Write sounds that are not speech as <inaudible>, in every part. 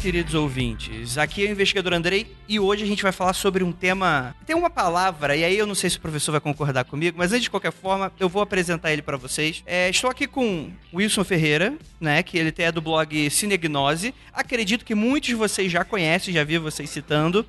Queridos ouvintes. Aqui é o investigador Andrei e hoje a gente vai falar sobre um tema. Tem uma palavra, e aí eu não sei se o professor vai concordar comigo, mas antes de qualquer forma, eu vou apresentar ele pra vocês. É, estou aqui com Wilson Ferreira, né? Que ele é do blog Cinegnose. Acredito que muitos de vocês já conhecem, já vi vocês citando.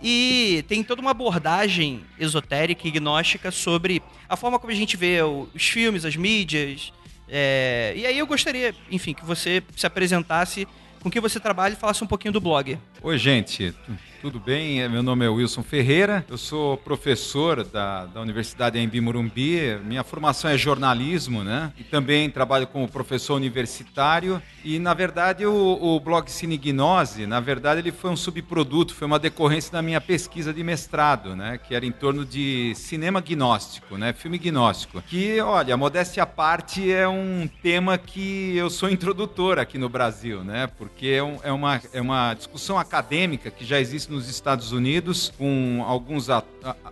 E tem toda uma abordagem esotérica e gnóstica sobre a forma como a gente vê os filmes, as mídias, é, e aí eu gostaria, enfim, que você se apresentasse com que você trabalha e falasse um pouquinho do blog. Oi, gente, tudo bem? Eh, Meu nome é Wilson Ferreira, eu sou professor da, da Universidade Embi Morumbi. Minha formação é jornalismo, né? E também trabalho como professor universitário. E, na verdade, o, o blog Cinegnose, na verdade, ele foi um subproduto, foi uma decorrência da minha pesquisa de mestrado, né? Que era em torno de cinema gnóstico, né? Filme gnóstico. Que, olha, modéstia à parte, é um tema que eu sou introdutor aqui no Brasil, né? Porque é, um- é uma, é uma discussão acadêmica que já existe nos Estados Unidos com alguns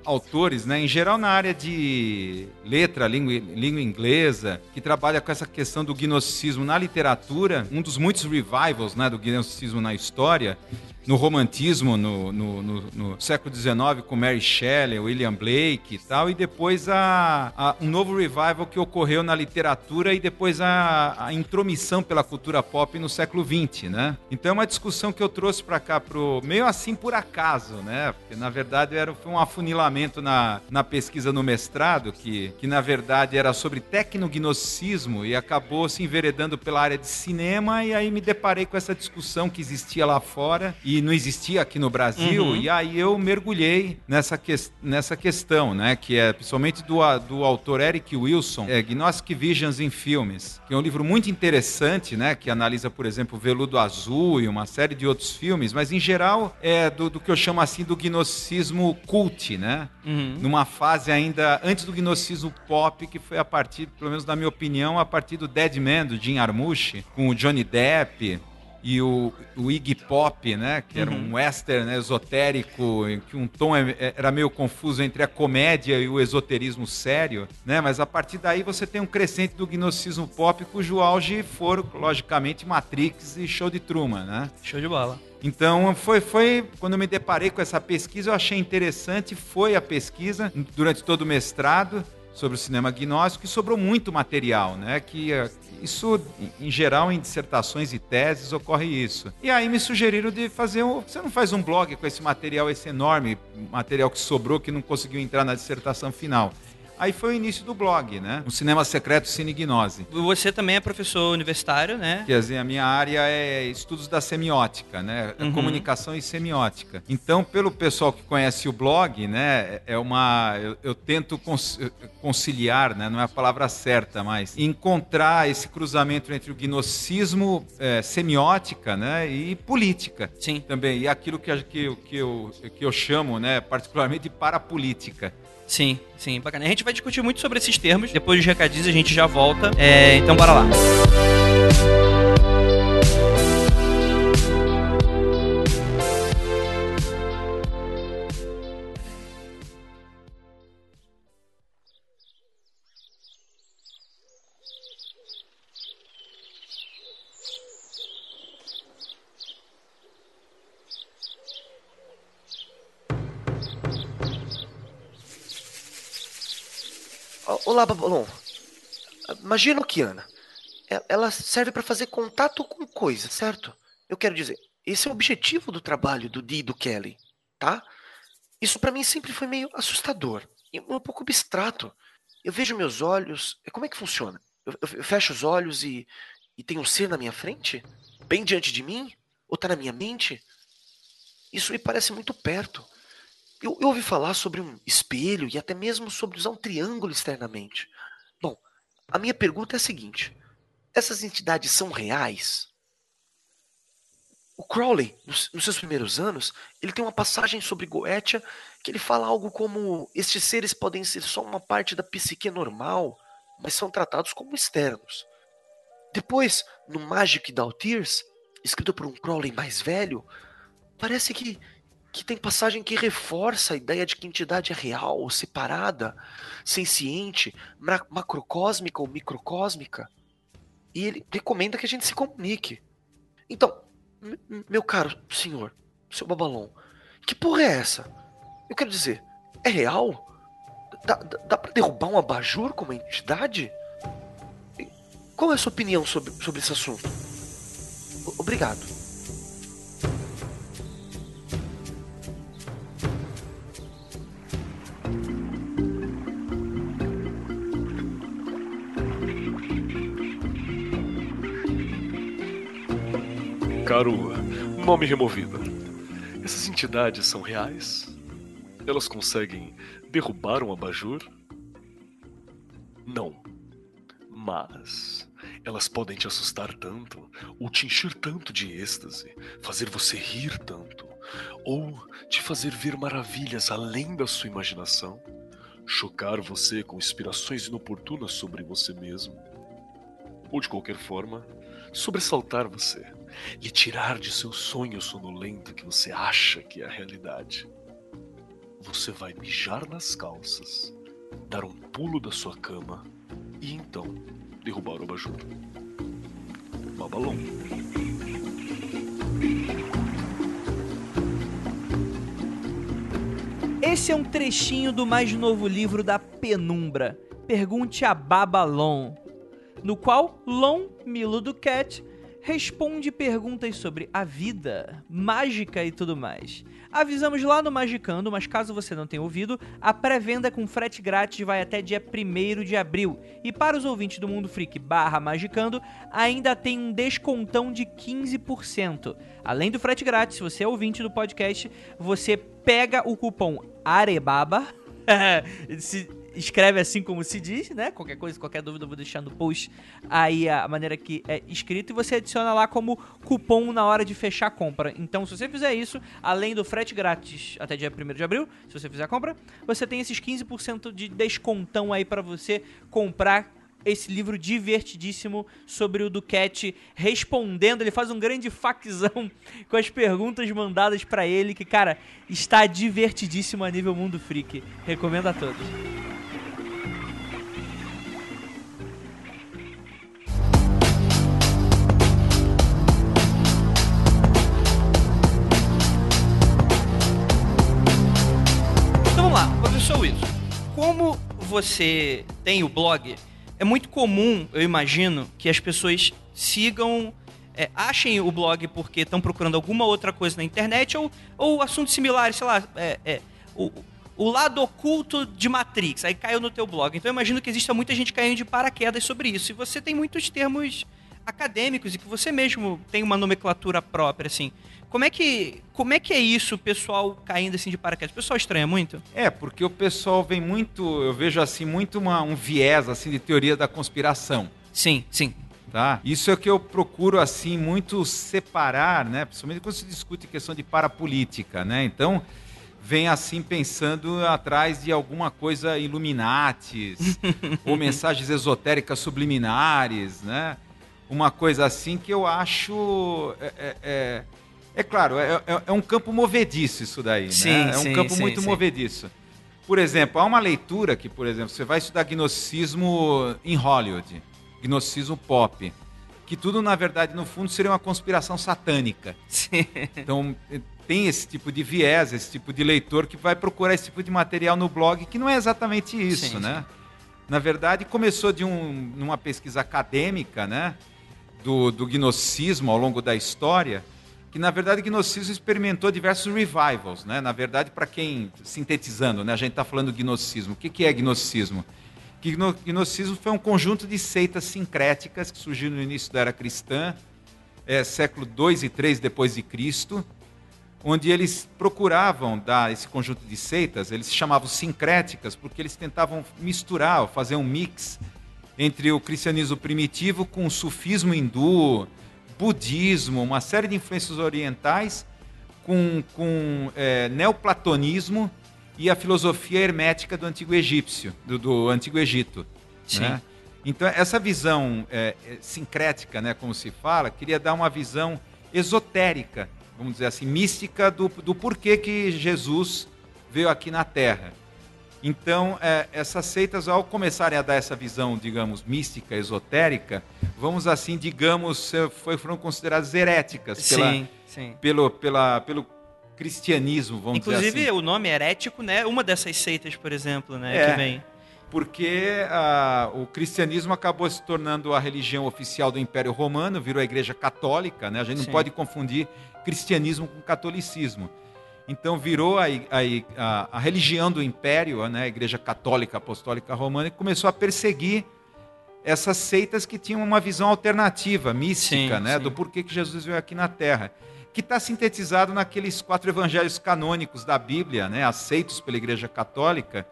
autores, né? Em geral na área de letra, língua, língua inglesa, que trabalha com essa questão do gnosticismo na literatura, um dos muitos revivals, né? Do gnosticismo na história no romantismo no, no- no- no século XIX com Mary Shelley, William Blake e tal, e depois a, a- um novo revival que ocorreu na literatura e depois a, a intromissão pela cultura pop no século XX, né? Então é uma discussão que eu trouxe para cá pro meio assim por acaso, né? Porque na verdade era foi um afunilamento na, na pesquisa no mestrado que, que na verdade era sobre tecnognosticismo e acabou se enveredando pela área de cinema e aí me deparei com essa discussão que existia lá fora e não existia aqui no Brasil Uhum. e aí eu mergulhei nessa, ques- nessa questão, né, que é principalmente do, do autor Eric Wilson, é, Gnostic Visions em Filmes, que é um livro muito interessante, né, que analisa, por exemplo, Veludo Azul e uma série de outros filmes, mas em geral é do, do que eu chamo assim do gnosticismo cult, né, Uhum. numa fase ainda antes do gnosticismo pop, que foi a partir, pelo menos na minha opinião, a partir do Dead Man, do Jim Jarmusch, com o Johnny Depp e o, o Iggy Pop, né, que era um western né, esotérico, em que um tom é- é- era meio confuso entre a comédia e o esoterismo sério, né, mas a partir daí você tem um crescente do gnosticismo pop, cujo auge foram, logicamente, Matrix e Show de Truman, né. Show de bola. Então, foi, foi quando eu me deparei com essa pesquisa, eu achei interessante, foi a pesquisa durante todo o mestrado sobre o cinema gnóstico e sobrou muito material, né? Que eh, isso, em- geral, em dissertações e teses ocorre isso. E aí me sugeriram de fazer um, você não faz um blog com esse material, esse enorme material que sobrou que não conseguiu entrar na dissertação final. Aí foi o início do blog, né? O Cinema Secreto Cine Gnose. Você também é professor universitário, né? Quer dizer, a minha área é estudos da semiótica, né? Uhum. Comunicação e semiótica. Então, pelo pessoal que conhece o blog, né? É uma. Eu, eu tento conciliar, né? Não é a palavra certa, mas encontrar esse cruzamento entre o gnosticismo, eh, semiótica, né? E política. Sim. Também. E aquilo que, que, eu- que, eu, que eu chamo, né? Particularmente de parapolítica. Sim, sim, bacana. A gente vai discutir muito sobre esses termos. Depois dos recadinhos a gente já volta. É, então bora lá. Ó, Olá, Babalon. Magia noquiana. Ela serve para fazer contato com coisas, certo? Eu quero dizer, esse é o objetivo do trabalho do Dee e do Kelly, tá? Isso para mim sempre foi meio assustador e um pouco abstrato. Eu vejo meus olhos. Como é que funciona? Eu, eu- eu fecho os olhos e, e tem um ser na minha frente? Bem diante de mim? Ou tá na minha mente? Isso me parece muito perto. Eu, eu ouvi falar sobre um espelho e até mesmo sobre usar um triângulo externamente. Bom, a minha pergunta é a seguinte: essas entidades são reais? O Crowley, nos, nos seus primeiros anos, ele tem uma passagem sobre Goetia que ele fala algo como: estes seres podem ser só uma parte da psique normal, mas são tratados como externos. Depois, no Magic Tears, escrito por um Crowley mais velho, parece que, que tem passagem que reforça a ideia de que entidade é real, separada, senciente, macrocósmica ou microcósmica. E ele recomenda que a gente se comunique. Então, meu caro senhor, seu babalão, que porra é essa? Eu quero dizer, é real? Dá, dá, dá pra derrubar um abajur como entidade? Qual é a sua opinião sobre, sobre esse assunto? Obrigado. Caro nome removido. Essas entidades são reais? Elas conseguem derrubar um abajur? Não. Mas elas podem te assustar tanto, ou te encher tanto de êxtase, fazer você rir tanto, ou te fazer ver maravilhas além da sua imaginação, chocar você com inspirações inoportunas sobre você mesmo, ou de qualquer forma, sobressaltar você, lhe tirar de seu sonho sonolento que você acha que é a realidade. Você vai mijar nas calças, dar um pulo da sua cama e então derrubar o abajur. Babalom. Esse é um trechinho do mais novo livro da Penumbra, Pergunte a Babalon, no qual Lon Milo Duquette responde perguntas sobre a vida, mágica e tudo mais. Avisamos lá no Magicando, mas caso você não tenha ouvido, a pré-venda com frete grátis vai até dia 1 de abril. E para os ouvintes do Mundo Freak barra Magicando, ainda tem um descontão de 15%. Além do frete grátis, se você é ouvinte do podcast, você pega o cupom AREBABA. <laughs> se escreve assim como se diz, né? Qualquer coisa, qualquer dúvida, eu vou deixar no post aí a maneira que é escrito e você adiciona lá como cupom na hora de fechar a compra. Então, se você fizer isso, além do frete grátis até dia 1 de abril, se você fizer a compra, você tem esses 15% de descontão aí para você comprar esse livro divertidíssimo sobre o Duquette respondendo. Ele faz um grande faczão <laughs> com as perguntas mandadas para ele, que, cara, está divertidíssimo a nível Mundo Freak. Recomendo a todos. Professor Wilson, como você tem o blog, é muito comum, eu imagino, que as pessoas sigam, é, achem o blog porque estão procurando alguma outra coisa na internet ou, ou assuntos similares, sei lá, é, é, o, o lado oculto de Matrix, aí caiu no teu blog. Então eu imagino que exista muita gente caindo de paraquedas sobre isso. E você tem muitos termos acadêmicos e que você mesmo tem uma nomenclatura própria, assim. Como é que, como é, que é isso, o pessoal caindo assim de paraquedas? O pessoal estranha muito? É, porque o pessoal vem muito, eu vejo assim, muito uma, um viés assim de teoria da conspiração. Sim, sim. Tá? Isso é o que eu procuro assim muito separar, né? Principalmente quando se discute questão de parapolítica, né? Então, vem assim pensando atrás de alguma coisa Illuminatis <laughs> ou mensagens esotéricas subliminares, né? Uma coisa assim que eu acho é, é, é é claro, é, é, é, um campo movediço isso daí, sim, né? É um sim, campo sim, muito sim. movediço. Por exemplo, há uma leitura que, por exemplo, você vai estudar gnosticismo em Hollywood, gnosticismo pop, que tudo, na verdade, no fundo, seria uma conspiração satânica. Sim. Então, tem esse tipo de viés, esse tipo de leitor que vai procurar esse tipo de material no blog, que não é exatamente isso, Sim, né? Na verdade, começou de um, numa pesquisa acadêmica, né? Do, do ao longo da história, que na verdade o gnosticismo experimentou diversos revivals, né? Na verdade, para quem sintetizando, né, a gente está falando do gnosticismo. O que, que é gnosticismo? Que gnosticismo foi um conjunto de seitas sincréticas que surgiram no início da era cristã, é, século 2 e 3 depois de Cristo, onde eles procuravam dar esse conjunto de seitas, eles se chamavam sincréticas porque eles tentavam misturar, fazer um mix entre o cristianismo primitivo com o sufismo hindu, budismo, uma série de influências orientais, com, com é, neoplatonismo e a filosofia hermética do antigo egípcio, do, do antigo Egito. Sim. Né? Então essa visão é, é, sincrética, né, como se fala, queria dar uma visão esotérica, vamos dizer assim, mística do, do porquê que Jesus veio aqui na Terra. Então, é, essas seitas, ao começarem a dar essa visão, digamos, mística, esotérica, vamos assim, digamos, foram consideradas heréticas pela, Sim, sim. pelo, pela, pelo cristianismo, vamos Inclusive, dizer assim. o nome herético, né? Uma dessas seitas, por exemplo, né? É. Que vem. Porque ah, o cristianismo acabou se tornando a religião oficial do Império Romano, virou a Igreja Católica, né? A gente não Sim. pode confundir cristianismo com catolicismo. Então virou a, a, a, religião do Império, né? A Igreja Católica Apostólica Romana, e começou a perseguir essas seitas que tinham uma visão alternativa, mística, Sim, né? sim. Do porquê que Jesus veio aqui na Terra. Que está sintetizado naqueles quatro evangelhos canônicos da Bíblia, né? Aceitos pela Igreja Católica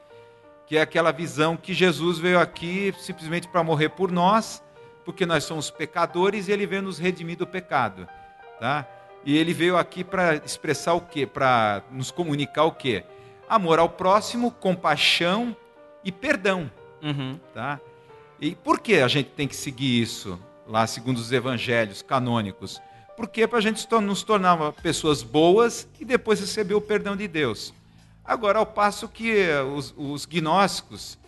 que é aquela visão que Jesus veio aqui simplesmente para morrer por nós, porque nós somos pecadores e ele veio nos redimir do pecado, tá? E ele veio aqui para expressar o quê? Para nos comunicar o quê? Amor ao próximo, compaixão e perdão, Uhum. tá? E por que a gente tem que seguir isso lá segundo os evangelhos canônicos? Porque para a gente nos tornar pessoas boas e depois receber o perdão de Deus. Agora, ao passo que eh, os, os gnósticos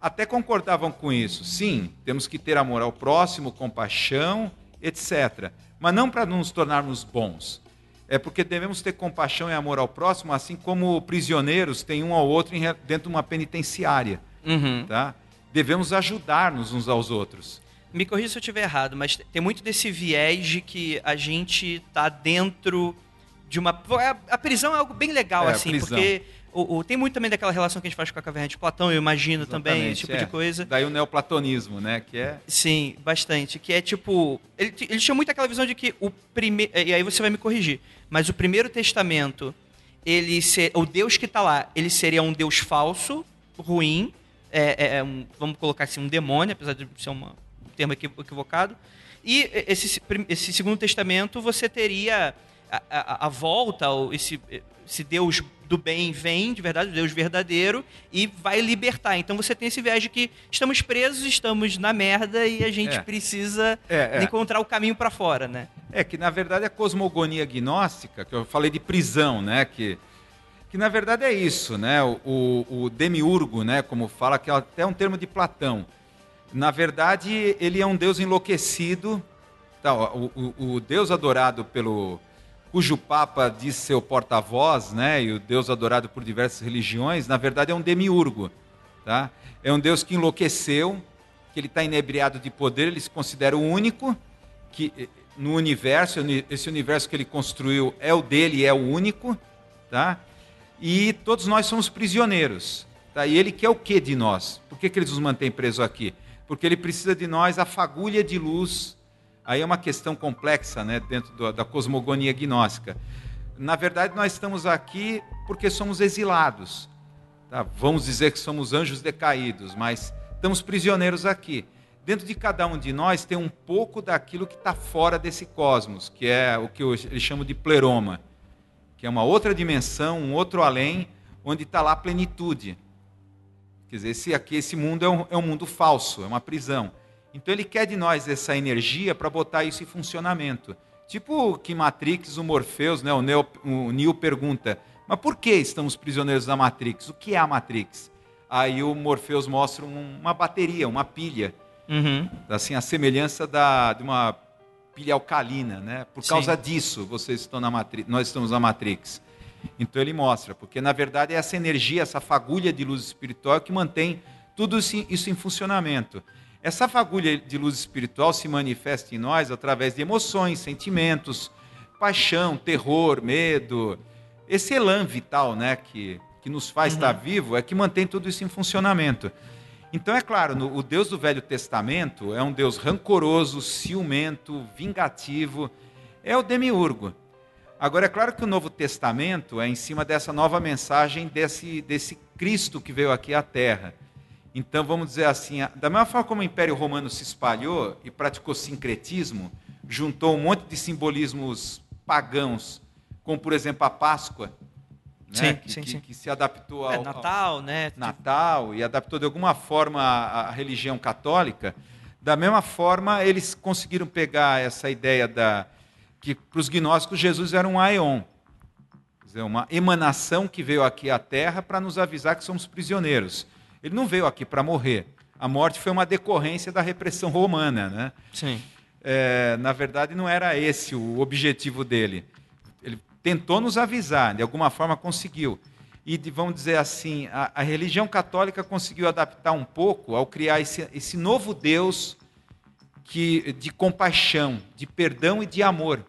até concordavam com isso. Sim, temos que ter amor ao próximo, compaixão, etc. Mas não para nos tornarmos bons. É porque devemos ter compaixão e amor ao próximo, assim como prisioneiros têm um ao outro dentro de uma penitenciária. Uhum. Tá? Devemos ajudar-nos uns aos outros. Me corrija se eu estiver errado, mas tem muito desse viés de que a gente tá dentro de uma. A, prisão é algo bem legal, É, assim, porque o, o- tem muito também daquela relação que a gente faz com a caverna de Platão, eu imagino também, Exatamente, esse tipo é. de coisa. Daí o neoplatonismo, né? Que é Sim, bastante. Que é tipo. Ele, ele tinha muito aquela visão de que o primeiro. E aí você vai me corrigir. Mas o primeiro testamento, ele ser, o Deus que tá lá, ele seria um Deus falso, ruim. É, é- é um- vamos colocar assim, um demônio, apesar de ser uma- um termo equi- equivocado. E esse, esse segundo testamento, você teria a, a- a volta, ou esse, esse Deus do bem vem, de verdade, o Deus verdadeiro, e vai libertar. Então você tem esse viés de que estamos presos, estamos na merda e a gente É. precisa É, é. encontrar o caminho pra fora, né? É que na verdade a cosmogonia gnóstica, que eu falei de prisão, né, que que na verdade é isso, né, o, o, o demiurgo, né, como fala que é até um termo de Platão. Na verdade ele é um deus enlouquecido, tá, o, o, o deus adorado pelo cujo papa diz ser o porta-voz, né, e o deus adorado por diversas religiões, na verdade é um demiurgo, tá? É um deus que enlouqueceu, que ele está inebriado de poder, ele se considera o único que eh, no universo, uni- esse universo que ele construiu é o dele, é o único, tá? E todos nós somos prisioneiros, tá? E ele quer o que de nós? Por que, que ele nos mantém presos aqui? Porque ele precisa de nós a fagulha de luz. Aí é uma questão complexa, né, dentro do- da cosmogonia gnóstica. Na verdade, nós estamos aqui porque somos exilados. Tá? Vamos dizer que somos anjos decaídos, mas estamos prisioneiros aqui. Dentro de cada um de nós tem um pouco daquilo que está fora desse cosmos, que é o que eles chamam de pleroma, que é uma outra dimensão, um outro além, onde está lá a plenitude. Quer dizer, esse aqui, esse mundo é um, é um mundo falso, é uma prisão. Então ele quer de nós essa energia para botar isso em funcionamento. Tipo que Matrix, o Morpheus, né, o, Neo, o Neo pergunta, mas por que estamos prisioneiros da Matrix? O que é a Matrix? Aí o Morpheus mostra um- uma bateria, uma pilha, Uhum. assim, a semelhança da, de uma pilha alcalina, né? Por Sim. causa disso, vocês estão na Matrix, nós estamos na Matrix. Então ele mostra, porque na verdade é essa energia, essa fagulha de luz espiritual que mantém tudo isso em funcionamento. Essa fagulha de luz espiritual se manifesta em nós através de emoções, sentimentos, paixão, terror, medo. Esse elan vital, né, que, que nos faz estar vivo, é que mantém tudo isso em funcionamento. Então, é claro, no- o Deus do Velho Testamento é um Deus rancoroso, ciumento, vingativo, é o demiurgo. Agora, é claro que o Novo Testamento é em cima dessa nova mensagem desse, desse Cristo que veio aqui à Terra. Então, vamos dizer assim, da mesma forma como o Império Romano se espalhou e praticou sincretismo, juntou um monte de simbolismos pagãos, como, por exemplo, a Páscoa, né? Sim, que, sim, que- sim. que se adaptou ao, É, ao- Natal, né? Natal e adaptou de alguma forma a, a religião católica, da mesma forma eles conseguiram pegar essa ideia da que para os gnósticos Jesus era um aeon, dizer, uma emanação que veio aqui à Terra para nos avisar que somos prisioneiros. Ele não veio aqui para morrer. A morte foi uma decorrência da repressão romana, né? Sim. É, na verdade, não era esse o objetivo dele. Ele tentou nos avisar, de alguma forma conseguiu. E, vamos dizer assim, a, a religião católica conseguiu adaptar um pouco ao criar esse, esse novo Deus que, de compaixão, de perdão e de amor.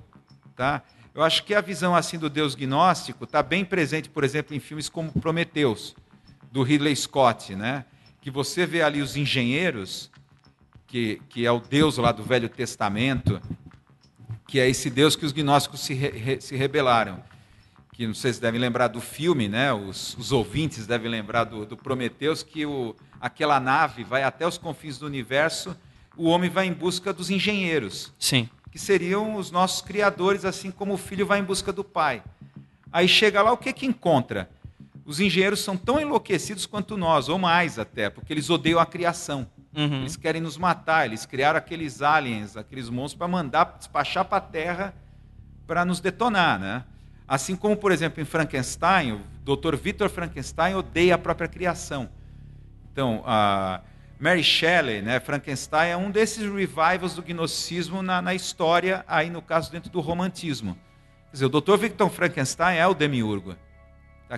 Tá? Eu acho que a visão assim do Deus gnóstico está bem presente, por exemplo, em filmes como Prometeus, do Ridley Scott, né? que você vê ali os engenheiros que, que é o Deus lá do Velho Testamento, que é esse Deus que os gnósticos se, re- se rebelaram. Que não sei se devem lembrar do filme, né? os, os ouvintes devem lembrar do, do Prometeus, que o, aquela nave vai até os confins do universo, o homem vai em busca dos engenheiros, Sim. que seriam os nossos criadores, assim como o filho vai em busca do pai. Aí chega lá, o que, que encontra? Os engenheiros são tão enlouquecidos quanto nós, ou mais até, porque eles odeiam a criação. Uhum. Eles querem nos matar, eles criaram aqueles aliens, aqueles monstros para mandar despachar para a Terra para nos detonar, né? Assim como, por exemplo, em Frankenstein, o Dr. Victor Frankenstein odeia a própria criação. Então, a Mary Shelley, né, Frankenstein é um desses revivals do gnosticismo na, na história, aí no caso dentro do romantismo. Quer dizer, o Dr. Victor Frankenstein é o demiurgo?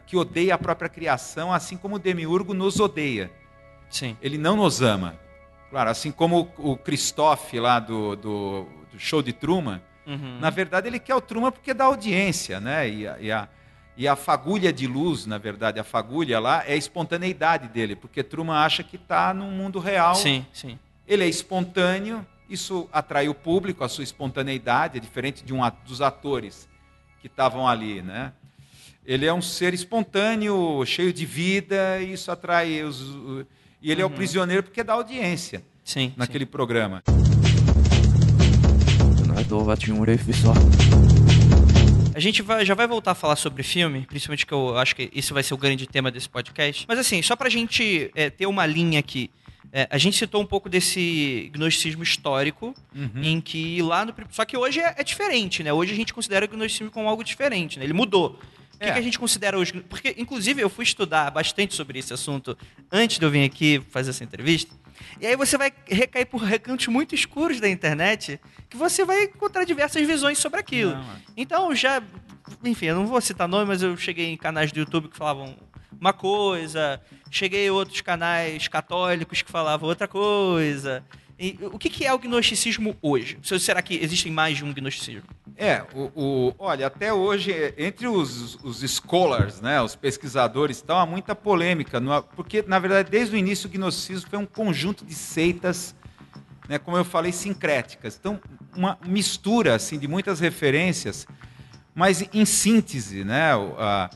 Que odeia a própria criação, assim como o demiurgo nos odeia Sim. ele não nos ama. Claro, assim como o Christoph lá do, do, do show de Truman, Uhum. na verdade ele quer o Truman porque dá audiência, né? E a, e, a, e a fagulha de luz, na verdade, a fagulha lá é a espontaneidade dele, porque Truman acha que está num mundo real. Sim, sim. Ele é espontâneo, isso atrai o público, a sua espontaneidade, é diferente de um dos atores que estavam ali, né? Ele é um ser espontâneo, cheio de vida, e isso atrai os. E ele uhum. é o uhum. prisioneiro porque dá audiência sim, naquele sim. programa. A gente vai, já vai voltar a falar sobre filme, principalmente que eu acho que isso vai ser o grande tema desse podcast. Mas assim, só pra gente é, ter uma linha aqui. É, a gente citou um pouco desse gnosticismo histórico, uhum. em que lá no. Só que hoje é, é, diferente, né? Hoje a gente considera o gnosticismo como algo diferente, né? Ele mudou. O que, É. que a gente considera hoje? Porque, inclusive, eu fui estudar bastante sobre esse assunto antes de eu vir aqui fazer essa entrevista. E aí você vai recair por recantos muito escuros da internet que você vai encontrar diversas visões sobre aquilo. Não. Então, já. Enfim, eu não vou citar nome, mas eu cheguei em canais do YouTube que falavam uma coisa, cheguei em outros canais católicos que falavam outra coisa. E o que, que é o gnosticismo hoje? Se- Será que existem mais de um gnosticismo? É, o, o- olha, até hoje, entre os, os scholars, né, os pesquisadores, tal, há muita polêmica, porque, na verdade, desde o início o gnosticismo foi um conjunto de seitas, né, como eu falei, sincréticas. Então, uma mistura assim, de muitas referências, mas em síntese, né, a-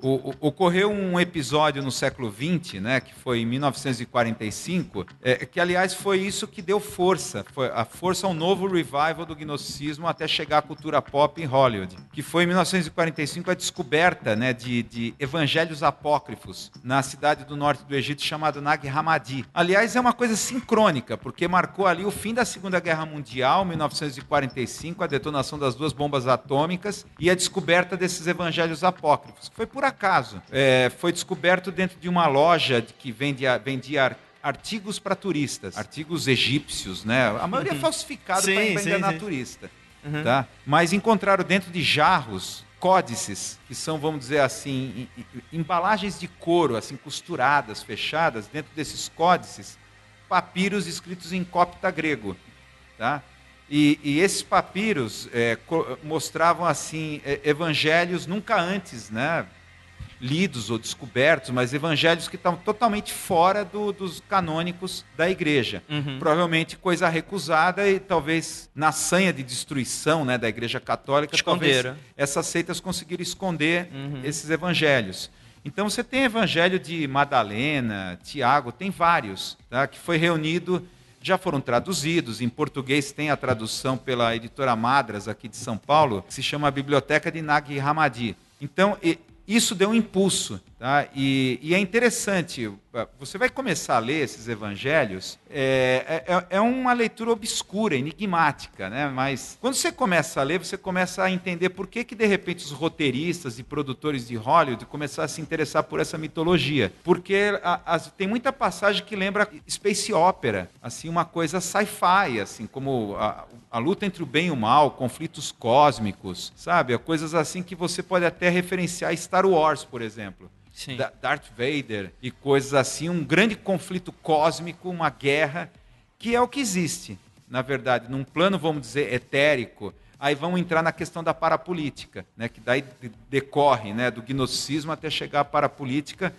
o- o- ocorreu um episódio no século XX, né, que foi em 1945, é, que aliás foi isso que deu força, foi a força ao novo revival do gnosticismo até chegar à cultura pop em Hollywood, que foi em 1945 a descoberta né, de, de evangelhos apócrifos na cidade do norte do Egito chamada Nag Hammadi. Aliás, é uma coisa sincrônica, porque marcou ali o fim da Segunda Guerra Mundial, 1945, a detonação das duas bombas atômicas e a descoberta desses evangelhos apócrifos. Foi por acaso. É, foi descoberto dentro de uma loja que vendia, vendia ar- artigos para turistas, artigos egípcios, né? A maioria falsificado para Sim, enganar sim, sim. turista. Tá? Mas encontraram dentro de jarros códices, que são, vamos dizer assim, em- em- embalagens de couro, assim, costuradas, fechadas, dentro desses códices, papiros escritos em copta grego. Tá? E, e esses papiros é, mostravam assim é, evangelhos nunca antes né, lidos ou descobertos, mas evangelhos que estavam totalmente fora do- dos canônicos da igreja. Uhum. Provavelmente coisa recusada e talvez na sanha de destruição né, da igreja católica, talvez Esconderam. essas seitas conseguiram esconder Uhum. esses evangelhos. Então você tem evangelho de Madalena, Tiago, tem vários, tá? que foi reunido, já foram traduzidos. Em português tem a tradução pela editora Madras, aqui de São Paulo, que se chama Biblioteca de Nag Hammadi. Então, isso deu um impulso. Tá? E, e, é interessante, você vai começar a ler esses evangelhos, é, é, é, uma leitura obscura, enigmática, né? mas quando você começa a ler, você começa a entender por que, que de repente os roteiristas e produtores de Hollywood começaram a se interessar por essa mitologia. Porque a, a, tem muita passagem que lembra space opera, assim, uma coisa sci-fi, assim, como a, a luta entre o bem e o mal, conflitos cósmicos, sabe? Coisas assim que você pode até referenciar Star Wars, por exemplo. Sim. Darth Vader e coisas assim, um grande conflito cósmico, uma guerra, que é o que existe, na verdade, num plano, vamos dizer, etérico. Aí vamos entrar na questão da parapolítica, né, que daí decorre né, do gnosticismo até chegar à parapolítica,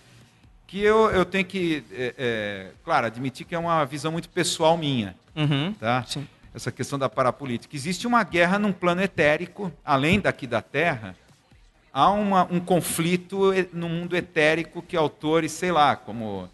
que eu, eu tenho que, é, é, claro, admitir que é uma visão muito pessoal minha. Uhum, tá? Sim. Essa questão da parapolítica. Existe uma guerra num plano etérico, além daqui da Terra, há uma, um conflito no mundo etérico que autores, sei lá, como,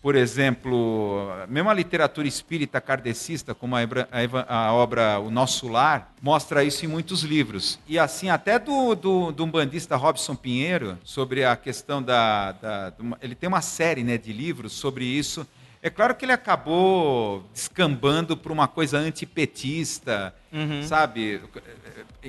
por exemplo, mesmo a literatura espírita kardecista, como a, a, a, obra O Nosso Lar, mostra isso em muitos livros. E assim, até do, do, do umbandista Robson Pinheiro, sobre a questão da... da ele tem uma série né, de livros sobre isso. É claro que ele acabou descambando para uma coisa antipetista, uhum. sabe?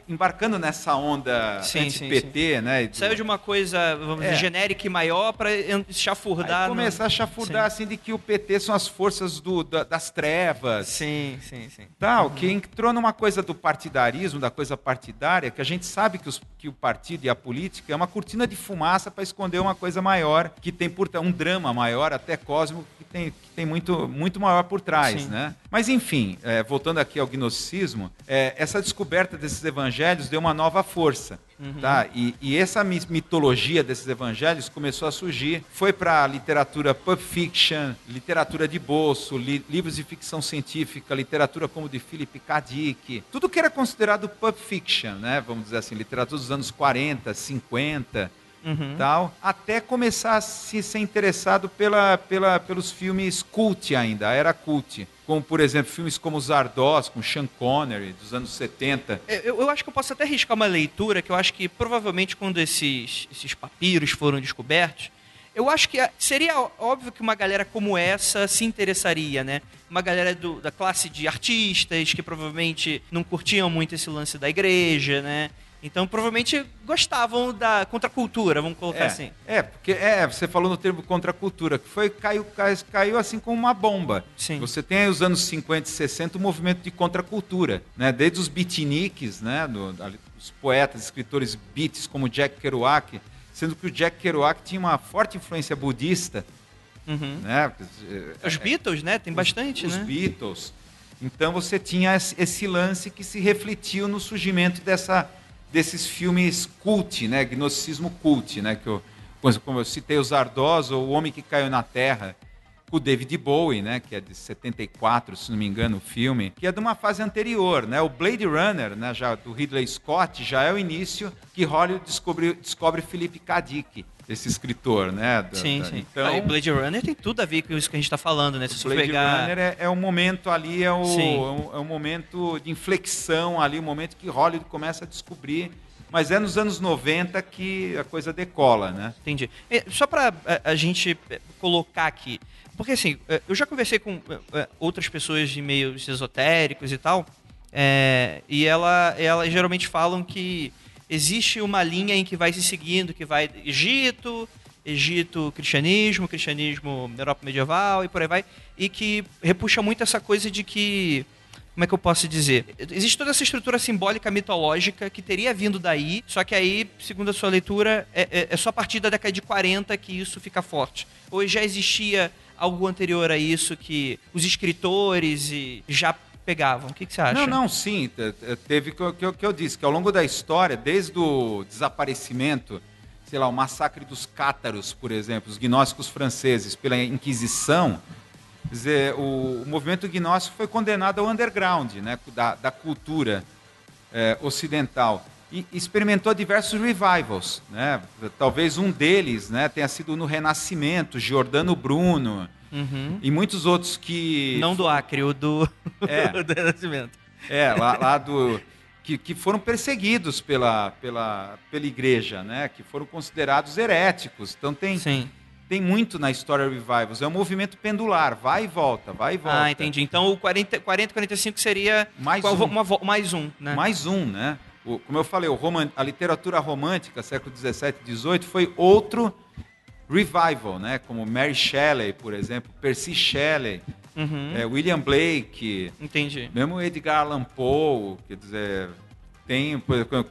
embarcando nessa onda anti-PT, né? Saiu de uma coisa, vamos é. dizer, genérica e maior para chafurdar. Aí começar no... a chafurdar, sim. assim, de que o PT são as forças do, da, das trevas. Sim, sim, sim. Tal, uhum. que entrou numa coisa do partidarismo, da coisa partidária, que a gente sabe que, os, que o partido e a política é uma cortina de fumaça para esconder uma coisa maior, que tem por um drama maior, até cósmico, que tem, que tem muito, muito maior por trás, sim. né? Mas, enfim, é, voltando aqui ao gnosticismo, é, essa descoberta desses evangelhos deu uma nova força. Uhum. Tá? E, e, essa mitologia desses evangelhos começou a surgir. Foi para a literatura pulp fiction, literatura de bolso, li, livros de ficção científica, literatura como de Philip K. Dick. Tudo que era considerado pulp fiction, né? vamos dizer assim, literatura dos anos 40, 50 uhum. tal, até começar a se ser interessado pela, pela, pelos filmes cult ainda, era cult. Como, por exemplo, filmes como Zardoz, com Sean Connery, dos anos 70. Eu, eu acho que eu posso até arriscar uma leitura, que eu acho que provavelmente quando esses, esses papiros foram descobertos, eu acho que seria óbvio que uma galera como essa se interessaria, né? Uma galera do, da classe de artistas que provavelmente não curtiam muito esse lance da igreja, né? Então, provavelmente gostavam da contracultura, vamos colocar é, assim. É, porque é, você falou no termo contracultura, que foi caiu, caiu, caiu assim como uma bomba. Sim. Você tem aí os anos 50 e 60 o movimento de contracultura, né? Desde os beatniks, né, do, os poetas, escritores beats como Jack Kerouac, sendo que o Jack Kerouac tinha uma forte influência budista, uhum. né? Os é, Beatles, né? Tem bastante, os, né? Os Beatles. Então você tinha esse lance que se refletiu no surgimento dessa desses filmes cult, né, gnosticismo cult, né, que eu, como eu citei o Zardoz, ou O Homem que Caiu na Terra, com o David Bowie, né, que é de 74, se não me engano, o filme, que é de uma fase anterior, né? O Blade Runner, né, já do Ridley Scott, já é o início que Hollywood descobre, descobre Philip K. Dick esse escritor, né? Da, sim, da, sim. Então, ah, Blade Runner tem tudo a ver com isso que a gente está falando, né? Se Blade pegar... Runner é, é o momento ali, é o, é, um, é momento de inflexão ali, o momento que Hollywood começa a descobrir mas é nos anos 90 que a coisa decola, né? Entendi. Só para a, a, gente colocar aqui, porque assim, é, eu já conversei com é, é, outras pessoas de meios esotéricos e tal, é, e ela, elas geralmente falam que existe uma linha em que vai se seguindo, que vai Egito, Egito, cristianismo, cristianismo, Europa medieval e por aí vai, e que repuxa muito essa coisa de que como é que eu posso dizer? Existe toda essa estrutura simbólica mitológica que teria vindo daí, só que aí, segundo a sua leitura, é, é, é só a partir da década de 40 que isso fica forte. Ou já existia algo anterior a isso que os escritores já pegavam. O que, que você acha? Não, não, sim. Teve o que, que eu disse, que ao longo da história, desde o desaparecimento, sei lá, o massacre dos cátaros, por exemplo, os gnósticos franceses, pela Inquisição, quer dizer, o, o movimento gnóstico foi condenado ao underground, né, da, da cultura é, ocidental. e experimentou diversos revivals, né? Talvez um deles, né, tenha sido no Renascimento, Giordano Bruno Uhum. e muitos outros que Não do Acre, o do, <laughs> É. do Renascimento. é lá, lá do que, que foram perseguidos pela, pela, pela igreja, né? Que foram considerados heréticos. Então tem Sim. tem muito na história revivals. É um movimento pendular, vai e volta, vai e volta. Ah, entendi. Então o 40, 40 45 seria Mais qual- um. uma mais um, né? Mais um, né? O- como eu falei, o roman- a literatura romântica, século XVII e XVIII, foi outro revival, né? Como Mary Shelley, por exemplo, Percy Shelley, Uhum. é, William Blake, Entendi. mesmo Edgar Allan Poe, quer dizer, tem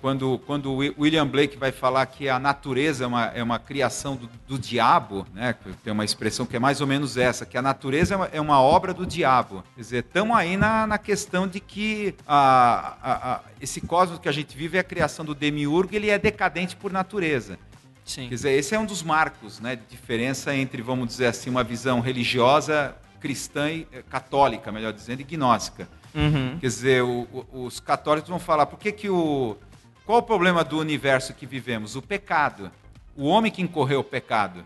quando quando William Blake vai falar que a natureza é uma, é uma criação do, do diabo, né? Tem uma expressão que é mais ou menos essa, que a natureza é uma, é uma obra do diabo. Quer dizer, estamos aí na, na questão de que a, a- a- esse cosmos que a gente vive é a criação do demiurgo, ele é decadente por natureza. Sim. Quer dizer, esse é um dos marcos né, de diferença entre, vamos dizer assim, uma visão religiosa cristã e eh, católica, melhor dizendo, e gnóstica. Uhum. Quer dizer, o- o- os católicos vão falar, por que que o... Qual o problema do universo que vivemos? O pecado. O homem que incorreu o pecado.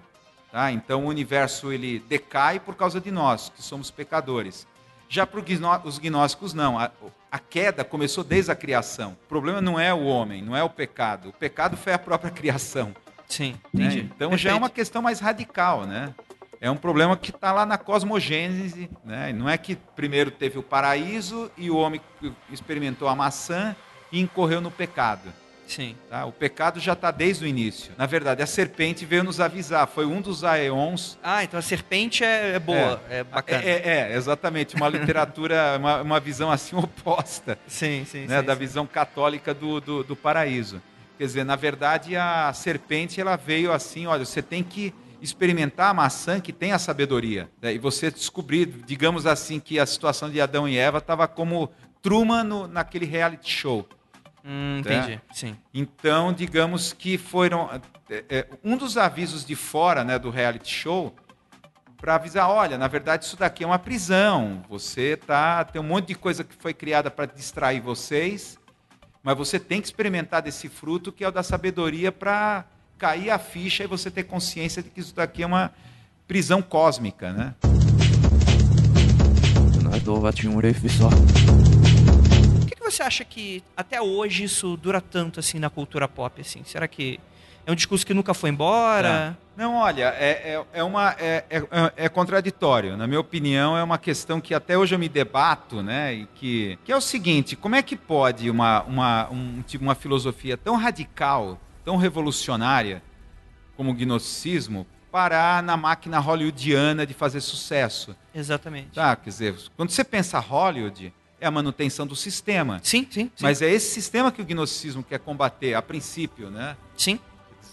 Tá? Então o universo ele decai por causa de nós, que somos pecadores. Já para os gnósticos, não. A, a queda começou desde a criação. O problema não é o homem, não é o pecado. O pecado foi a própria <laughs> criação. Sim, né? entendi. Então já é Perfeito. uma questão mais radical, né? É um problema que está lá na cosmogênese, né? Não é que primeiro teve o paraíso e o homem experimentou a maçã e incorreu no pecado. Sim. tá? O pecado já está desde o início. Na verdade, a serpente veio nos avisar. Foi um dos aeons. Ah, então a serpente é, é boa, é, bacana. É, é, é, exatamente. Uma literatura, <laughs> uma, uma visão assim <laughs> oposta Sim, sim, né, sim, da sim. visão católica do, do, do paraíso. Quer dizer, na verdade, a serpente ela veio assim, olha, você tem que experimentar a maçã que tem a sabedoria. né, E você descobrir, digamos assim, que a situação de Adão e Eva estava como Truman no, naquele reality show. Hum, entendi, sim. Então, digamos que foram é, é, um dos avisos de fora né, do reality show para avisar, olha, na verdade isso daqui é uma prisão. Você tá tem um monte de coisa que foi criada para distrair vocês, mas você tem que experimentar desse fruto que é o da sabedoria para cair a ficha e você ter consciência de que isso daqui é uma prisão cósmica, né? Por que, que você acha que até hoje isso dura tanto assim na cultura pop assim? Será que é um discurso que nunca foi embora? Não, olha, é, é, é uma, é, é, é contraditório. Na minha opinião, é uma questão que até hoje eu me debato, né? E que, que é o seguinte: como é que pode uma, uma, um, tipo, uma filosofia tão radical, tão revolucionária como o gnosticismo parar na máquina hollywoodiana de fazer sucesso? Exatamente. Tá? Quer dizer, quando você pensa Hollywood, é a manutenção do sistema. Sim, sim, sim. Mas é esse sistema que o gnosticismo quer combater, a princípio, né? Sim,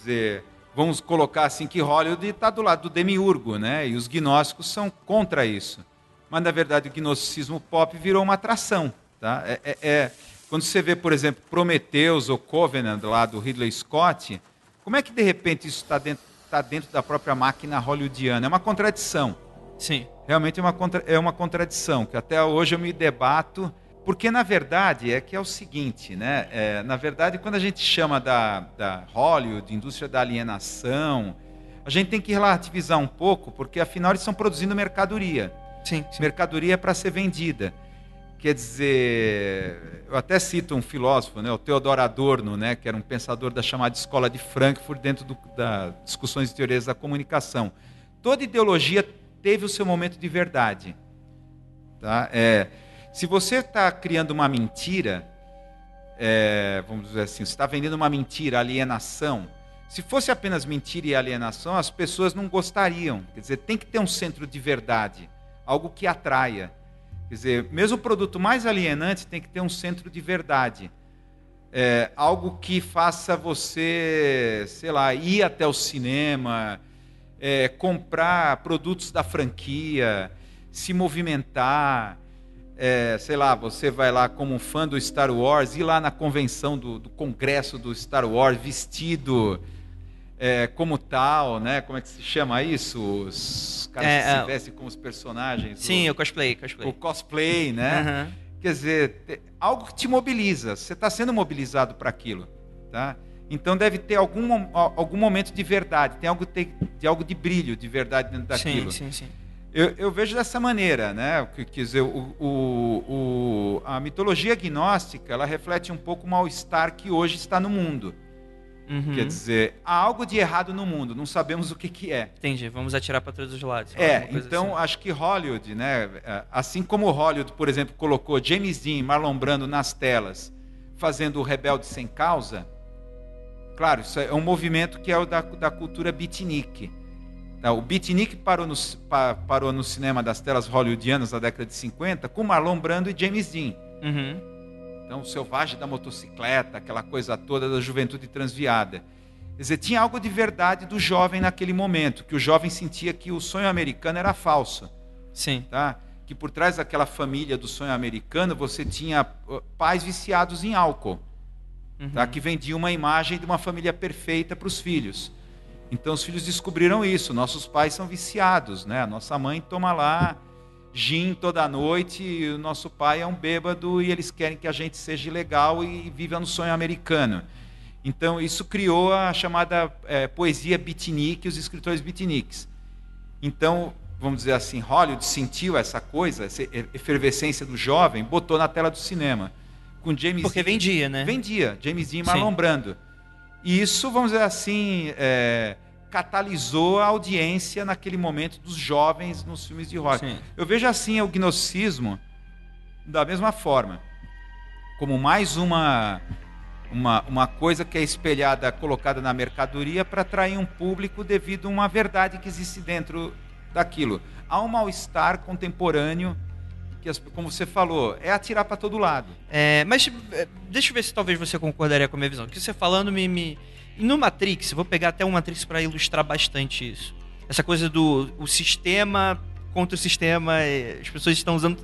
dizer, vamos colocar assim que Hollywood está do lado do demiurgo, né? E os gnósticos são contra isso. Mas na verdade o gnosticismo pop virou uma atração, tá? É, é- é- quando você vê, por exemplo, Prometheus ou Covenant lá do Ridley Scott, como é que de repente isso está dentro, tá dentro da própria máquina hollywoodiana? É uma contradição. sim. Realmente é uma, contra- é uma contradição, que até hoje eu me debato, porque na verdade é que é o seguinte, né? É, na verdade, quando a gente chama da, da Hollywood, indústria da alienação, a gente tem que relativizar um pouco, porque afinal eles estão produzindo mercadoria. Sim, sim. Mercadoria é para ser vendida. Quer dizer, eu até cito um filósofo, né, o Theodor Adorno, né, que era um pensador da chamada Escola de Frankfurt dentro do, da discussões de teorias da comunicação. Toda ideologia teve o seu momento de verdade. Tá? É, se você está criando uma mentira, é, vamos dizer assim, você está vendendo uma mentira, alienação. Se fosse apenas mentira e alienação, as pessoas não gostariam. Quer dizer, tem que ter um centro de verdade, algo que atraia. Quer dizer, mesmo o produto mais alienante tem que ter um centro de verdade. É, algo que faça você, sei lá, ir até o cinema, é, comprar produtos da franquia, se movimentar. É, sei lá, você vai lá como um fã do Star Wars, ir lá na convenção do, do congresso do Star Wars vestido é, como tal, né? Como é que se chama isso? Os caras É, que é. se vestem como os personagens. Sim, o, o cosplay, cosplay. o cosplay, né? Aham. Quer dizer, algo que te mobiliza. Você está sendo mobilizado para aquilo. tá? Então deve ter algum, algum momento de verdade, tem algo de, de algo de brilho, de verdade dentro daquilo. Sim, sim, sim. Eu, eu vejo dessa maneira, né? Que- Quer dizer, o, o- o- a mitologia gnóstica ela reflete um pouco o mal-estar que hoje está no mundo. Uhum. Quer dizer, há algo de errado no mundo, não sabemos o que, que é. Entendi, vamos atirar para todos os lados. É, então assim. acho que Hollywood, né? é, Assim como Hollywood, por exemplo, colocou James Dean Marlon Brando nas telas, fazendo o Rebelde Sem Causa, claro, isso é um movimento que é o da, da cultura beatnik. Tá, O beatnik parou no, parou no cinema das telas hollywoodianas na década de 50 com Marlon Brando e James Dean. Uhum. Então, o selvagem da motocicleta, aquela coisa toda da juventude transviada. Quer dizer, tinha algo de verdade do jovem naquele momento, que o jovem sentia que o sonho americano era falso, Sim. tá? Que por trás daquela família do sonho americano, você tinha uh, pais viciados em álcool, Uhum. tá? Que vendiam uma imagem de uma família perfeita para os filhos. Então, os filhos descobriram isso. Nossos pais são viciados, né? A nossa mãe toma lá gin toda noite e o nosso pai é um bêbado e eles querem que a gente seja legal e viva no sonho americano. Então, isso criou a chamada eh, poesia beatnik, os escritores beatniks. Então, vamos dizer assim, Hollywood sentiu essa coisa, essa efervescência do jovem, botou na tela do cinema. Com James Porque vendia, né? Vendia, James Dean e. Marlon Brando. E isso, vamos dizer assim, é, catalisou a audiência naquele momento dos jovens nos filmes de rock. Sim. Eu vejo assim o gnosticismo da mesma forma, como mais uma, uma, uma coisa que é espelhada, colocada na mercadoria para atrair um público devido a uma verdade que existe dentro daquilo. Há um mal-estar contemporâneo que, como você falou, é atirar para todo lado. É, mas é, deixa eu ver se talvez você concordaria com a minha visão. O que você falando me, me. No Matrix, vou pegar até um Matrix para ilustrar bastante isso. Essa coisa do o sistema contra o sistema, é, as pessoas estão usando.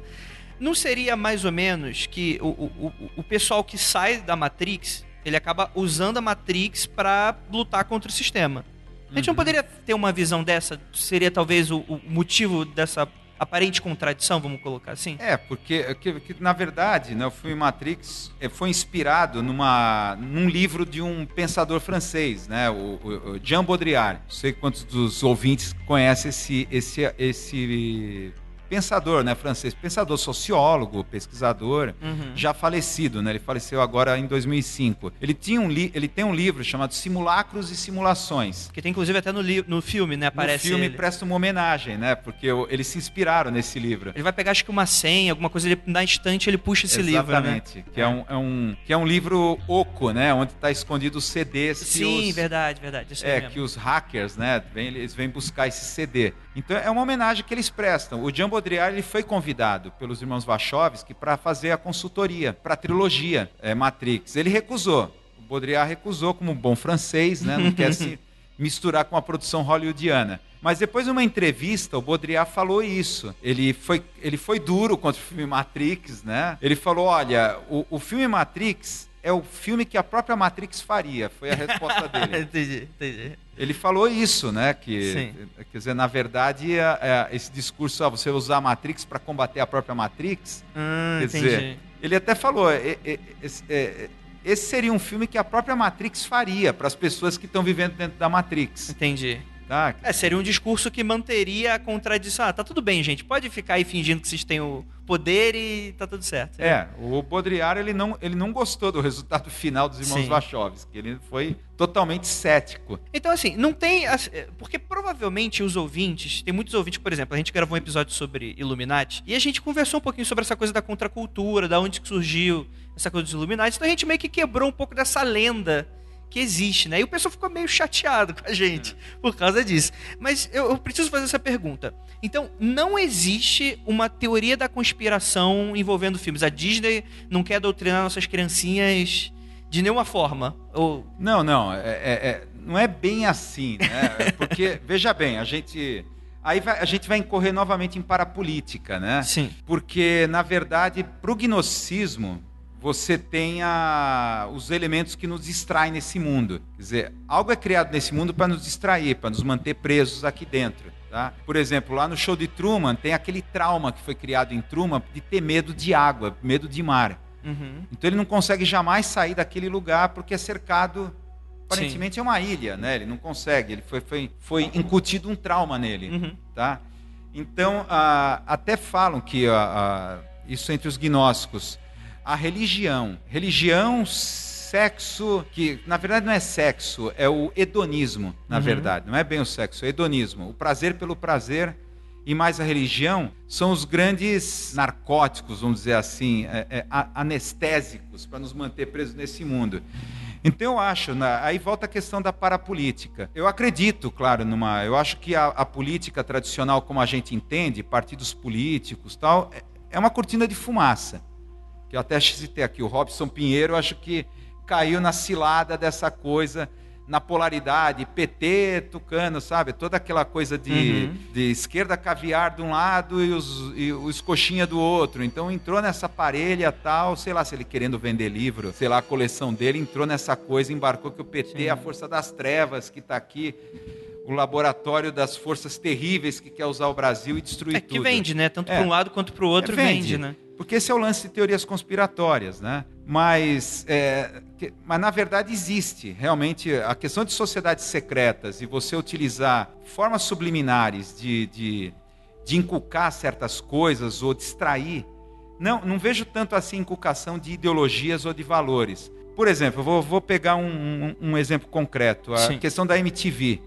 Não seria mais ou menos que o, o, o- o pessoal que sai da Matrix, ele acaba usando a Matrix para lutar contra o sistema. A gente não poderia ter uma visão dessa? Seria talvez o, o motivo dessa aparente contradição, vamos colocar assim? É, porque que- que, na verdade né, o filme Matrix eh, foi inspirado numa, num livro de um pensador francês, né, o- o Jean Baudrillard. Não sei quantos dos ouvintes conhecem esse, esse, esse pensador né, francês, pensador sociólogo, pesquisador, Uhum. já falecido, né? Ele faleceu agora em 2005. Ele tinha um li ele tem um livro chamado Simulacros e Simulações. Que tem inclusive até no, no filme, né? Aparece no filme ele. presta uma homenagem, né? Porque eles se inspiraram nesse livro. Ele vai pegar acho que uma senha, alguma coisa, ele, na instante ele puxa esse livro, né? Exatamente. Que é. um, é um, que é um livro oco, né? Onde está escondido os CDs Sim, os, verdade, verdade. É, que os hackers, né? Vêm, eles vêm buscar esse CD. Então é uma homenagem que eles prestam. O Jean Baudrillard ele foi convidado pelos irmãos Wachowski para fazer a consultoria para a trilogia é, Matrix. Ele recusou. O Baudrillard recusou como um bom francês, né? Não quer se <laughs> misturar com a produção hollywoodiana. Mas depois de uma entrevista, o Baudrillard falou isso. Ele foi, ele foi duro contra o filme Matrix, né? Ele falou: olha, o, o filme Matrix é o filme que a própria Matrix faria. Foi a resposta <laughs> dele. entendi, entendi. Ele falou isso, né? Que, Sim. quer dizer, na verdade, é- é esse discurso, ah, você usar a Matrix para combater a própria Matrix, Ah, quer entendi. dizer, ele até falou, é- é- esse, é- esse seria um filme que a própria Matrix faria para as pessoas que estão vivendo dentro da Matrix, Entendi. Tá? É, seria um discurso que manteria a contradição. Ah, tá tudo bem, gente. Pode ficar aí fingindo que vocês têm o poder e tá tudo certo. É, o Baudrillard ele não, ele não gostou do resultado <laughs> final dos irmãos. Wachowski, ele foi totalmente cético. Então, assim, não tem. é, Porque provavelmente os ouvintes. Tem muitos ouvintes, por exemplo, a gente gravou um episódio sobre Illuminati e a gente conversou um pouquinho sobre essa coisa da contracultura, da onde que surgiu essa coisa dos Illuminati. Então a gente meio que quebrou um pouco dessa lenda que existe, né? E o pessoal ficou meio chateado com a gente por causa disso. Mas eu, eu preciso fazer essa pergunta. Então, não existe uma teoria da conspiração envolvendo filmes. A Disney não quer doutrinar nossas criancinhas de nenhuma forma. Ou. Não, não, é, é- é- não é bem assim, né? É Porque, <laughs> veja bem, a gente. Aí vai- a gente vai incorrer novamente em parapolítica, né? Sim. Porque, na verdade, para o gnosticismo, você tem a- os elementos que nos distraem nesse mundo. Quer dizer, algo é criado nesse mundo para nos distrair, para nos manter presos aqui dentro. Tá? Por exemplo, lá no show de Truman, tem aquele trauma que foi criado em Truman de ter medo de água, medo de mar. Uhum. Então ele não consegue jamais sair daquele lugar porque é cercado. Aparentemente é uma ilha, né? Ele não consegue. Ele foi, foi, foi incutido um trauma nele, Uhum. tá? Então ah, até falam que ah, ah, isso entre os gnósticos, a religião, religião, sexo, que na verdade não é sexo, é o hedonismo, na Uhum. verdade, não é bem o sexo, é hedonismo, o prazer pelo prazer e mais a religião são os grandes narcóticos, vamos dizer assim, é, é, anestésicos para nos manter presos nesse mundo. Então eu acho, aí volta a questão da parapolítica. Eu acredito, claro, numa, eu acho que a, a política tradicional como a gente entende, partidos políticos, tal, é, é uma cortina de fumaça. Que eu até citei aqui o Robson Pinheiro, acho que caiu na cilada dessa coisa na polaridade, PT, Tucano, sabe? Toda aquela coisa de, Uhum. de esquerda caviar de um lado e os, e os coxinha do outro. Então entrou nessa parelha tal, sei lá se ele querendo vender livro, sei lá, a coleção dele, entrou nessa coisa, embarcou que o PT é a força das trevas que está aqui, o laboratório das forças terríveis que quer usar o Brasil e destruir É que tudo. vende, né? Tanto É. para um lado quanto para o outro É, vende, né? Porque esse é o lance de teorias conspiratórias, né? Mas, é, que- mas na verdade existe realmente a questão de sociedades secretas e você utilizar formas subliminares de, de, de inculcar certas coisas ou distrair. Não, não vejo tanto assim inculcação de ideologias ou de valores. Por exemplo, eu vou, vou pegar um, um- um exemplo concreto, a Sim. questão da MTV,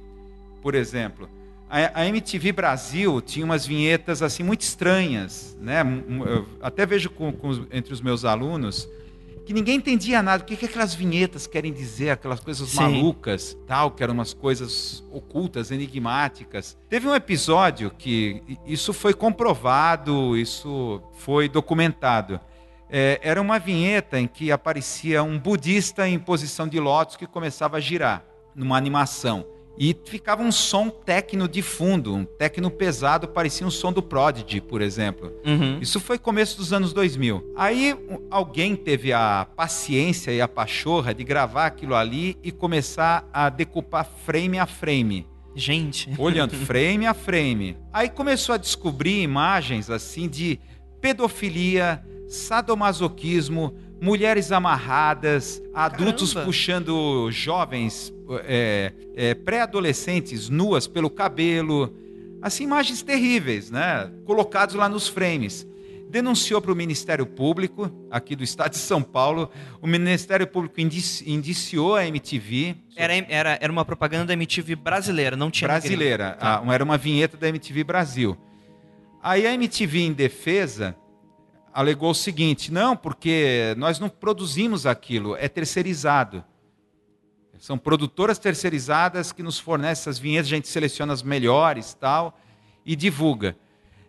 por exemplo. A, a MTV Brasil tinha umas vinhetas assim muito estranhas, né? Eu até vejo com- com entre os meus alunos que ninguém entendia nada. O que, que aquelas vinhetas querem dizer? Aquelas coisas Sim. malucas, tal, que eram umas coisas ocultas, enigmáticas. Teve um episódio que isso foi comprovado, isso foi documentado. É, era uma vinheta em que aparecia um budista em posição de lótus que começava a girar numa animação. E ficava um som técnico de fundo, um técnico pesado, parecia um som do Prodigy, por exemplo. Uhum. Isso foi começo dos anos 2000. Aí alguém teve a paciência e a pachorra de gravar aquilo ali e começar a decupar frame a frame Gente. olhando <laughs> frame a frame. Aí começou a descobrir imagens assim de pedofilia, sadomasoquismo, mulheres amarradas, adultos Caramba. puxando jovens é, é, pré-adolescentes nuas pelo cabelo. Assim, imagens terríveis, né? Colocados lá nos frames. Denunciou para o Ministério Público, aqui do Estado de São Paulo. O Ministério Público indici- indiciou a MTV. Era, era, era uma propaganda da MTV brasileira, não tinha brasileira. Ah, era uma vinheta da MTV Brasil. Aí a MTV, em defesa, alegou o seguinte: não, porque nós não produzimos aquilo, é terceirizado. São produtoras terceirizadas que nos fornecem essas vinhetas, a gente seleciona as melhores tal e divulga.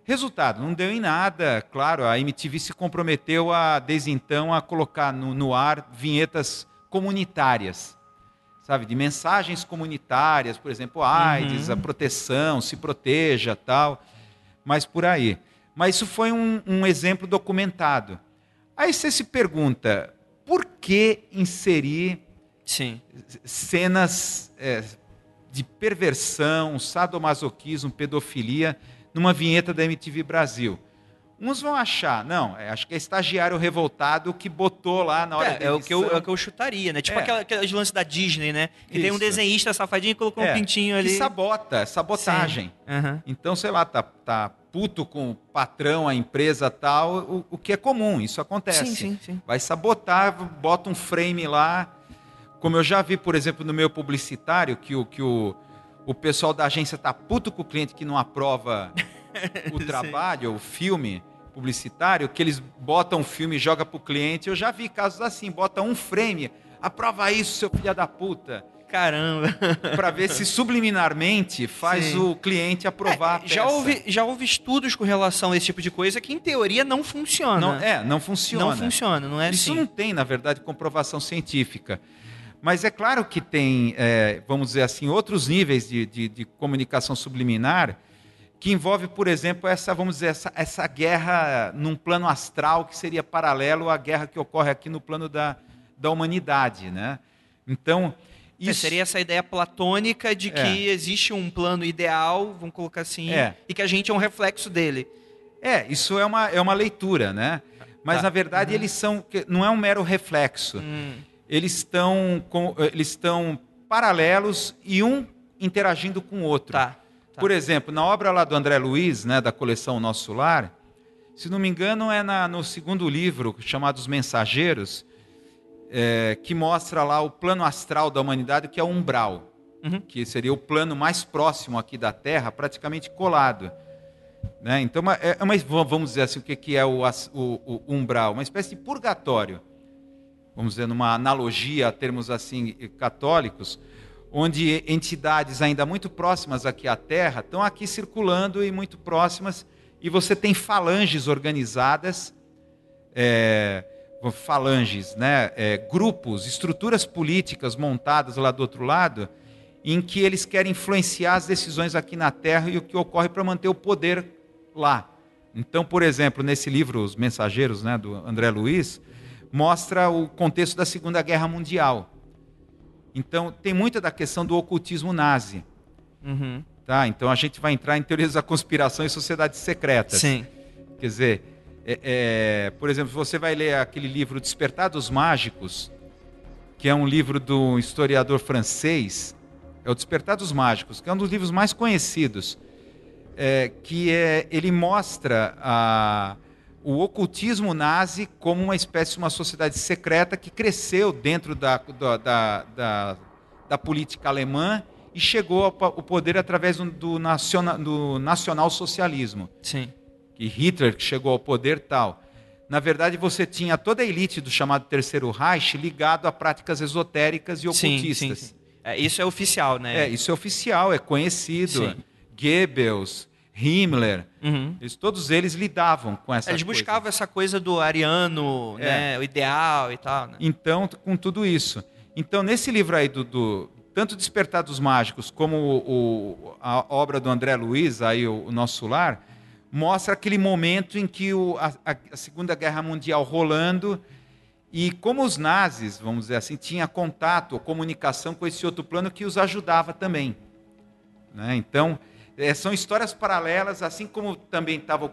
Resultado, não deu em nada. Claro, a MTV se comprometeu a, desde então, a colocar no, no ar vinhetas comunitárias sabe, de mensagens comunitárias, por exemplo, AIDS, Uhum. a proteção, se proteja, tal, mas por aí. Mas isso foi um, um exemplo documentado. Aí você se pergunta, por que inserir Sim. cenas é, de perversão, sadomasoquismo, pedofilia numa vinheta da MTV Brasil? Uns vão achar, não, é, acho que é estagiário revoltado que botou lá na hora É, da é o que eu, é o que eu chutaria, né? Tipo É. aquela, aqueles lances da Disney, né? Que tem um Isso. desenhista safadinho e colocou um É, pintinho ali. Que sabota, sabotagem. Aham. Então, sei lá, tá, tá puto com o patrão, a empresa tal, o, o que é comum, isso acontece. Sim, sim, sim. Vai sabotar, bota um frame lá. Como eu já vi, por exemplo, no meu publicitário, que o, que o, o pessoal da agência tá puto com o cliente que não aprova <laughs> o trabalho, o filme publicitário, que eles botam o filme e jogam pro cliente. Eu já vi casos assim, bota um frame, aprova isso, seu filho da puta. Caramba. <laughs> Para ver se subliminarmente faz Sim. o cliente aprovar a É, já, houve, já houve estudos com relação a esse tipo de coisa que, em teoria, não funciona. Não, é, não funciona. Não funciona, não é Isso assim. não tem, na verdade, comprovação científica. Mas é claro que tem, é, vamos dizer assim, outros níveis de, de- de comunicação subliminar que envolve, por exemplo, essa, vamos dizer, essa, essa guerra num plano astral que seria paralelo à guerra que ocorre aqui no plano da, da humanidade, né? Então, É, isso Seria essa ideia platônica de que É. existe um plano ideal, vamos colocar assim, É. e que a gente é um reflexo dele. É, isso é uma, é uma leitura, né? Mas Tá. na verdade eles são não é um mero reflexo. Hum, Eles estão com- eles estão paralelos e um interagindo com o outro. tá. tá. Por exemplo, na obra lá do André Luiz, né, da coleção Nosso Lar, se não me engano é na- no segundo livro chamado Os Mensageiros, é, que mostra lá o plano astral da humanidade, que é o umbral, Uhum. que seria o plano mais próximo aqui da Terra, praticamente colado. Né? Então, uma- é uma, vamos dizer assim, o que que é o, o- o umbral? Uma espécie de purgatório, vamos dizer, numa analogia a termos assim católicos, onde entidades ainda muito próximas aqui à Terra estão aqui circulando e muito próximas, e você tem falanges organizadas, é, falanges, né, é, grupos, estruturas políticas montadas lá do outro lado, em que eles querem influenciar as decisões aqui na Terra e o que ocorre para manter o poder lá. Então, por exemplo, nesse livro Os Mensageiros, né, do André Luiz, mostra o contexto da Segunda Guerra Mundial. Então, tem muita da questão do ocultismo nazi. Uhum. Tá? Então, a gente vai entrar em teorias da conspiração e sociedades secretas. Sim. Quer dizer, é- é, por exemplo, você vai ler aquele livro Despertar dos Mágicos, que é um livro do historiador francês, é o Despertar dos Mágicos, que é um dos livros mais conhecidos, é, que é, ele mostra a, o ocultismo nazi como uma espécie de uma sociedade secreta que cresceu dentro da, da, da, da, da política alemã e chegou ao, po- ao poder através do, do, naciona, do nacional-socialismo Sim. que Hitler que chegou ao poder tal. Na verdade, você tinha toda a elite do chamado Terceiro Reich ligado a práticas esotéricas e Sim, ocultistas. sim, sim. É, isso é oficial, né? É, isso é oficial, é conhecido. Sim. Goebbels, Himmler, Uhum. eles, todos eles lidavam com essa Eles coisa. buscavam essa coisa do ariano, É. né? O ideal e tal, né? Então, com tudo isso. Então, nesse livro aí do, do- tanto Despertar dos Mágicos como o- o- a obra do André Luiz, aí o, o Nosso Lar, mostra aquele momento em que a- a Segunda Guerra Mundial rolando e como os nazis, vamos dizer assim, tinha contato ou comunicação com esse outro plano que os ajudava também. né? Então, eh, são histórias paralelas, assim como também tava,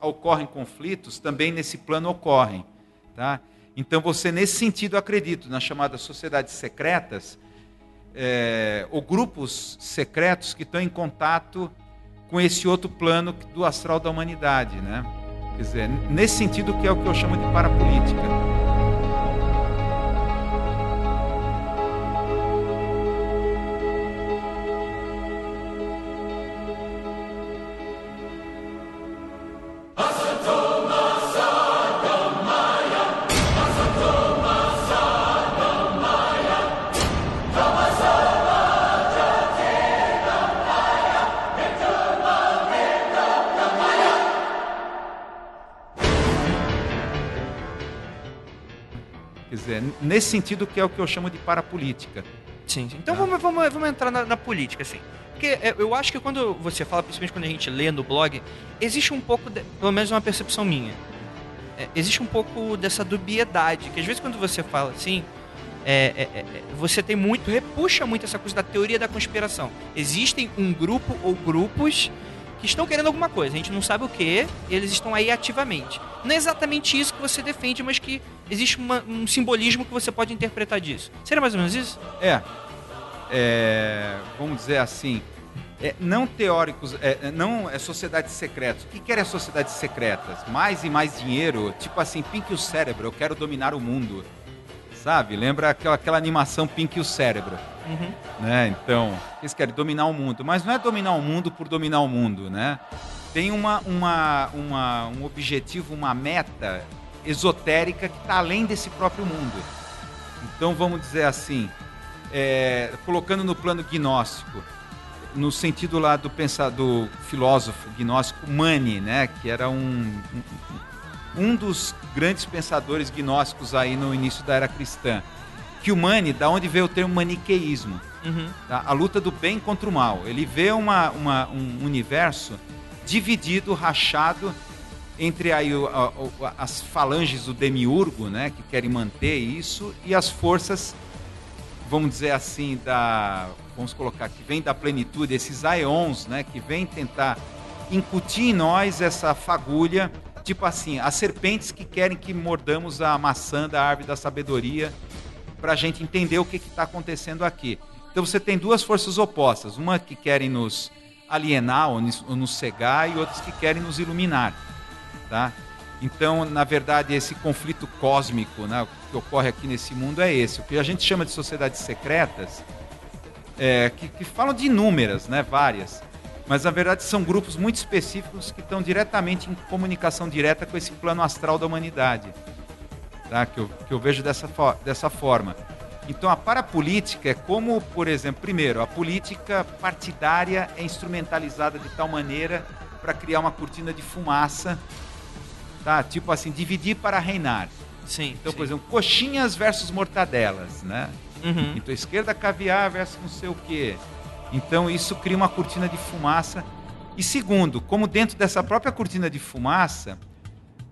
ocorrem conflitos, também nesse plano ocorrem. Tá? Então, você, nesse sentido, acredito nas chamadas sociedades secretas, eh, ou grupos secretos que estão em contato com esse outro plano do astral da humanidade. Né? Quer dizer, nesse sentido que é o que eu chamo de parapolítica. Nesse sentido que é o que eu chamo de parapolítica. Sim, sim. Então Ah. vamos, vamos, vamos entrar na, na política, assim. Porque é, eu acho que quando você fala, principalmente quando a gente lê no blog, existe um pouco, de- pelo menos uma percepção minha, é, existe um pouco dessa dubiedade, que às vezes quando você fala assim, é, é, é, você tem muito, repuxa muito essa coisa da teoria da conspiração. Existem um grupo ou grupos que estão querendo alguma coisa, a gente não sabe o que, eles estão aí ativamente. Não é exatamente isso que você defende, mas que existe uma- um simbolismo que você pode interpretar disso. Seria mais ou menos isso? É, é, vamos dizer assim, é, não teóricos, é, é, não é sociedades secretas. O que querem as sociedades secretas? Mais e mais dinheiro, tipo assim, Pink o cérebro, eu quero dominar o mundo. Sabe? Lembra aquela, aquela animação Pink o cérebro? Uhum. né? Então, eles querem dominar o mundo, mas não é dominar o mundo por dominar o mundo, né? Tem uma, uma, uma, um objetivo, uma meta esotérica que está além desse próprio mundo. Então, vamos dizer assim, é, colocando no plano gnóstico, no sentido lá do pensador, filósofo gnóstico Mani, né? Que era um, um, um dos grandes pensadores gnósticos aí no início da era cristã. Que o Mani, da onde veio o termo maniqueísmo, Uhum. tá? a luta do bem contra o mal. Ele vê uma, uma- um universo dividido, rachado entre aí as falanges do demiurgo, né, que querem manter isso, e as forças, vamos dizer assim, da, vamos colocar, que vem da plenitude, esses aeons, né, que vem tentar incutir em nós essa fagulha Tipo assim, as serpentes que querem que mordamos a maçã da árvore da sabedoria para a gente entender o que está acontecendo aqui. Então você tem duas forças opostas, uma que querem nos alienar ou nos cegar e outras que querem nos iluminar, tá? Então, na verdade, esse conflito cósmico né, que ocorre aqui nesse mundo é esse. O que a gente chama de sociedades secretas, é, que, que, falam de inúmeras, né, várias, mas na verdade são grupos muito específicos que estão diretamente em comunicação direta com esse plano astral da humanidade, tá? que, eu, que eu vejo dessa, dessa forma. Então, a parapolítica é como, por exemplo, primeiro, a política partidária é instrumentalizada de tal maneira para criar uma cortina de fumaça tá? Tipo assim, dividir para reinar. Sim. Então, sim. por exemplo, coxinhas versus mortadelas, né? Uhum. Então, esquerda caviar versus não sei o quê. Então, isso cria uma cortina de fumaça. E segundo, como dentro dessa própria cortina de fumaça,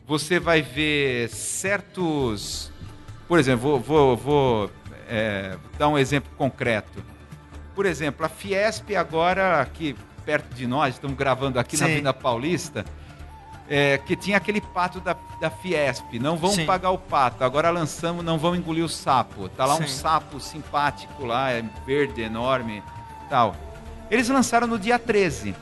você vai ver certos. Por exemplo, vou, vou, vou é, dar um exemplo concreto. Por exemplo, a Fiesp agora, aqui perto de nós, estamos gravando aqui Sim. na Vinda Paulista, é, que tinha aquele pato da, da Fiesp. Não vão Sim. pagar o pato. Agora lançamos, não vão engolir o sapo. Tá lá um Sim. sapo simpático lá, é verde, enorme, tal. Eles lançaram no dia 13.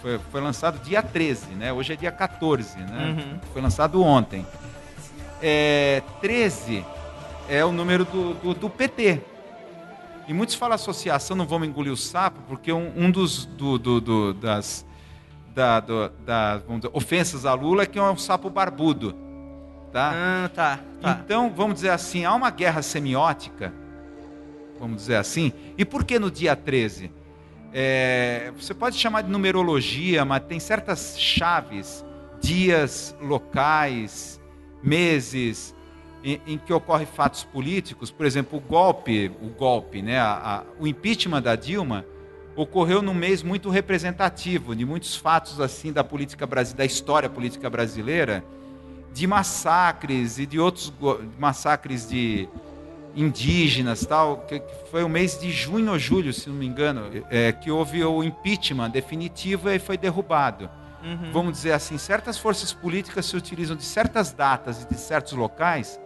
Foi, foi lançado dia 13, né? Hoje é dia 14, né? Uhum. Foi lançado ontem. É, 13 é o número do, do, do PT. E muitos falam associação, não vamos engolir o sapo, porque um, um dos do, do- do- das, da, do- da- dizer, ofensas a Lula que é um sapo barbudo. Tá? Ah, tá, tá. Então, vamos dizer assim, há uma guerra semiótica, vamos dizer assim. E por que no dia 13? É, você pode chamar de numerologia, mas tem certas chaves, dias, locais, meses, em, em que ocorrem fatos políticos. Por exemplo, o golpe, o golpe, né, a- a- o impeachment da Dilma ocorreu num mês muito representativo de muitos fatos assim da política da história política brasileira, de massacres e de outros massacres de indígenas tal, que foi o mês de junho ou julho, se não me engano, é, que houve o impeachment definitivo e foi derrubado. Uhum. Vamos dizer assim, certas forças políticas se utilizam de certas datas e de certos locais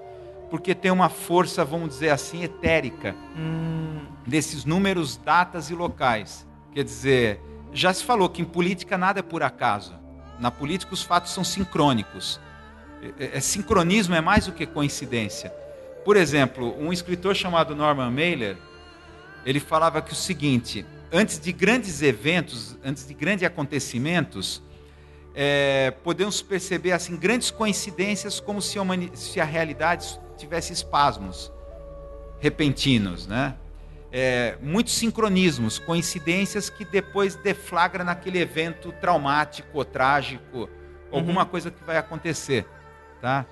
porque tem uma força, vamos dizer assim, etérica Hum, desses números, datas e locais. Quer dizer, já se falou que em política nada é por acaso. Na política os fatos são sincrônicos. É- é- é- sincronismo é mais do que coincidência. Por exemplo, um escritor chamado Norman Mailer, ele falava que o seguinte: antes de grandes eventos, antes de grandes acontecimentos, é, podemos perceber assim grandes coincidências, como se a, se a realidade tivesse espasmos repentinos, né? É, muitos sincronismos, coincidências que depois deflagra naquele evento traumático ou trágico, alguma coisa que vai acontecer, tá?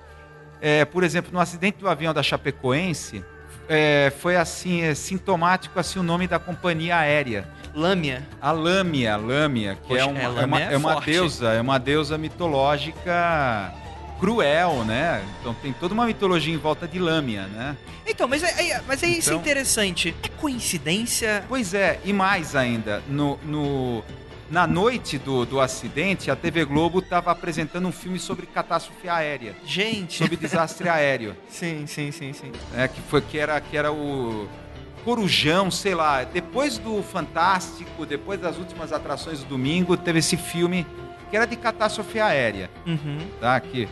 É, por exemplo, no acidente do avião da Chapecoense, é, foi assim é, sintomático assim o nome da companhia aérea, lâmia. a Lâmia, Lâmia, que Poxa, é, uma, é, é, Lâmia uma, é é uma deusa, é uma deusa mitológica cruel, né? Então tem toda uma mitologia em volta de Lâmia, né? Então, mas, é, é- mas é isso é Então- interessante. É coincidência? Pois é, e mais ainda, no, no- na noite do, do acidente, a TV Globo estava apresentando um filme sobre catástrofe aérea, Gente. sobre desastre aéreo, <laughs> Sim, sim, sim, sim. né? Que foi que era que era o Corujão, sei lá. Depois do Fantástico, depois das últimas atrações do domingo, teve esse filme que era de catástrofe aérea. Uhum. tá? Que,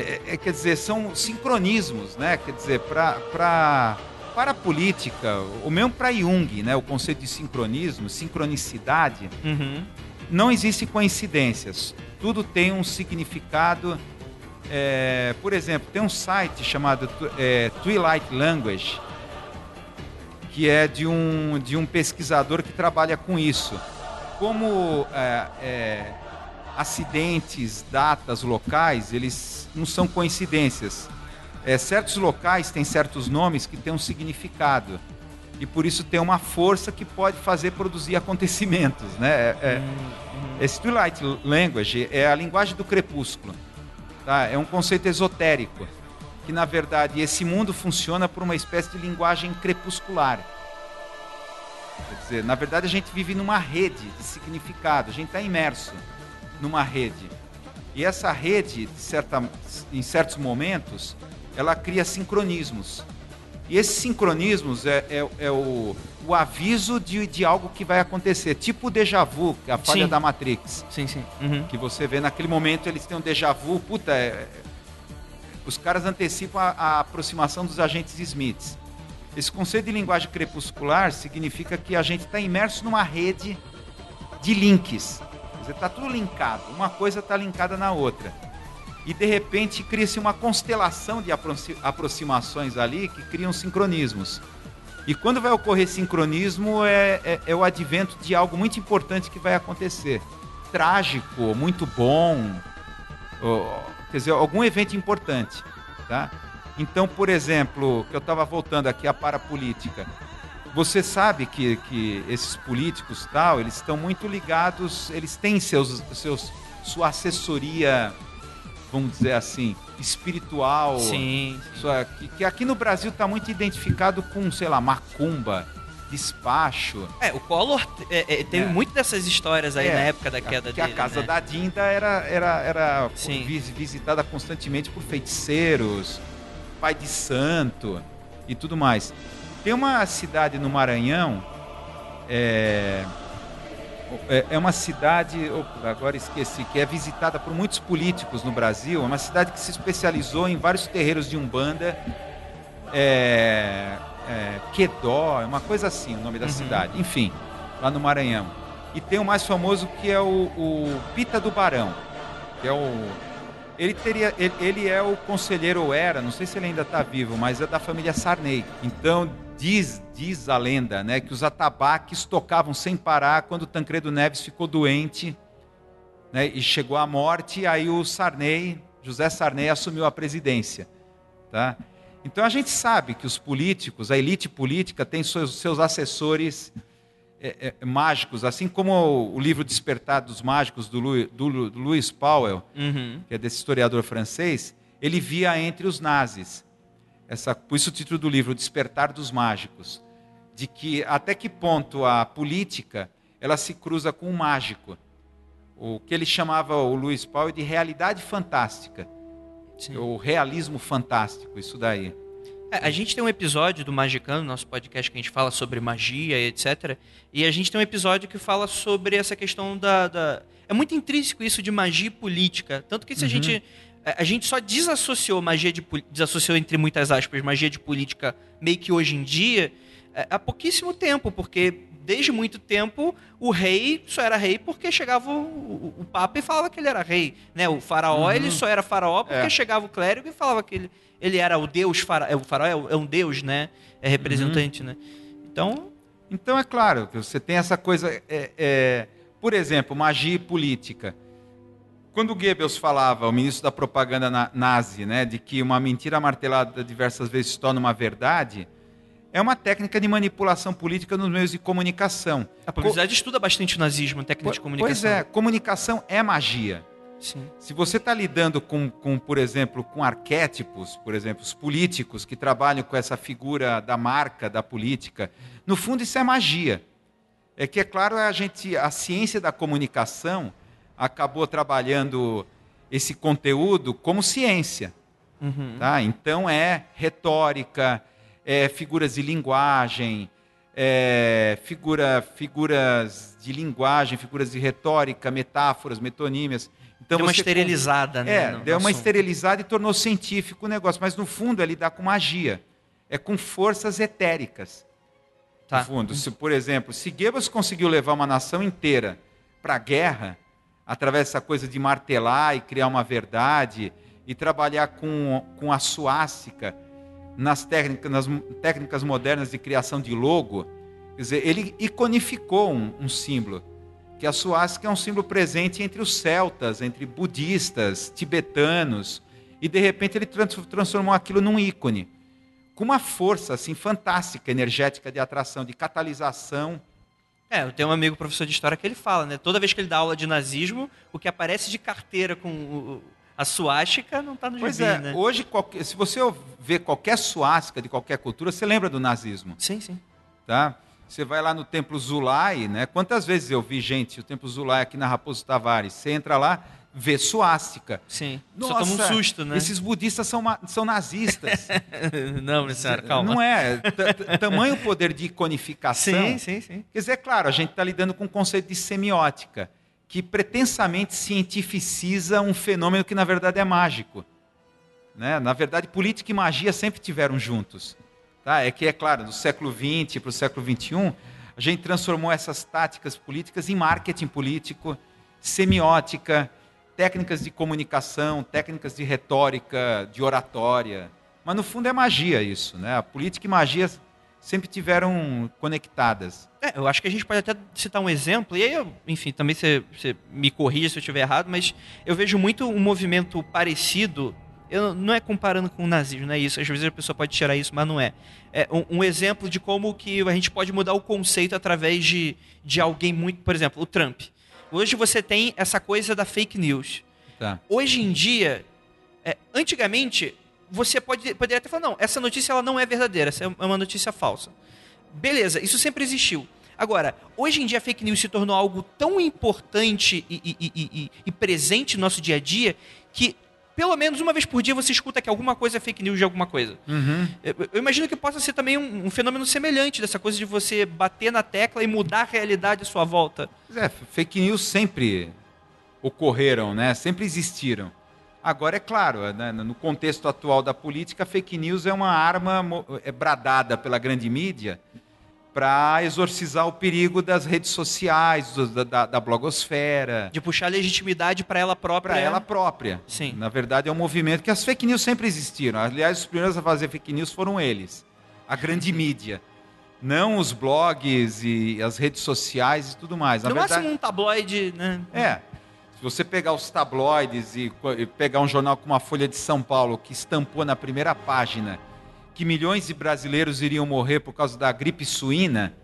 é, é- quer dizer, são sincronismos, né? Quer dizer, pra, para a política, ou mesmo para Jung, né? O conceito de sincronismo, sincronicidade, Uhum. não existem coincidências. Tudo tem um significado. é, por exemplo, tem um site chamado é, Twilight Language, que é de um, de um pesquisador que trabalha com isso. Como é, é, acidentes, datas, locais, eles não são coincidências. É, certos locais têm certos nomes que têm um significado. E por isso tem uma força que pode fazer produzir acontecimentos. Né? É- é- esse Twilight Language é a linguagem do crepúsculo. Tá? É um conceito esotérico. Que, na verdade, esse mundo funciona por uma espécie de linguagem crepuscular. Quer dizer, na verdade, a gente vive numa rede de significado. A gente está imerso numa rede. E essa rede, de certa, em certos momentos, ela cria sincronismos. E esses sincronismos é, é, é o, o aviso de, de algo que vai acontecer, tipo o déjà vu, é a falha Sim. da Matrix. Sim, sim. Uhum. Que você vê naquele momento, eles têm um déjà vu, puta, é- os caras antecipam a, a aproximação dos agentes Smiths. Esse conceito de linguagem crepuscular significa que a gente está imerso numa rede de links. Está tudo linkado, uma coisa está linkada na outra. E de repente cria-se uma constelação de aproxi- aproximações ali que criam sincronismos. E quando vai ocorrer sincronismo é, é- é o advento de algo muito importante que vai acontecer. Trágico, muito bom, ou, quer dizer, algum evento importante. Tá? Então, por exemplo, que eu estava voltando aqui à parapolítica. Você sabe que, que esses políticos tal, eles estão muito ligados, eles têm seus, seus, sua assessoria, vamos dizer assim, espiritual. Sim. Só que, que aqui no Brasil está muito identificado com, sei lá, macumba, despacho. É, o Collor é, é, teve É. muito dessas histórias aí É, na época da queda que dele. a casa né? da Dinda era, era, era Sim. vis- visitada constantemente por feiticeiros, pai de santo e tudo mais. Tem uma cidade no Maranhão, é, é, é uma cidade, agora esqueci, que é visitada por muitos políticos no Brasil. É uma cidade que se especializou em vários terreiros de Umbanda. É, é, Quedó, é uma coisa assim o nome da Uhum. cidade. Enfim, lá no Maranhão. E tem o mais famoso que é o, o Pita do Barão, que é o ele teria ele, ele é o conselheiro ou era, não sei se ele ainda está vivo, mas é da família Sarney. Então diz diz a lenda, né, que os atabaques tocavam sem parar quando Tancredo Neves ficou doente, né, e chegou à morte, aí o Sarney, José Sarney assumiu a presidência, tá? Então a gente sabe que os políticos, a elite política tem seus, seus assessores é, é, mágicos, assim como o, o livro Despertar dos Mágicos do, Louis, do, do Louis Powell, Uhum. que é desse historiador francês, ele via entre os nazis. Essa, por isso o título do livro, Despertar dos Mágicos, de que até que ponto a política ela se cruza com o mágico. O que ele chamava o Louis Powell de realidade fantástica, Sim. o realismo fantástico, isso daí. É, a gente tem um episódio do Magicano, nosso podcast que a gente fala sobre magia e etc. E a gente tem um episódio que fala sobre essa questão da. da- É muito intrínseco isso de magia e política. Tanto que se a gente. A gente só desassociou magia de desassociou entre muitas aspas magia de política meio que hoje em dia é, há pouquíssimo tempo, porque desde muito tempo o rei só era rei porque chegava o, o, o papa e falava que ele era rei, né? O faraó ele só era faraó porque É. chegava o clérigo e falava que ele, ele era o deus faraó, o faraó é, é um deus, né? É representante, né? Então, Então é claro que você tem essa coisa, é, é, por exemplo, magia e política. Quando Goebbels falava, o ministro da propaganda na- nazi, né, de que uma mentira martelada diversas vezes se torna uma verdade, é uma técnica de manipulação política nos meios de comunicação. a publicidade estuda bastante o nazismo, técnica de comunicação. Pois é, comunicação é magia. Sim. Se você está lidando com, com, por exemplo, com arquétipos, por exemplo, os políticos que trabalham com essa figura da marca, da política, no fundo isso é magia. É que, é claro, a, gente, a ciência da comunicação acabou trabalhando esse conteúdo como ciência. Uhum. Tá? Então é retórica, é figuras de linguagem, é figura, figuras de linguagem, figuras de retórica, metáforas, metonímias. Então Deu uma esterilizada, né? é, no- deu no uma assunto. esterilizada e tornou científico o negócio. Mas no fundo é lidar com magia. É com forças etéricas. Tá. No fundo, se, por exemplo, se Goebbels conseguiu levar uma nação inteira para a guerra, através dessa coisa de martelar e criar uma verdade, e trabalhar com, com a suástica nas técnicas, nas técnicas modernas de criação de logo, quer dizer, ele iconificou um, um símbolo que a suástica é um símbolo presente entre os celtas, entre budistas, tibetanos, e de repente ele trans- transformou aquilo num ícone, com uma força assim fantástica, energética de atração, de catalisação. É, eu tenho um amigo professor de história que ele fala, né? Toda vez que ele dá aula de nazismo, o que aparece de carteira com o- a suástica não tá no Pois gibi, é, né? hoje qualquer- se você ver qualquer suástica de qualquer cultura, você lembra do nazismo, Sim, sim. tá? Você vai lá no Templo Zulai, né? Quantas vezes eu vi gente, o Templo Zulai aqui na Raposo Tavares, você entra lá, vê suástica. Sim. Nossa, Só toma um susto, né? Esses budistas são, são nazistas. <laughs> não, senhora, calma. Não é? T- Tamanho poder de iconificação. Sim, sim, sim. Quer dizer, é claro, a gente está lidando com um conceito de semiótica, que pretensamente cientificiza um fenômeno que na verdade é mágico. Né? Na verdade, política e magia sempre tiveram juntos. Tá? É que, é claro, do século XX para o século XXI, a gente transformou essas táticas políticas em marketing político, semiótica, técnicas de comunicação, técnicas de retórica, de oratória. Mas no fundo é magia isso. Né? A política e magia sempre tiveram conectadas. É, eu acho que a gente pode até citar um exemplo, e aí, eu, enfim, também você, você me corrija se eu estiver errado, mas eu vejo muito um movimento parecido, eu, não é comparando com o nazismo, não é isso, às vezes a pessoa pode tirar isso, mas não é. É um, um exemplo de como que a gente pode mudar o conceito através de, de alguém muito, por exemplo, o Trump. Hoje você tem essa coisa da fake news. Tá. Hoje em dia, é, antigamente, você pode, poderia até falar, não, essa notícia ela não é verdadeira, essa é uma notícia falsa. Beleza, isso sempre existiu. Agora, hoje em dia a fake news se tornou algo tão importante e, e- e- e- e presente no nosso dia a dia que pelo menos uma vez por dia você escuta que alguma coisa é fake news de alguma coisa. Eu, eu imagino que possa ser também um, um fenômeno semelhante dessa coisa de você bater na tecla e mudar a realidade à sua volta. É, fake news sempre ocorreram, né? Sempre existiram. Agora, é claro, né, no contexto atual da política, fake news é uma arma é bradada pela grande mídia para exorcizar o perigo das redes sociais, do- da, da- blogosfera, De puxar legitimidade para ela própria. para ela própria. Sim. Na verdade, é um movimento que as fake news sempre existiram. Aliás, os primeiros a fazer fake news foram eles, a grande mídia. Não os blogs e as redes sociais e tudo mais. Na No verdade, máximo um tabloide, né? é. Se você pegar os tabloides e, e pegar um jornal como a Folha de São Paulo, que estampou na primeira página que milhões de brasileiros iriam morrer por causa da gripe suína,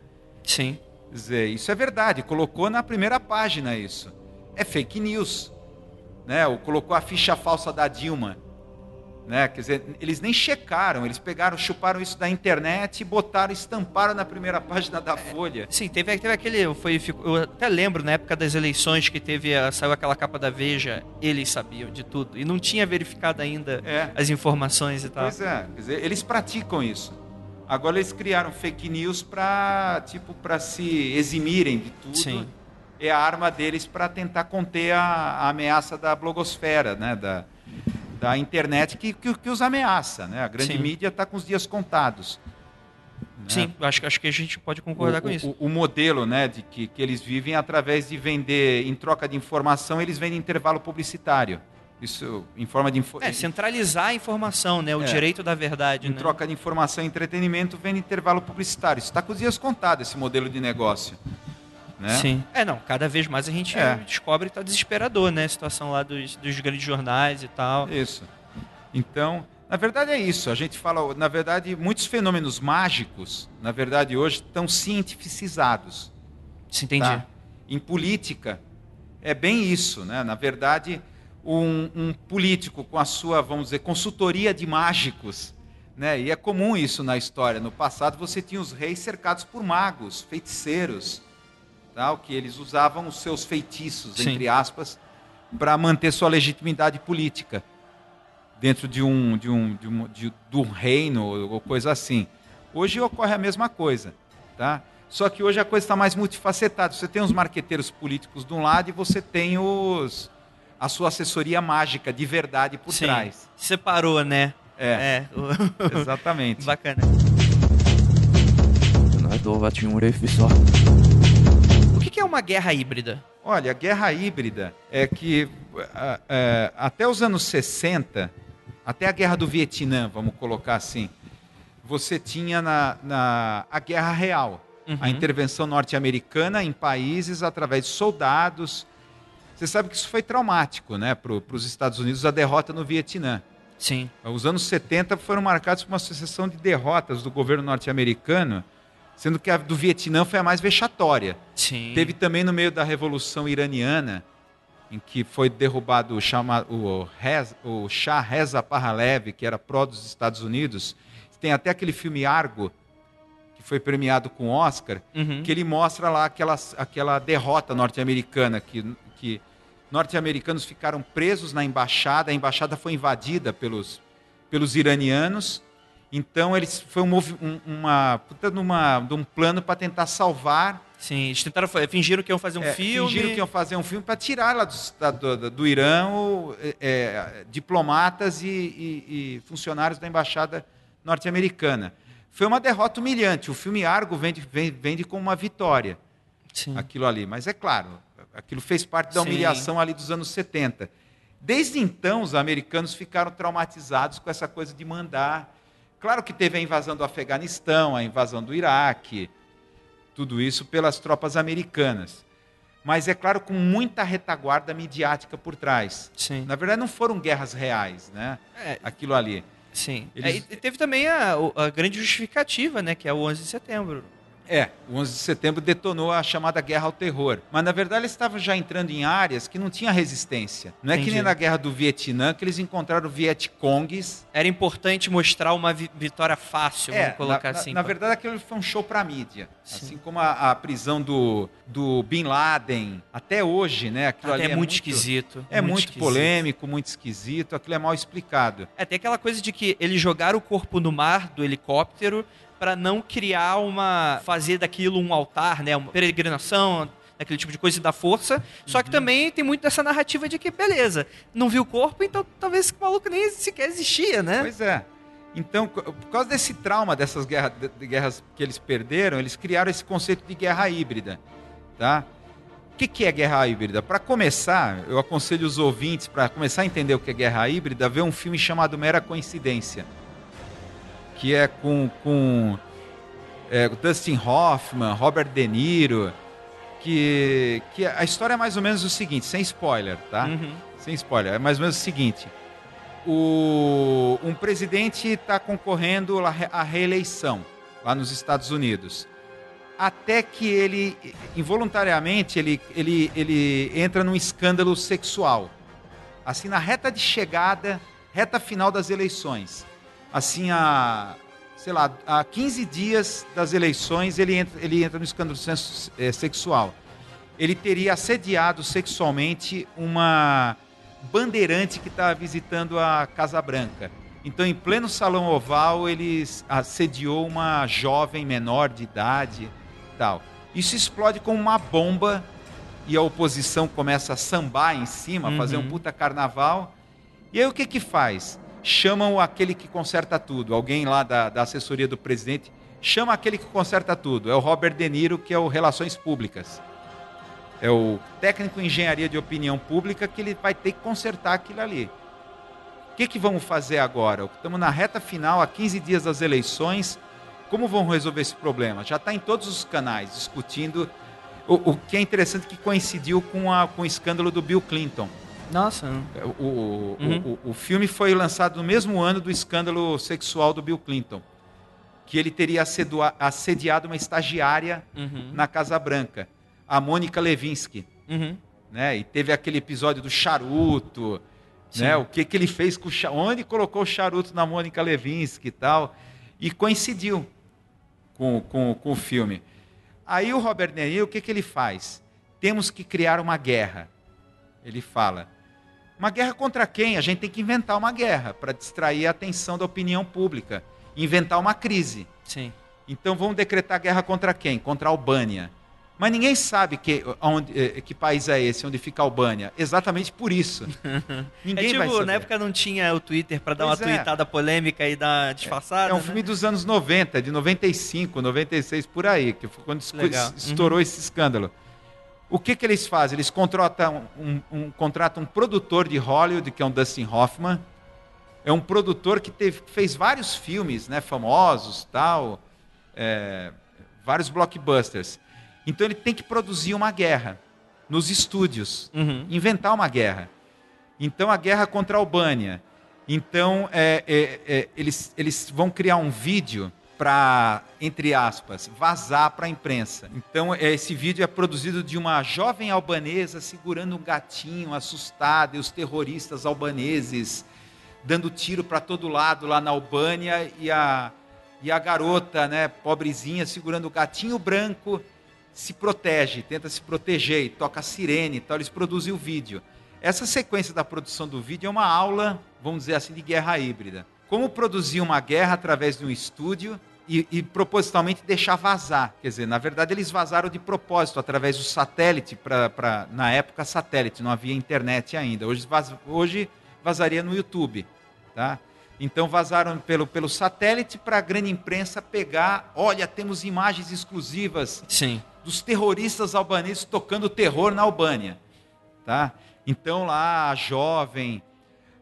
Sim. quer dizer, isso é verdade, colocou na primeira página isso. É fake news. Né? Ou colocou a ficha falsa da Dilma. Né? Quer dizer, eles nem checaram, eles pegaram, chuparam isso da internet e botaram, estamparam na primeira <laughs> página da Folha. Sim, teve, teve aquele. Foi, eu até lembro na época das eleições que teve. saiu aquela capa da Veja, eles sabiam de tudo. E não tinha verificado ainda É. as informações e tal. Pois é, quer dizer, eles praticam isso. Agora eles criaram fake news para tipo para se eximirem de tudo. Sim. É a arma deles para tentar conter a, a ameaça da blogosfera, né, da, da internet que, que, que os ameaça, né? A grande Sim. mídia está com os dias contados. né? Sim, acho, acho que a gente pode concordar o, com isso. O, o modelo, né, de que, que eles vivem através de vender, em troca de informação, eles vendem intervalo publicitário. Isso em forma de info- É, centralizar a informação, né? O É. direito da verdade, em né? troca de informação e entretenimento, vende intervalo publicitário. Isso está com os dias contados, esse modelo de negócio. Né? Sim. É, não, cada vez mais a gente É. descobre que tá desesperador, né? A situação lá dos, dos grandes jornais e tal. Isso. Então, na verdade é isso. A gente fala, na verdade, muitos fenômenos mágicos, na verdade, hoje estão cientificizados. Se entendi. tá? Em política, é bem isso, né? Na verdade, um, um político com a sua, vamos dizer, consultoria de mágicos, né? E é comum isso na história. No passado, você tinha os reis cercados por magos, feiticeiros, tal, que eles usavam os seus feitiços, Sim. entre aspas, para manter sua legitimidade política dentro de um, de um, de um, de, de um reino ou coisa assim. Hoje ocorre a mesma coisa, tá? Só que hoje a coisa está mais multifacetada. Você tem os marqueteiros políticos de um lado e você tem os a sua assessoria mágica de verdade por Sim. trás. Separou, né? É. é. <laughs> Exatamente. Bacana. Um que que é uma guerra híbrida? Olha, a guerra híbrida é que até os anos 60, até a guerra do Vietnã, vamos colocar assim, você tinha na, na- a guerra real, a Uhum. intervenção norte-americana em países através de soldados. Você sabe que isso foi traumático né, para os Estados Unidos, a derrota no Vietnã. Sim. Os anos 70 foram marcados por uma sucessão de derrotas do governo norte-americano, sendo que a do Vietnã foi a mais vexatória. Sim. Teve também no meio da Revolução Iraniana, em que foi derrubado o, chama, o, o Shah Reza Pahlavi, que era pró dos Estados Unidos. Tem até aquele filme Argo, que foi premiado com Oscar, Uhum. que ele mostra lá aquela, aquela derrota norte-americana que, que norte-americanos ficaram presos na embaixada, a embaixada foi invadida pelos, pelos iranianos. Então eles foi um, um, uma, puta de uma, de um plano para tentar salvar Sim, eles tentaram, fingiram que iam fazer um é, filme. Fingiram que iam fazer um filme para tirar lá do, do- do Irã o, é, é, diplomatas e, e- e funcionários da embaixada norte-americana. Foi uma derrota humilhante. O filme Argo vende, vende, vende como uma vitória, Sim. aquilo ali. Mas é claro, aquilo fez parte da Sim. humilhação ali dos anos 70. Desde então, os americanos ficaram traumatizados com essa coisa de mandar. Claro que teve a invasão do Afeganistão, a invasão do Iraque, tudo isso pelas tropas americanas. Mas é claro, com muita retaguarda midiática por trás. Sim. Na verdade, não foram guerras reais, né? É, Aquilo ali. sim. Eles- É, e teve também a, a grande justificativa, né? Que é o 11 de setembro. É, o 11 de setembro detonou a chamada guerra ao terror. Mas, na verdade, eles estavam já entrando em áreas que não tinha resistência. Não é que Entendi. nem na guerra do Vietnã, que eles encontraram Vietcongues. Era importante mostrar uma vi- vitória fácil, vamos É, colocar na, assim. na, na verdade, aquilo foi um show para a mídia. Sim. Assim como a, a prisão do, do Bin Laden, até hoje, né? Aquilo Até ali é muito esquisito. É muito, esquisito. polêmico, muito esquisito, aquilo é mal explicado. É, tem aquela coisa de que eles jogaram o corpo no mar do helicóptero para não criar uma. fazer daquilo um altar, né? Uma peregrinação, aquele tipo de coisa da força. Só Uhum. que também tem muito dessa narrativa de que, beleza, não viu o corpo, então talvez esse maluco nem sequer existia, né? Pois é. Então, por causa desse trauma dessas guerra, de, de guerras que eles perderam, eles criaram esse conceito de guerra híbrida, tá? O que, que é guerra híbrida? Para começar, eu aconselho os ouvintes, para começar a entender o que é guerra híbrida, ver um filme chamado Mera Coincidência, que é com, com é, Dustin Hoffman, Robert De Niro, que, que a história é mais ou menos o seguinte, sem spoiler, tá? Uhum. Sem spoiler, é mais ou menos o seguinte: o, um presidente está concorrendo à re- à reeleição lá nos Estados Unidos. Até que ele, involuntariamente, ele, ele, ele entra num escândalo sexual. Assim, na reta de chegada, reta final das eleições. Assim, a, sei lá, a 15 dias das eleições, ele entra, ele entra no escândalo eh, sexual. Ele teria assediado sexualmente uma bandeirante que estava visitando a Casa Branca. Então, em pleno salão oval, ele assediou uma jovem menor de idade, tal. Isso explode como uma bomba e a oposição começa a sambar em cima, Uhum. fazer um puta carnaval. E aí o que que faz? Chamam aquele que conserta tudo, alguém lá da, da assessoria do presidente, chama aquele que conserta tudo. É o Robert De Niro, que é o Relações Públicas. É o técnico em engenharia de opinião pública que ele vai ter que consertar aquilo ali. O que, que vamos fazer agora? Estamos na reta final, há 15 dias das eleições. Como vão resolver esse problema? Já está em todos os canais discutindo. O, o que é interessante que coincidiu com, a, com o escândalo do Bill Clinton. Nossa. O, o, Uhum. o, o filme foi lançado no mesmo ano do escândalo sexual do Bill Clinton. Que ele teria assediado uma estagiária Uhum. na Casa Branca, a Mônica Levinsky Uhum. né? E teve aquele episódio do charuto, Sim. né? O que, que ele fez com o charuto, onde colocou o charuto na Mônica Levinsky e tal. E coincidiu com, com, com o filme. Aí o Robert De Niro, o que, que ele faz? Temos que criar uma guerra. Ele fala. Uma guerra contra quem? A gente tem que inventar uma guerra para distrair a atenção da opinião pública. Inventar uma crise. Sim. Então vamos decretar guerra contra quem? Contra a Albânia. Mas ninguém sabe que, onde, eh, que país é esse, onde fica a Albânia. Exatamente por isso. <laughs> Ninguém é vai tipo, saber. na época não tinha o Twitter pra dar Pois uma é. tweetada polêmica e dar uma disfarçada. É um né? filme dos anos 90, de 95, 96, por aí, que foi quando Legal. Uhum. estourou esse escândalo. O que, que eles fazem? Eles contratam um, um, contratam um produtor de Hollywood, que é um Dustin Hoffman. É um produtor que teve, fez vários filmes né, famosos, tal, é, vários blockbusters. Então ele tem que produzir uma guerra nos estúdios Uhum. inventar uma guerra. Então, a guerra contra a Albânia. Então, é, é, é, eles, eles vão criar um vídeo para, entre aspas, vazar para a imprensa. Então, é, esse vídeo é produzido de uma jovem albanesa segurando um gatinho assustado e os terroristas albaneses dando tiro para todo lado lá na Albânia e a, e a garota, né, pobrezinha, segurando o gatinho branco se protege, tenta se proteger e toca a sirene e tal, eles produzem o vídeo. essa sequência da produção do vídeo é uma aula, vamos dizer assim, de guerra híbrida. Como produzir uma guerra através de um estúdio e, e, propositalmente deixar vazar. Quer dizer, na verdade, eles vazaram de propósito, através do satélite, pra, pra, na época satélite, não havia internet ainda. Hoje, vaz, hoje vazaria no YouTube. Tá? Então vazaram pelo, pelo satélite para a grande imprensa pegar. Olha, temos imagens exclusivas Sim. dos terroristas albaneses tocando terror na Albânia. Tá? Então lá, a jovem,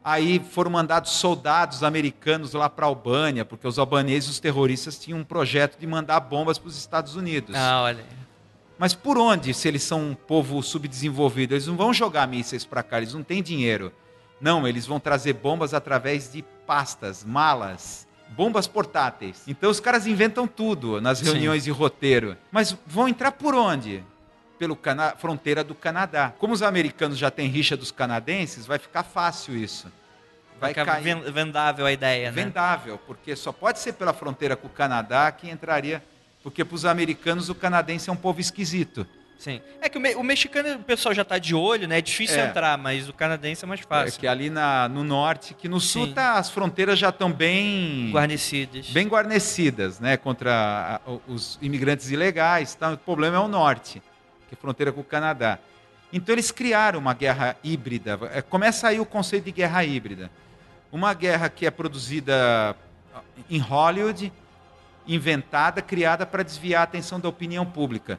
Aí foram mandados soldados americanos lá para a Albânia, porque os albaneses, os terroristas, tinham um projeto de mandar bombas para os Estados Unidos. Ah, olha. Mas por onde, se eles são um povo subdesenvolvido? Eles não vão jogar mísseis para cá, eles não têm dinheiro. Não, eles vão trazer bombas através de pastas, malas, bombas portáteis. Então os caras inventam tudo nas reuniões Sim. de roteiro. Mas vão entrar por onde? Pela fronteira do Canadá. Como os americanos já têm rixa dos canadenses, vai ficar fácil isso. Vai, vai cair... vendável a ideia, né? Vendável, porque só pode ser pela fronteira com o Canadá que entraria. Porque para os americanos o canadense é um povo esquisito. Sim. É que o, me o mexicano o pessoal já está de olho, né? É difícil é. entrar, mas o canadense é mais fácil. É que ali na, no norte, que no sul tá, as fronteiras já estão bem guarnecidas. Bem guarnecidas, né? Contra a, os imigrantes ilegais. Tá? O problema é o norte, que é fronteira com o Canadá. Então eles criaram uma guerra híbrida. É, começa aí o conceito de guerra híbrida. Uma guerra que é produzida em Hollywood, inventada, criada para desviar a atenção da opinião pública.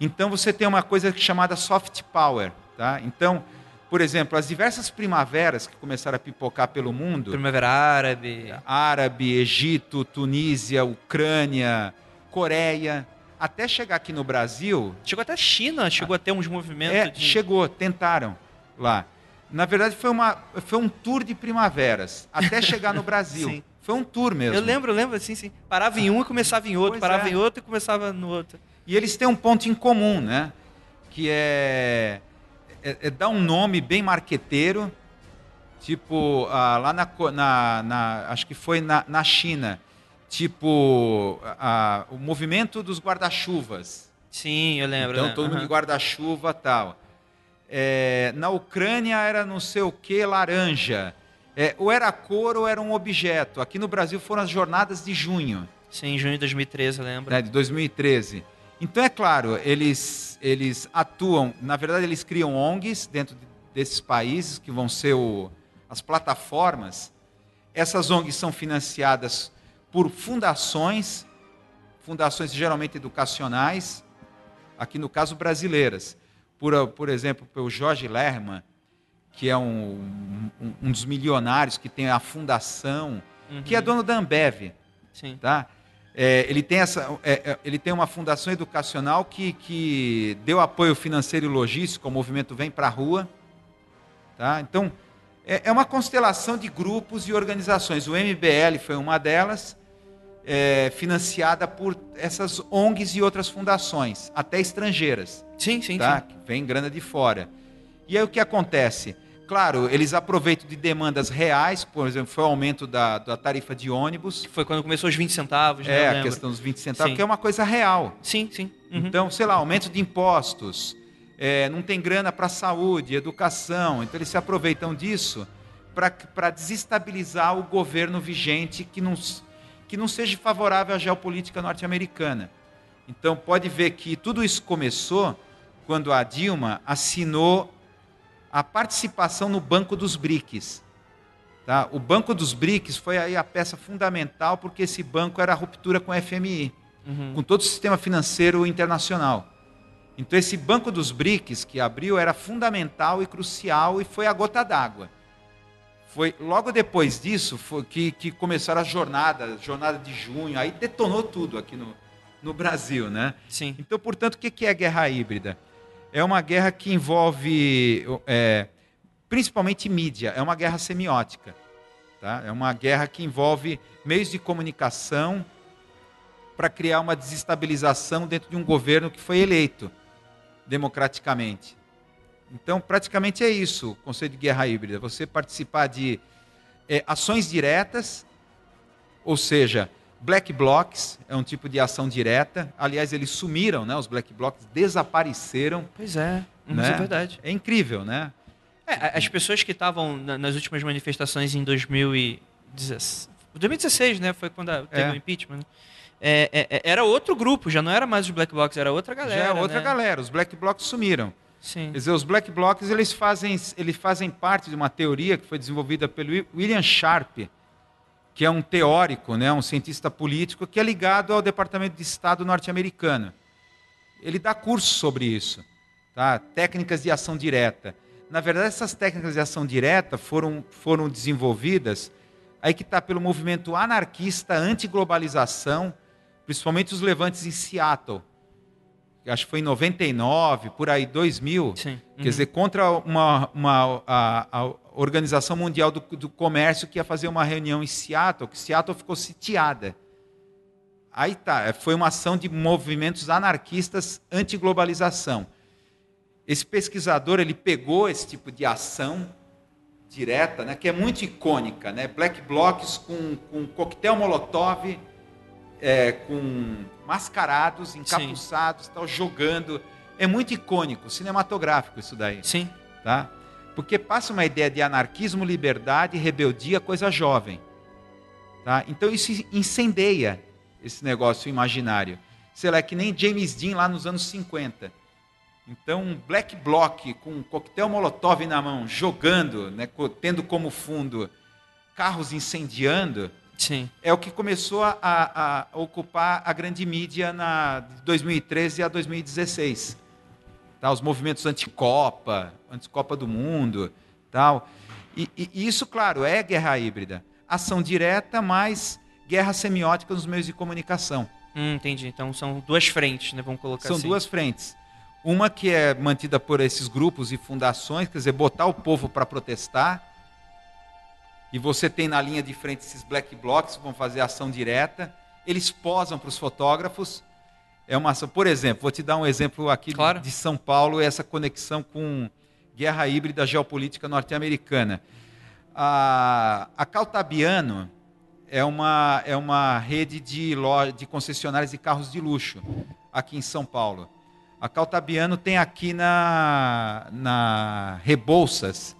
Então você tem uma coisa chamada soft power. Tá? Então, por exemplo, as diversas primaveras que começaram a pipocar pelo mundo Primavera árabe. Árabe, Egito, Tunísia, Ucrânia, Coreia. Até chegar aqui no Brasil. Chegou até a China, chegou a ter uns movimentos. É, de... chegou, tentaram lá. Na verdade, foi, uma, foi um tour de primaveras, até chegar no <laughs> Brasil. Sim. Foi um tour mesmo. Eu lembro, lembro, sim, sim. Parava em um e começava em outro, pois parava é. em outro e começava no outro. E eles têm um ponto em comum, né? Que é, é, é dar um nome bem marqueteiro, tipo ah, lá na, na, na, acho que foi na, na China, tipo ah, o movimento dos guarda-chuvas. Sim, eu lembro. Então né? todo mundo uhum. de guarda-chuva tal. É, na Ucrânia era não sei o que laranja. É, ou era cor ou era um objeto. Aqui no Brasil foram as jornadas de junho. Sim, junho de 2013, lembro. Né, de 2013. Então, é claro, eles, eles atuam, na verdade, eles criam ONGs dentro desses países, que vão ser o, as plataformas. Essas ONGs são financiadas por fundações, fundações geralmente educacionais, aqui no caso brasileiras. Por, por exemplo, pelo Jorge Lerman, que é um, um, um, dos milionários que tem a fundação, uhum. que é dono da Ambev. Sim. Tá? É, ele, tem essa, é, é, ele tem uma fundação educacional que, que deu apoio financeiro e logístico ao movimento Vem para a Rua. Tá? Então, é, é, uma constelação de grupos e organizações. O MBL foi uma delas, é, financiada por essas ONGs e outras fundações, até estrangeiras. Sim, sim, tá? sim. Vem grana de fora. E aí o que acontece? Claro, eles aproveitam de demandas reais, por exemplo, foi o aumento da, da tarifa de ônibus. Foi quando começou os 20 centavos, né? É, a questão dos 20 centavos, sim. que é uma coisa real. Sim, sim. Uhum. Então, sei lá, aumento de impostos, é, não tem grana para saúde, educação. Então, eles se aproveitam disso para desestabilizar o governo vigente que não, que não seja favorável à geopolítica norte-americana. Então, pode ver que tudo isso começou quando a Dilma assinou a participação no Banco dos BRICS. Tá? O Banco dos BRICS foi aí a peça fundamental porque esse banco era a ruptura com o FMI, uhum. com todo o sistema financeiro internacional. Então esse Banco dos BRICS que abriu era fundamental e crucial e foi a gota d'água. Foi logo depois disso que, que começaram as jornadas, jornada de junho, aí detonou tudo aqui no, no Brasil, né? Sim. Então, portanto, o que é guerra híbrida? é uma guerra que envolve é, principalmente mídia, é uma guerra semiótica. Tá? É uma guerra que envolve meios de comunicação para criar uma desestabilização dentro de um governo que foi eleito democraticamente. Então, praticamente é isso o conceito de guerra híbrida: você participar de é, ações diretas, ou seja, Black blocs é um tipo de ação direta. Aliás, eles sumiram, né? Os black blocs desapareceram. Pois é, né? isso é verdade. É incrível, né? É, as pessoas que estavam na- nas últimas manifestações em 2016, 2016 né? Foi quando teve É. o impeachment. né? É, é, é, era outro grupo, já não era mais os Black Blocs, era outra galera. Já é outra né? galera. Os black blocs sumiram. Sim. Quer dizer, os black blocs eles fazem, eles fazem parte de uma teoria que foi desenvolvida pelo Wi- William Sharp, que é um teórico, né, um cientista político que é ligado ao Departamento de Estado norte-americano. Ele dá curso sobre isso, tá? Técnicas de ação direta. Na verdade, essas técnicas de ação direta foram, foram desenvolvidas aí que está pelo movimento anarquista anti-globalização, principalmente os levantes em Seattle. Acho que foi em 99, por aí 2000. Sim. Quer Uhum. dizer, contra uma, uma- a, a Organização Mundial do, do Comércio que ia fazer uma reunião em Seattle, que Seattle ficou sitiada. Aí tá, foi uma ação de movimentos anarquistas anti-globalização. Esse pesquisador, ele pegou esse tipo de ação direta, né, que é muito icônica, né? Black blocs com, com coquetel molotov, é, com mascarados, encapuçados, tal, jogando. É muito icônico, cinematográfico isso daí Sim. tá? Porque passa uma ideia de anarquismo, liberdade, rebeldia, coisa jovem, tá? Então isso incendeia esse negócio imaginário. Sei lá, é que nem James Dean lá nos anos 50. Então, um black bloc com um coquetel molotov na mão, jogando, né, tendo como fundo carros incendiando, Sim. é o que começou a, a- ocupar a grande mídia na de 2013 a 2016. Tá, os movimentos anticopa, anticopa do mundo, tal. E, e- isso, claro, é guerra híbrida. Ação direta, mais guerra semiótica nos meios de comunicação. Hum, entendi. Então são duas frentes, né? Vamos colocar São assim. duas frentes. Uma que é mantida por esses grupos e fundações, quer dizer, botar o povo para protestar. E você tem na linha de frente esses black blocs que vão fazer ação direta. Eles posam para os fotógrafos. É uma ação. Por exemplo, vou te dar um exemplo aqui de- Claro. de São Paulo, essa conexão com guerra híbrida geopolítica norte-americana. A, a Caltabiano é uma, é uma rede de, loja, de concessionárias de carros de luxo aqui em São Paulo. A Caltabiano tem aqui na, na Rebouças,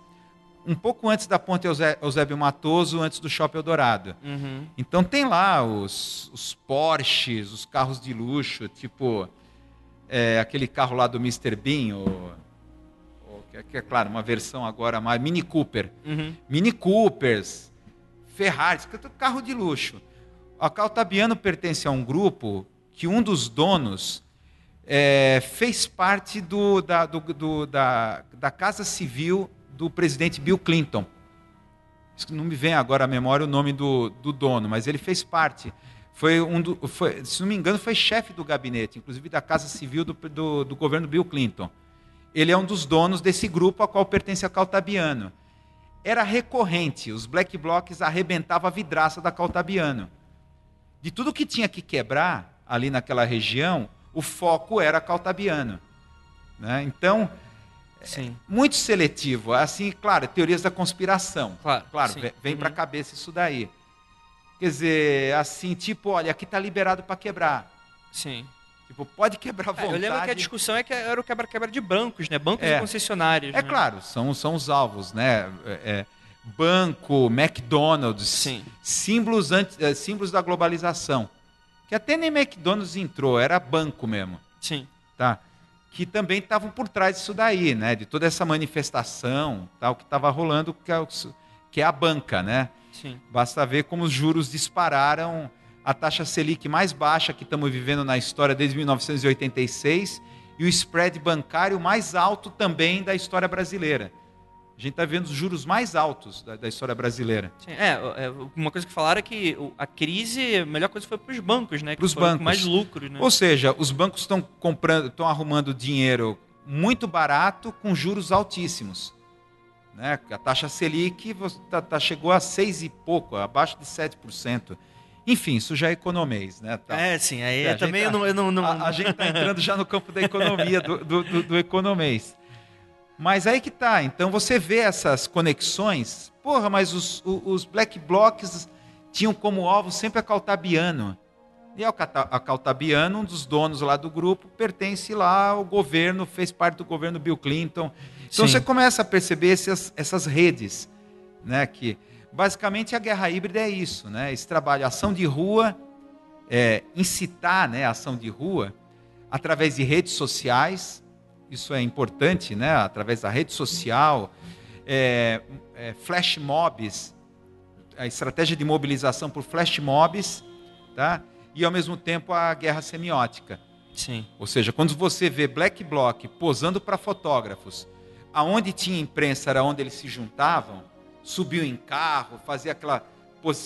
um pouco antes da ponte Eusé- Eusébio Matoso, antes do Shopping Eldorado. Uhum. Então tem lá os, os Porsches, os carros de luxo, tipo é, aquele carro lá do Mr. Bean, que, é- que é claro, uma versão agora mais Mini Cooper. Uhum. Mini Coopers, Ferraris, é carro de luxo. A Caltabiano pertence a um grupo que um dos donos é, fez parte do- da, do- do- da- da Casa Civil do presidente Bill Clinton. Não me vem agora à memória o nome do, do dono, mas ele fez parte. Foi um do, foi- se não me engano, foi chefe do gabinete, inclusive da Casa Civil do, do, do governo Bill Clinton. Ele é um dos donos desse grupo a qual pertence a Caltabiano era recorrente. Os black blocs arrebentavam a vidraça da Caltabiano. De tudo que tinha que quebrar ali naquela região, o foco era Caltabiano. Né? Então, Sim. muito seletivo. Assim, claro, teorias da conspiração. Claro. Claro, sim. vem, Uhum. para a cabeça isso daí. Quer dizer, assim, tipo, olha, aqui está liberado para quebrar. Sim. Tipo, pode quebrar à É, vontade. eu lembro que a discussão é que era o quebra-quebra de bancos, né? Bancos É. e concessionários. É né? claro, são, são os alvos, né? É, é, banco, McDonald's, Sim. símbolos, anti, eh, símbolos da globalização. Que até nem McDonald's entrou, era banco mesmo, Sim. tá? Que também estavam por trás disso daí, né? De toda essa manifestação, tal, que estava rolando, que é, o- que é a banca, né? Sim. Basta ver como os juros dispararam, a taxa Selic mais baixa que estamos vivendo na história desde 1986 e o spread bancário mais alto também da história brasileira. A gente está vendo os juros mais altos da, da história brasileira. Sim. É, é, uma coisa que falaram é que a crise, a melhor coisa foi para os bancos, né? Foi com bancos. mais lucros, né? Ou seja, os bancos estão comprando, estão arrumando dinheiro muito barato com juros altíssimos. Né? A taxa Selic tá- tá- chegou a seis e pouco, abaixo de 7%. Enfim, isso já é economês. Né? Tá. É, sim. Aí É, também gente eu não, eu não, não- A, a gente está entrando já no campo da economia, do, do, do, do economês. Mas aí que tá. Então você vê essas conexões. Porra, mas os, os black blocs tinham como alvo sempre a Caltabiano. E a Caltabiano, um dos donos lá do grupo, pertence lá ao governo, fez parte do governo Bill Clinton. Então Sim. você começa a perceber essas, essas redes, né? Que basicamente a guerra híbrida é isso, né? Esse trabalho, ação de rua, é, incitar, né? a Ação de rua através de redes sociais. Isso é importante, né? Através da rede social, é, é, flash mobs, a estratégia de mobilização por flash mobs, tá? E ao mesmo tempo a guerra semiótica. Sim. Ou seja, quando você vê Black Bloc posando para fotógrafos, aonde tinha imprensa era onde eles se juntavam, subiu em carro, fazia aquela,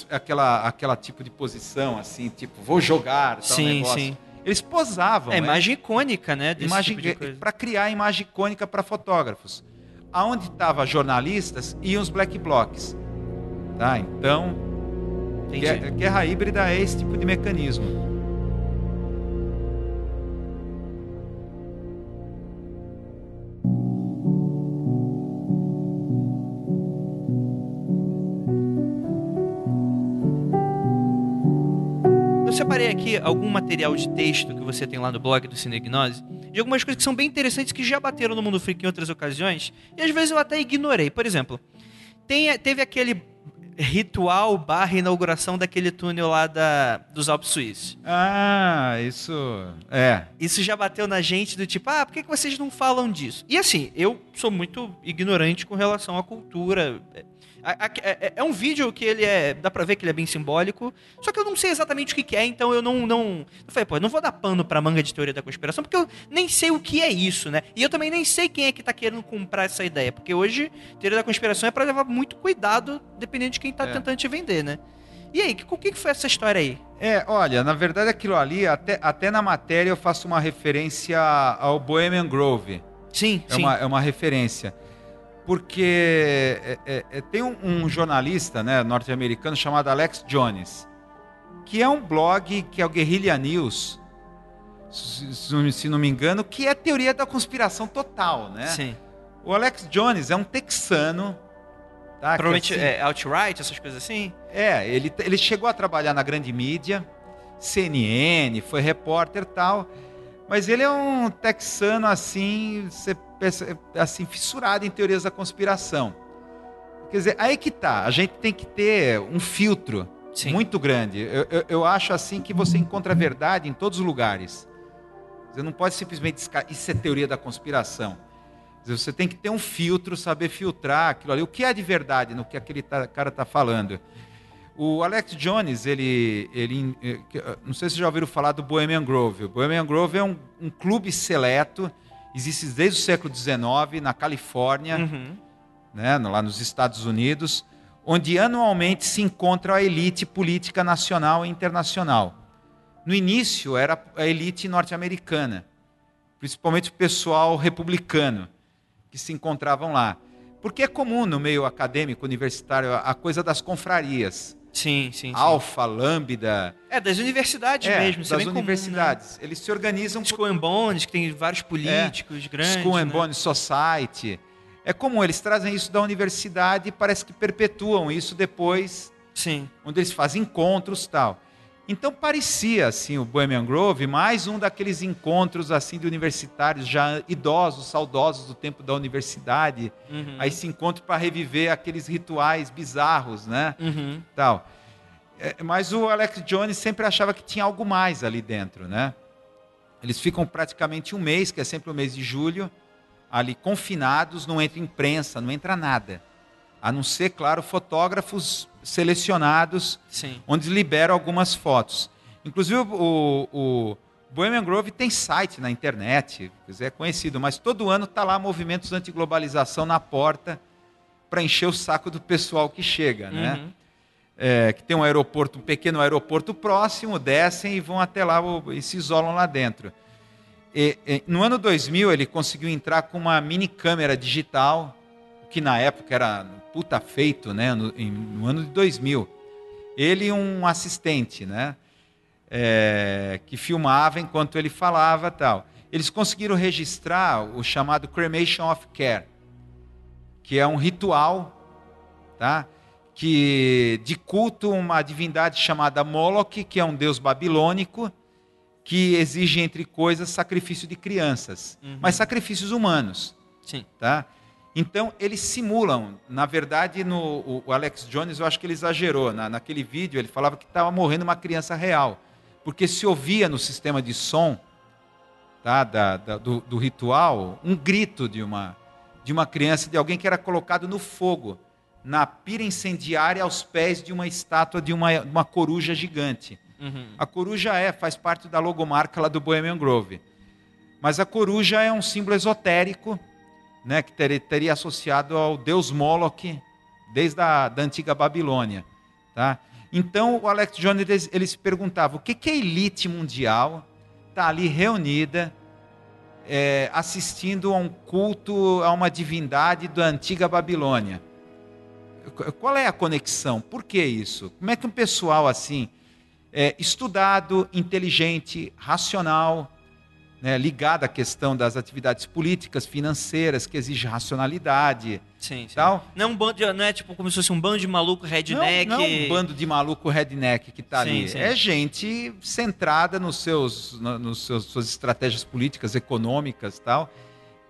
aquela, aquela tipo de posição, assim, tipo, vou jogar, tal Sim, negócio. sim. Eles posavam. É né? imagem icônica, né? Imagem tipo coisa. para criar imagem icônica para fotógrafos. Aonde estavam jornalistas iam os black blocs. Tá? Então, Entendi. guerra híbrida é esse tipo de mecanismo. Separei aqui algum material de texto que você tem lá no blog do Cinegnose, de algumas coisas que são bem interessantes que já bateram no Mundo Freak em outras ocasiões, e às vezes eu até ignorei. Por exemplo, tem- teve aquele ritual barra inauguração daquele túnel lá da, dos Alpes Suíços. Ah, isso. É. Isso já bateu na gente do tipo, ah, por que, que vocês não falam disso? E assim, eu sou muito ignorante com relação à cultura. A- É, é um vídeo que ele é. dá pra ver que ele é bem simbólico, só que eu não sei exatamente o que, é, então eu não. não eu falei, pô, eu não vou dar pano pra manga de teoria da conspiração, porque eu nem sei o que é isso, né? E eu também nem sei quem é que tá querendo comprar essa ideia, porque hoje teoria da conspiração é pra levar muito cuidado, dependendo de quem tá É. tentando te vender, né? E aí, o que, que foi essa história aí? É, olha, na verdade aquilo ali, até, até na matéria eu faço uma referência ao Bohemian Grove. Sim, É sim. uma, é uma referência. Porque é, é, é, tem um, um jornalista né, norte-americano chamado Alex Jones, que é um blog que é o Guerrilla News, se, se não- me engano, que é teoria da conspiração total, né? Sim. O Alex Jones é um texano. Tá, Provavelmente assim- é outright, essas coisas assim? é, ele, ele chegou a trabalhar na grande mídia, CNN, foi repórter e tal, mas ele é um texano assim, você assim, fissurado em teorias da conspiração. Quer dizer, aí que tá, a gente tem que ter um filtro Sim. muito grande. Eu, eu, eu acho assim que você encontra a verdade em todos os lugares. Você não pode simplesmente descar... isso é teoria da conspiração. Dizer, Você tem que ter um filtro, saber filtrar aquilo ali. O que é de verdade no que aquele tá- cara está falando? O Alex Jones, ele, ele, eh, eh, não sei se já ouviram falar do Bohemian Grove. O Bohemian Grove é um, um clube seleto, existe desde o século XIX na Califórnia, Uhum. né, lá nos Estados Unidos, onde anualmente se encontra a elite política nacional e internacional. No início era a elite norte-americana, principalmente o pessoal republicano que se encontravam lá. Porque é comum no meio acadêmico universitário a coisa das confrarias, Sim, sim. sim. alfa, lambda, É, das universidades é, mesmo. isso é das bem comum, universidades. Eles se organizam Né? Skull and Bones, que tem vários políticos grandes. School and né? Society. É comum, eles trazem isso da universidade e parece que perpetuam isso depois, Sim. onde eles fazem encontros tal. Então parecia assim o Bohemian Grove mais um daqueles encontros assim de universitários já idosos, saudosos do tempo da universidade. Uhum. Aí se encontram para reviver aqueles rituais bizarros, né? Uhum. tal. É, mas o Alex Jones sempre achava que tinha algo mais ali dentro, né? Eles ficam praticamente um mês, que é sempre o mês de julho, ali confinados, não entra imprensa, não entra nada. A não ser, claro, fotógrafos selecionados, Sim. onde liberam algumas fotos. Inclusive, o, o Bohemian Grove tem site na internet, é conhecido, mas todo ano está lá movimentos anti-globalização na porta para encher o saco do pessoal que chega, né? Uhum. é, que tem um aeroporto, um pequeno aeroporto próximo, descem e vão até lá e se isolam lá dentro. E, e, no ano 2000 ele conseguiu entrar com uma mini câmera digital, que na época era puta feito, né? No, em- no ano de 2000. Ele e um assistente, né? É, que filmava enquanto ele falava tal. Eles conseguiram registrar o chamado Cremation of Care, que é um ritual, tá? que de culto uma divindade chamada Moloch, que é um deus babilônico, que exige entre coisas sacrifício de crianças, Uhum. mas sacrifícios humanos, Sim. tá? Então, eles simulam. Na verdade, no, o, Alex Jones, eu acho que ele exagerou. Na, naquele vídeo, ele falava que estava morrendo uma criança real. Porque se ouvia no sistema de som tá, da, da, do, do ritual um grito de uma, de uma criança, de alguém que era colocado no fogo, na pira incendiária aos pés de uma estátua de uma, uma coruja gigante. Uhum. A coruja é, faz parte da logomarca lá do Bohemian Grove. Mas a coruja é um símbolo esotérico, né, que teria, teria associado ao deus Moloch desde a da antiga Babilônia. Tá? Então o Alex Jones ele, se perguntava o que, que a elite mundial está ali reunida é, assistindo a um culto a uma divindade da antiga Babilônia. Qual é a conexão? Por que isso? Como é que um pessoal assim, é, estudado, inteligente, racional, né, ligado à questão das atividades políticas, financeiras, que exige racionalidade, Sim, sim. tal, Não, é um bando de- não é tipo como se fosse um bando de maluco redneck. não, não um bando de maluco redneck que está ali. sim. É gente centrada nos seus, no- nos seus suas estratégias políticas, econômicas, tal.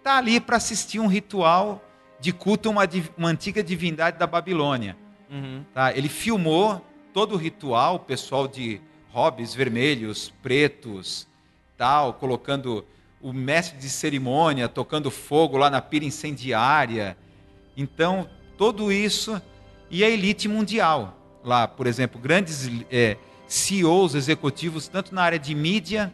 Tá ali para assistir um ritual de culto a uma, uma antiga divindade da Babilônia. Uhum. Tá? Ele filmou todo o ritual, o pessoal de hobbies vermelhos, pretos, tal, colocando o mestre de cerimônia tocando fogo lá na pira incendiária. Então, tudo isso e a elite mundial. Lá, por exemplo, grandes eh, CEOs executivos, tanto na área de mídia,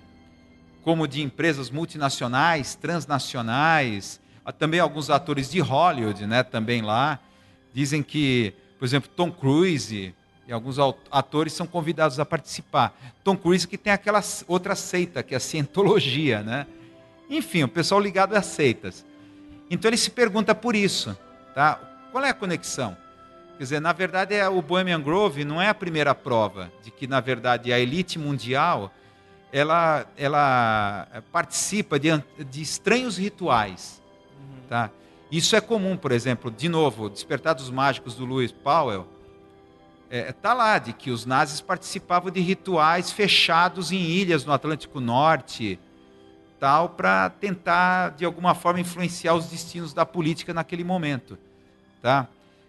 como de empresas multinacionais, transnacionais, também alguns atores de Hollywood, né, também lá, dizem que, por exemplo, Tom Cruise e alguns atores são convidados a participar. Tom Cruise que tem aquela outra seita, que é a cientologia, né? Enfim, o pessoal ligado às seitas. Então ele se pergunta por isso, tá? Qual é a conexão? Quer dizer, na verdade, é, o Bohemian Grove não é a primeira prova de que, na verdade, a elite mundial ela, ela participa de, de estranhos rituais. Tá? Isso é comum, por exemplo, de novo, Despertar dos Mágicos do Lewis Powell, está lá de que os nazis participavam de rituais fechados em ilhas no Atlântico Norte, tal, para tentar, de alguma forma, influenciar os destinos da política naquele momento. Tá?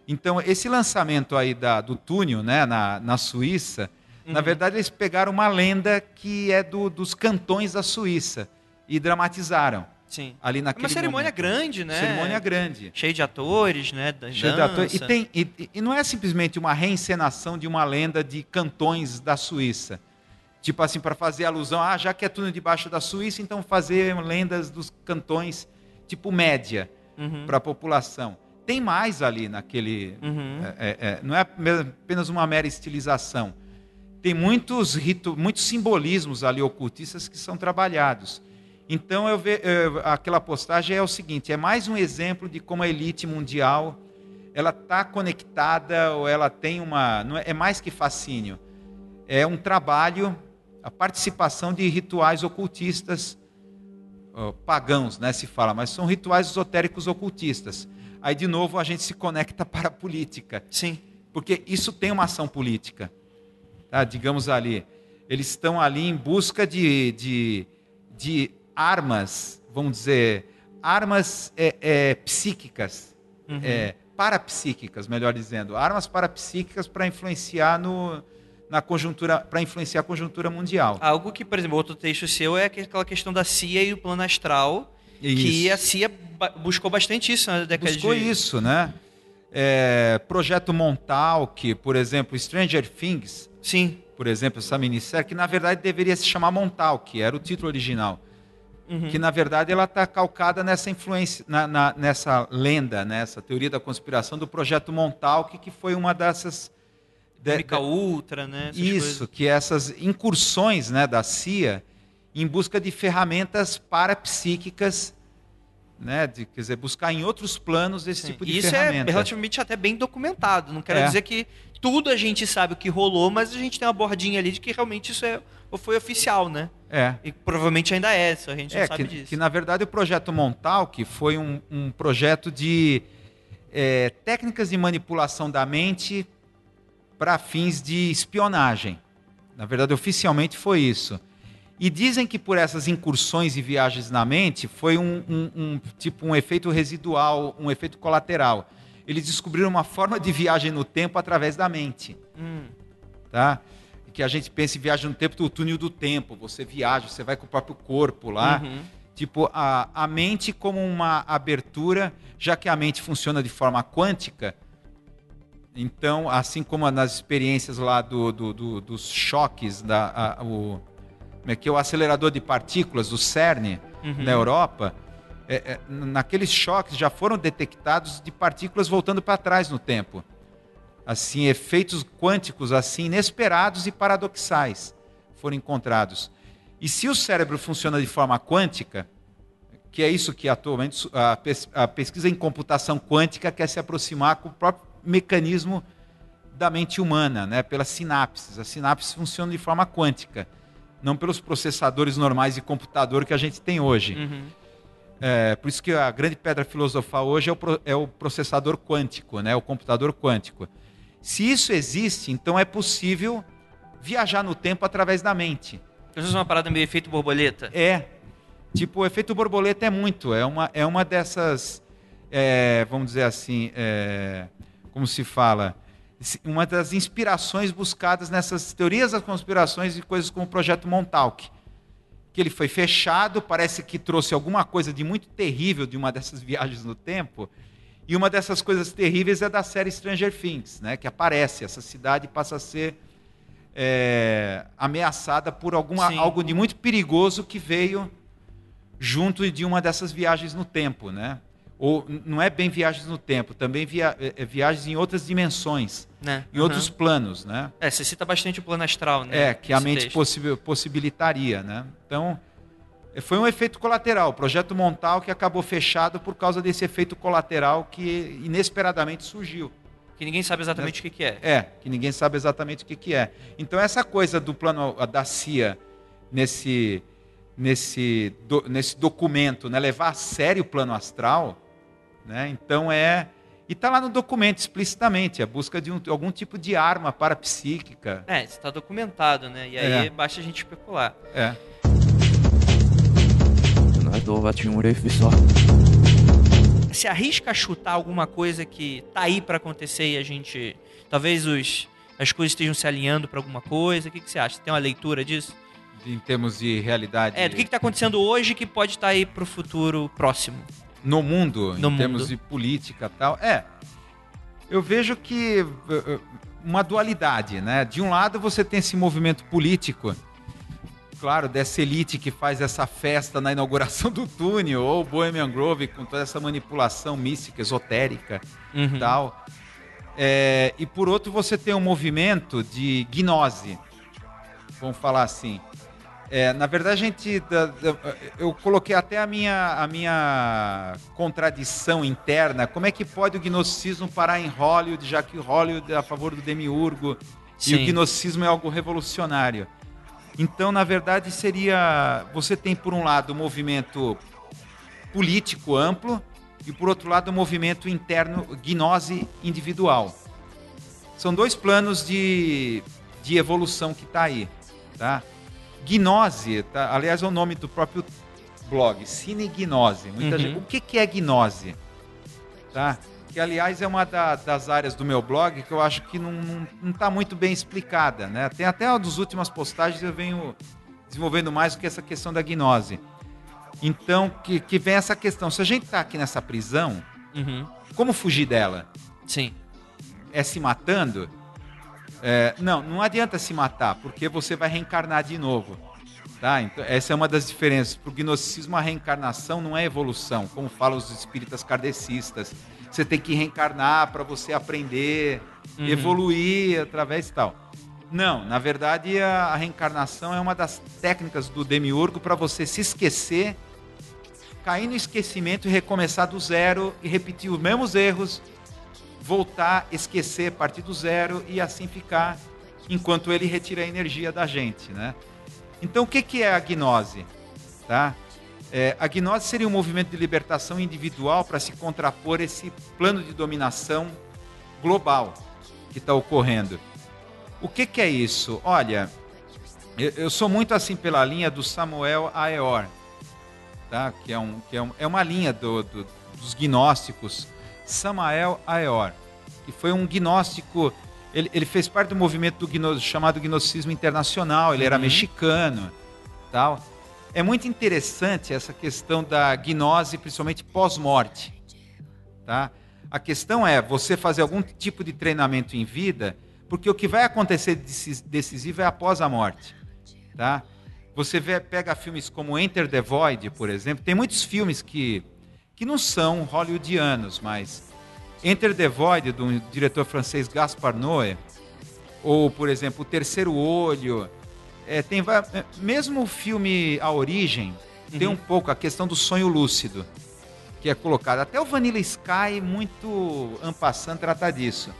Então, esse lançamento aí da, do túnel né, na, na Suíça, na Uhum. verdade, eles pegaram uma lenda que é do, dos cantões da Suíça e dramatizaram Sim. ali É naquele uma cerimônia momento. grande, né? Cerimônia grande. Cheio de atores, né? Da Cheio de dança. ator- E, tem, e, e não é simplesmente uma reencenação de uma lenda de cantões da Suíça. Tipo assim, para fazer alusão, ah, já que é túnel debaixo da Suíça, então fazer lendas dos cantões, tipo média, Uhum. para a população. Tem mais ali naquele. Uhum. é, é, é, não é apenas uma mera estilização. Tem muitos, ritu, muitos simbolismos ali ocultistas que são trabalhados. Então, eu ve, eu- aquela postagem é o seguinte: é mais um exemplo de como a elite mundial ela está conectada ou ela tem uma. Não é, é mais que fascínio. É um trabalho, a participação de rituais ocultistas pagãos, né, se fala, mas são rituais esotéricos ocultistas. Aí, de novo, a gente se conecta <laughs> para a política, Sim. porque isso tem uma ação política. Tá? Digamos ali, eles estão ali em busca de, de, de armas, vamos dizer, armas é, é, psíquicas, Uhum. é, parapsíquicas, melhor dizendo, armas parapsíquicas para influenciar no, na conjuntura, para influenciar a conjuntura mundial. Algo que, por exemplo, outro texto seu é aquela questão da CIA e o plano astral, que Isso. a CIA buscou bastante isso na década Buscou de... isso, né? É, Projeto Montauk, por exemplo, Stranger Things, Sim. por exemplo, essa minissérie, que na verdade deveria se chamar Montauk, era o título original. Uhum. Que na verdade ela está calcada nessa influência, na- na- nessa lenda, nessa teoria da conspiração do Projeto Montauk, que foi uma dessas. de- MK Ultra, né? essas isso, coisas. que essas incursões né, da CIA em busca de ferramentas parapsíquicas, né, de, quer dizer, buscar em outros planos esse Sim. tipo de isso ferramenta. é relativamente até bem documentado. Não quero É. dizer que tudo a gente sabe o que rolou, mas a gente tem uma bordinha ali de que realmente isso é, foi oficial, né? É. E provavelmente ainda é, só a gente não É, sabe que, disso. que na verdade o projeto Montauk foi um, um projeto de é, técnicas de manipulação da mente para fins de espionagem. Na verdade, oficialmente foi isso. E dizem que por essas incursões e viagens na mente foi um, um, um tipo um efeito residual, um efeito colateral. Eles descobriram uma forma de viagem no tempo através da mente, Hum. tá? Que a gente pensa em viagem no tempo do túnel do tempo. Você viaja, você vai com o próprio corpo lá. Uhum. Tipo, a, a mente como uma abertura, já que a mente funciona de forma quântica, então, assim como nas experiências lá do, do- do- dos choques, da, a- o, como é que é o acelerador de partículas do CERN Uhum. na Europa, é, é, naqueles choques já foram detectados de partículas voltando para trás no tempo. Assim, efeitos quânticos assim inesperados e paradoxais foram encontrados. E se o cérebro funciona de forma quântica, que é isso que atualmente a, pes- a pesquisa em computação quântica quer se aproximar com o próprio mecanismo da mente humana, né? pelas sinapses. As sinapses funcionam de forma quântica, não pelos processadores normais de computador que a gente tem hoje. Uhum. É, por isso que a grande pedra filosofal hoje é o, é o processador quântico, né? o computador quântico. Se isso existe, então é possível viajar no tempo através da mente. Vezes é uma parada meio efeito borboleta. É. Tipo, o efeito borboleta é muito. É uma, é uma dessas. é, vamos dizer assim. é, como se fala? Uma das inspirações buscadas nessas teorias das conspirações e coisas como o projeto Montauk. Que ele foi fechado, parece que trouxe alguma coisa de muito terrível de uma dessas viagens no tempo. E uma dessas coisas terríveis é da série Stranger Things, né? Que aparece, essa cidade passa a ser é, ameaçada por alguma, Sim. algo de muito perigoso que veio junto de uma dessas viagens no tempo, né? Ou não é bem viagens no tempo, também via, é, é viagens em outras dimensões, Né? em outros Uhum. planos, né? É, você cita bastante o plano astral, né? É, que a mente possi- possibilitaria, né? Então, foi um efeito colateral. O projeto Montal que acabou fechado por causa desse efeito colateral que inesperadamente surgiu. Que ninguém sabe exatamente o que, que é. É, que ninguém sabe exatamente o que, que é. Então, essa coisa do plano da CIA nesse, nesse, do- nesse documento, né, levar a sério o plano astral, né, então é. E está lá no documento explicitamente, a busca de um- algum tipo de arma parapsíquica. É, isso tá documentado, né? E aí É. basta a gente especular. É. Se arrisca a chutar alguma coisa que tá aí para acontecer e a gente. Talvez os, as coisas estejam se alinhando para alguma coisa. O que, que você acha? Tem uma leitura disso? Em termos de realidade. É, do que está acontecendo hoje que pode estar tá aí para o futuro próximo? No mundo, no em mundo. termos de política e tal. É. Eu vejo que eh, eh, uma dualidade, né? De um lado você tem esse movimento político claro, dessa elite que faz essa festa na inauguração do túnel, ou Bohemian Grove com toda essa manipulação mística, esotérica Uhum. e tal. É, e por outro você tem um movimento de gnose, vamos falar assim. É, na verdade, a gente, da- da- eu coloquei até a minha, a minha contradição interna. Como é que pode o gnosticismo parar em Hollywood, já que Hollywood é a favor do demiurgo e Sim. o gnosticismo é algo revolucionário? Então, na verdade, seria. Você tem, por um lado, o movimento político amplo e, por outro lado, o movimento interno gnose individual. São dois planos de, de evolução que está aí. Tá? Gnose, tá? aliás, é o nome do próprio blog, Cinegnose. Muita Uhum. gente, o que, que é gnose? Tá? Que, aliás, é uma da- das áreas do meu blog que eu acho que não, não, não tá muito bem explicada. Né? Tem até uma das últimas postagens eu venho desenvolvendo mais do que essa questão da gnose. Então, que, que vem essa questão. Se a gente está aqui nessa prisão, Uhum. como fugir dela? Sim. é se matando, é, não, não adianta se matar, porque você vai reencarnar de novo. Tá? Então, essa é uma das diferenças. Para o gnosticismo, a reencarnação não é evolução, como falam os espíritas kardecistas. Você tem que reencarnar para você aprender, Uhum. evoluir através e tal. Não, na verdade, a, a reencarnação é uma das técnicas do demiurgo para você se esquecer, cair no esquecimento e recomeçar do zero e repetir os mesmos erros voltar, esquecer, partir do zero e assim ficar enquanto ele retira a energia da gente, né? Então, o que, que é a gnose? Tá? É, a gnose seria um movimento de libertação individual para se contrapor esse plano de dominação global que está ocorrendo. O que, que é isso? Olha, Eu, eu sou muito assim pela linha do Samuel Aeor, tá? que, é, um, que é, um, é uma linha do, do, dos gnósticos. Samael Aeor, que foi um gnóstico. Ele, ele fez parte do movimento do gno, chamado gnosticismo internacional, ele era Uhum. mexicano tal. É muito interessante essa questão da gnose, principalmente pós-morte. Tá? A questão é você fazer algum tipo de treinamento em vida, porque o que vai acontecer decis- decisivo é após a morte. Tá? Você vê, pega filmes como Enter the Void, por exemplo, tem muitos filmes que, que não são hollywoodianos, mas Enter the Void, do diretor francês Gaspar Noé, ou, por exemplo, O Terceiro Olho, é, tem é, mesmo o filme A Origem tem um pouco a questão do sonho lúcido que é colocado. Até o Vanilla Sky, muito ampassando, trata disso.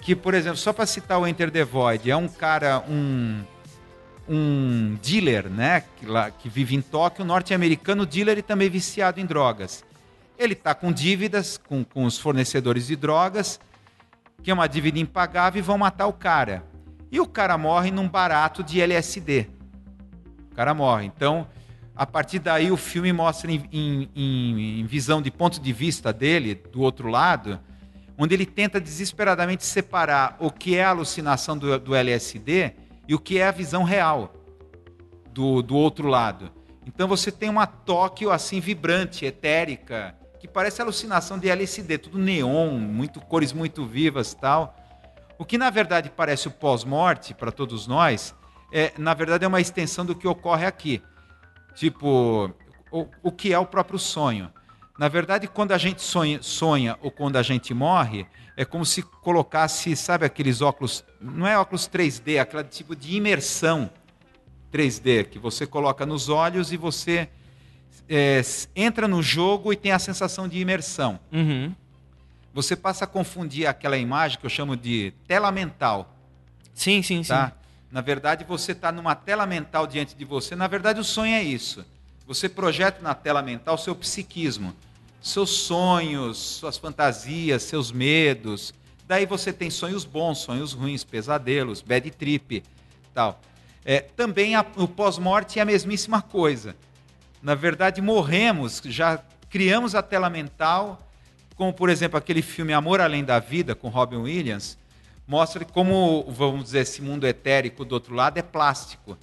Que, por exemplo, só para citar o Enter the Void, é um cara, um, um dealer, né? Que, lá, que vive em Tóquio, norte-americano, dealer e também viciado em drogas. Ele está com dívidas com, com os fornecedores de drogas, que é uma dívida impagável, e vão matar o cara. E o cara morre num barato de LSD. O cara morre. Então, a partir daí, o filme mostra em, em- em- em visão de ponto de vista dele, do outro lado, onde ele tenta desesperadamente separar o que é a alucinação do, do LSD e o que é a visão real do, do outro lado. Então você tem uma Tóquio assim vibrante, etérica, que parece alucinação de LSD, tudo neon, muito cores muito vivas, tal. O que na verdade parece o pós-morte para todos nós, é na verdade é uma extensão do que ocorre aqui. Tipo, o, o que é o próprio sonho. Na verdade, quando a gente sonha, sonha ou quando a gente morre, é como se colocasse, sabe aqueles óculos, não é óculos 3D, é aquele tipo de imersão 3D que você coloca nos olhos e você é, entra no jogo e tem a sensação de imersão. Uhum. Você passa a confundir aquela imagem que eu chamo de tela mental, Sim, sim, sim. tá? Na verdade, você está numa tela mental diante de você. Na verdade, o sonho é isso. Você projeta na tela mental o seu psiquismo, seus sonhos, suas fantasias, seus medos. Daí você tem sonhos bons, sonhos ruins, pesadelos, bad trip, tal. É, também a- o pós-morte é a mesmíssima coisa. Na verdade, morremos, já criamos a tela mental, como por exemplo aquele filme Amor Além da Vida com Robin Williams, mostra como, vamos dizer, esse mundo etérico do outro lado é plástico.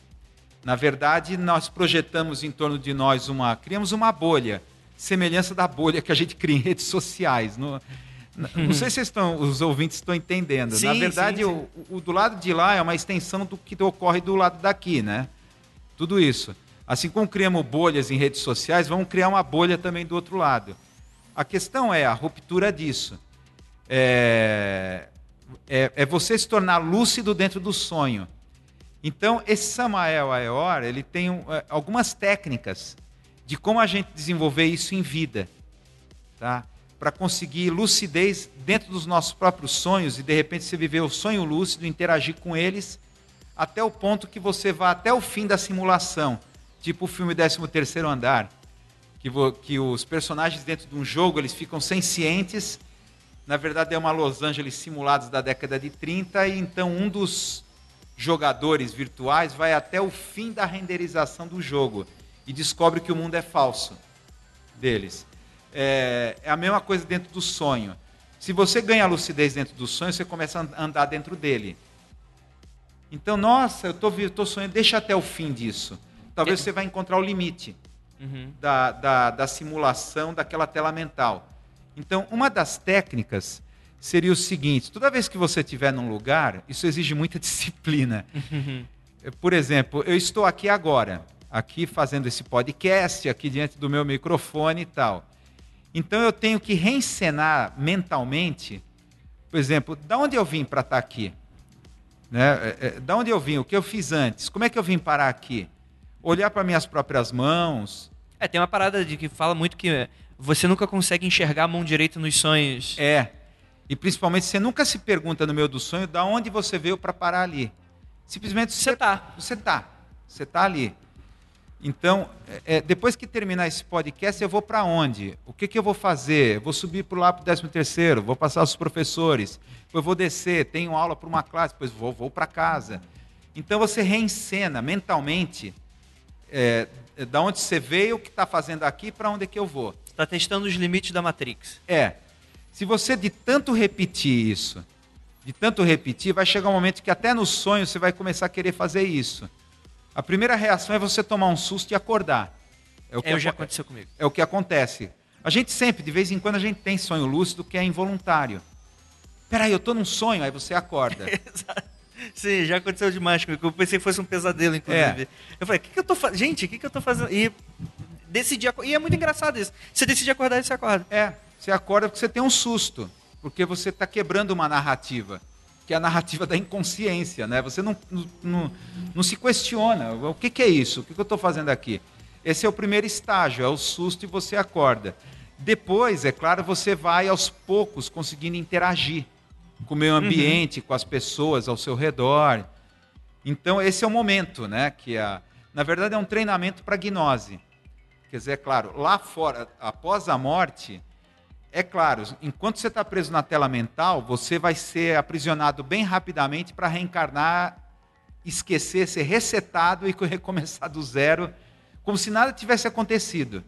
Na verdade, nós projetamos em torno de nós uma, criamos uma bolha, semelhança da bolha que a gente cria em redes sociais. No- na- não sei se estão, os ouvintes estão entendendo. Na Sim, verdade, sim, sim. O, o do lado de lá é uma extensão do que ocorre do lado daqui, né? Tudo isso. Assim como criamos bolhas em redes sociais, vamos criar uma bolha também do outro lado. A questão é a ruptura disso. É, é, é você se tornar lúcido dentro do sonho. Então, esse Samael Aeor, ele tem é, algumas técnicas de como a gente desenvolver isso em vida, tá? Para conseguir lucidez dentro dos nossos próprios sonhos e de repente você viver o sonho lúcido, interagir com eles até o ponto que você vá até o fim da simulação, tipo o filme 13º Andar, que, que os personagens dentro de um jogo eles ficam sencientes. Na verdade é uma Los Angeles simulados da década de 30 e então um dos jogadores virtuais vai até o fim da renderização do jogo e descobre que o mundo é falso deles. É, é a mesma coisa dentro do sonho. Se você ganha lucidez dentro do sonho, você começa a and- andar dentro dele. Então, nossa, eu tô sonhando, deixa até o fim disso. Talvez você vai encontrar o limite Uhum. da, da, da simulação daquela tela mental. Então, uma das técnicas seria o seguinte: toda vez que você estiver num lugar, isso exige muita <laughs> disciplina. Eh, Por exemplo, eu estou aqui agora, aqui fazendo esse podcast, aqui diante do meu microfone e tal. Então eu tenho que reencenar mentalmente, por exemplo, da onde eu vim para estar aqui? Né? Eh, eh, Da onde eu vim? O que eu fiz antes? Como é que eu vim parar aqui? Olhar para minhas próprias mãos, É, tem uma parada de que fala muito que você nunca consegue enxergar a mão direita nos sonhos. É. E principalmente você nunca se pergunta no meio do sonho da onde você veio para parar ali. Simplesmente Você tá. Você tá. Você tá ali. Então, é, é, depois que terminar esse podcast, eu vou para onde? O que, que eu vou fazer? Eu vou subir para lá para o 13 terceiro, vou passar os professores, depois vou descer, tenho aula para uma classe, depois vou, vou para casa. Então você reencena mentalmente é, da onde você veio, o que está fazendo aqui, para onde é que eu vou. Está testando os limites da Matrix. É. Se você de tanto repetir isso, de tanto repetir, vai chegar um momento que até no sonho você vai começar a querer fazer isso. A primeira reação é você tomar um susto e acordar. É o que é, já aconteceu comigo. É o que acontece. A gente sempre, de vez em quando, a gente tem sonho lúcido que é involuntário. Peraí, eu tô num sonho, aí você acorda. <laughs> Sim, já aconteceu demais comigo. Eu pensei que fosse um pesadelo, inclusive. É. Eu falei, o que, que eu tô fazendo? Gente, o que, que eu tô fazendo? E decidi E é muito engraçado isso. Você decide acordar e você acorda. É, você acorda porque você tem um susto. Porque você está quebrando uma narrativa. Que é a narrativa da inconsciência, né? Você não, não, não, não se questiona. O que, que é isso? O que, que eu estou fazendo aqui? Esse é o primeiro estágio, é o susto e você acorda. Depois, é claro, você vai aos poucos conseguindo interagir com o meio uhum. ambiente, uhum. com as pessoas ao seu redor. Então, esse é o momento, né? Que é, na verdade é um treinamento para gnose. Quer dizer, é claro, lá fora, após a morte, é claro, enquanto você está preso na tela mental, você vai ser aprisionado bem rapidamente para reencarnar, esquecer, ser resetado e <laughs> recomeçar do zero, como se nada tivesse acontecido.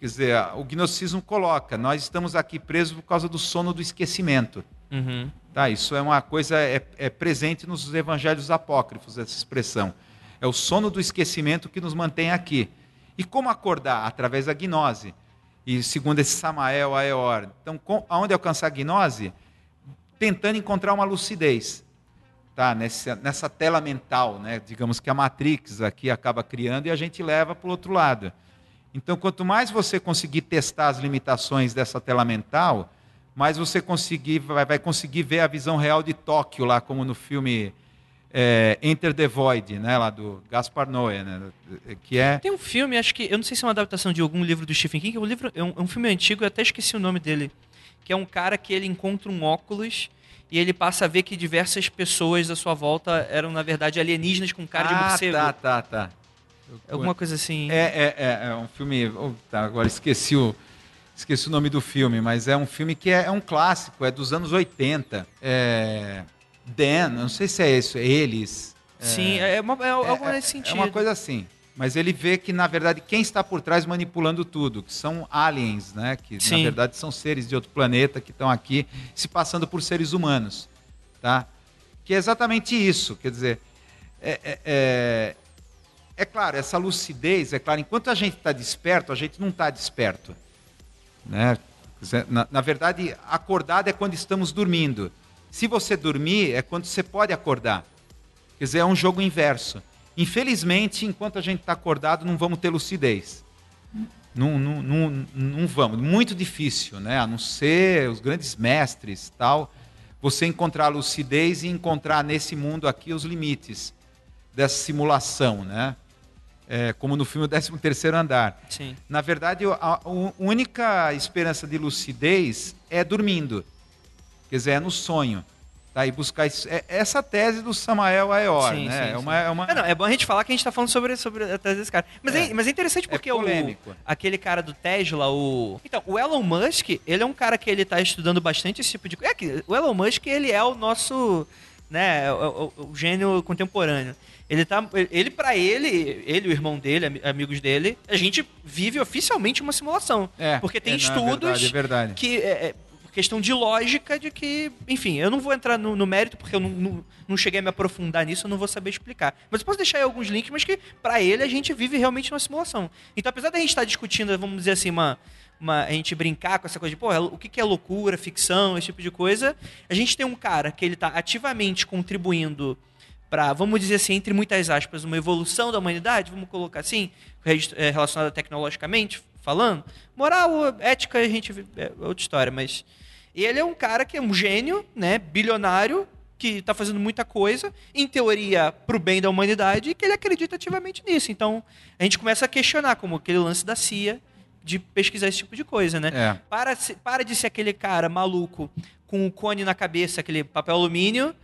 Quer dizer, o gnosticismo coloca, nós estamos aqui presos por causa do sono do esquecimento. Uhum. Tá, isso é uma coisa, é, é presente nos evangelhos apócrifos, essa expressão. É o sono do esquecimento que nos mantém aqui. E como acordar? Através da gnose. E segundo esse Samael Aeor. Então, com, aonde alcançar a gnose? Tentando encontrar uma lucidez. Tá, nessa, nessa tela mental, né? digamos que a Matrix aqui acaba criando e a gente leva para o outro lado. Então, quanto mais você conseguir testar as limitações dessa tela mental, mais você conseguir, vai, vai conseguir ver a visão real de Tóquio, lá como no filme é, Enter the Void, né, lá do Gaspar Noé, né, que é... Tem um filme, acho que, eu não sei se é uma adaptação de algum livro do Stephen King, é um, livro, é um, é um filme antigo, eu até esqueci o nome dele, que é um cara que ele encontra um óculos e ele passa a ver que diversas pessoas à sua volta eram, na verdade, alienígenas com cara ah, de morcego. tá, tá, tá. Alguma coisa assim. É, é, é, é um filme... Oh, tá, agora esqueci o... Esqueci o nome do filme, mas é um filme que é, é um clássico, é dos anos 80. É... Dan, não sei se é isso, é eles. Sim, é, é, uma, é, é algo nesse sentido. É uma coisa assim. Mas ele vê que, na verdade, quem está por trás manipulando tudo, que são aliens, né? Que, Sim. na verdade, são seres de outro planeta que estão aqui se passando por seres humanos. Tá? Que é exatamente isso. Quer dizer, é, é, é, é claro, essa lucidez, é claro, enquanto a gente está desperto, a gente não está desperto. Né? Na, na verdade, acordado é quando estamos dormindo. Se você dormir, é quando você pode acordar. Quer dizer, é um jogo inverso. Infelizmente, enquanto a gente está acordado, não vamos ter lucidez. Não, não, não, não vamos. Muito difícil, né? A não ser os grandes mestres tal, você encontrar lucidez e encontrar nesse mundo aqui os limites dessa simulação, né? É, como no filme 13 Terceiro Andar. Sim. Na verdade, a, única esperança de lucidez é dormindo. Quer dizer, é no sonho. Tá, e buscar isso. É, essa tese do Samael Aeor, sim, né? Sim, é, uma, é, uma... É, não, é bom a gente falar que a gente está falando sobre, sobre a tese desse cara. Mas é, é mas é interessante porque é o, aquele cara do Tesla, o. Então, o Elon Musk, ele é um cara que ele está estudando bastante esse tipo de coisa. É o Elon Musk, ele é o nosso. Né, o, o, o gênio contemporâneo. Ele tá. Ele, para ele, ele, o irmão dele, amigos dele, a gente vive oficialmente uma simulação. É, porque tem é, estudos é verdade, é verdade. que. É, questão de lógica de que, enfim, eu não vou entrar no, no mérito porque eu não, não, não, cheguei a me aprofundar nisso, eu não vou saber explicar. Mas eu posso deixar aí alguns links, mas que para ele a gente vive realmente uma simulação. Então, apesar da gente estar discutindo, vamos dizer assim, uma, uma, a gente brincar com essa coisa de, pô, o que é loucura, ficção, esse tipo de coisa, a gente tem um cara que ele está ativamente contribuindo para, vamos dizer assim, entre muitas aspas, uma evolução da humanidade, vamos colocar assim, é, relacionada tecnologicamente falando. Moral, ética, a gente é outra história, mas ele é um cara que é um gênio, né, bilionário, que está fazendo muita coisa, em teoria, para o bem da humanidade, e que ele acredita ativamente nisso. Então, a gente começa a questionar, como aquele lance da CIA, de pesquisar esse tipo de coisa, né? É. Para, para de ser aquele cara maluco com o cone na cabeça, aquele papel alumínio,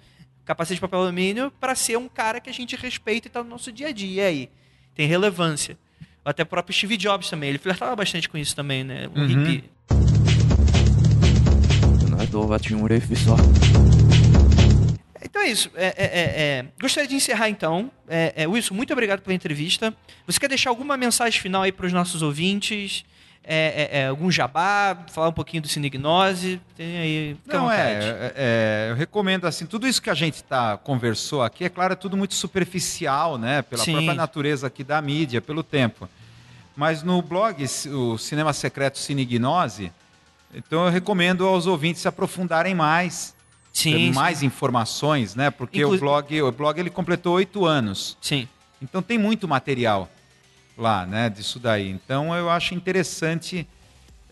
capacete de papel alumínio, para ser um cara que a gente respeita e está no nosso dia a dia. E aí? Tem relevância. Até o próprio Steve Jobs também, ele flertava bastante com isso também, né? Um uhum. hippie. Então é isso. É, é, é, é. Gostaria de encerrar então. É, é, Wilson, muito obrigado pela entrevista. Você quer deixar alguma mensagem final aí para os nossos ouvintes? É, algum jabá? Falar um pouquinho do Cinegnose? Tem aí. Não, é, Eu recomendo assim. Tudo isso que a gente tá, conversou aqui, é claro, é tudo muito superficial, né? Pela Sim. própria natureza aqui da mídia, pelo tempo. Mas no blog, o Cinema Secreto Cinegnose, então eu recomendo aos ouvintes se aprofundarem mais sim, mais sim. informações, né? Porque Inclu... o blog, o blog ele completou oito anos. Sim. Então tem muito material lá, né? Disso daí. Então eu acho interessante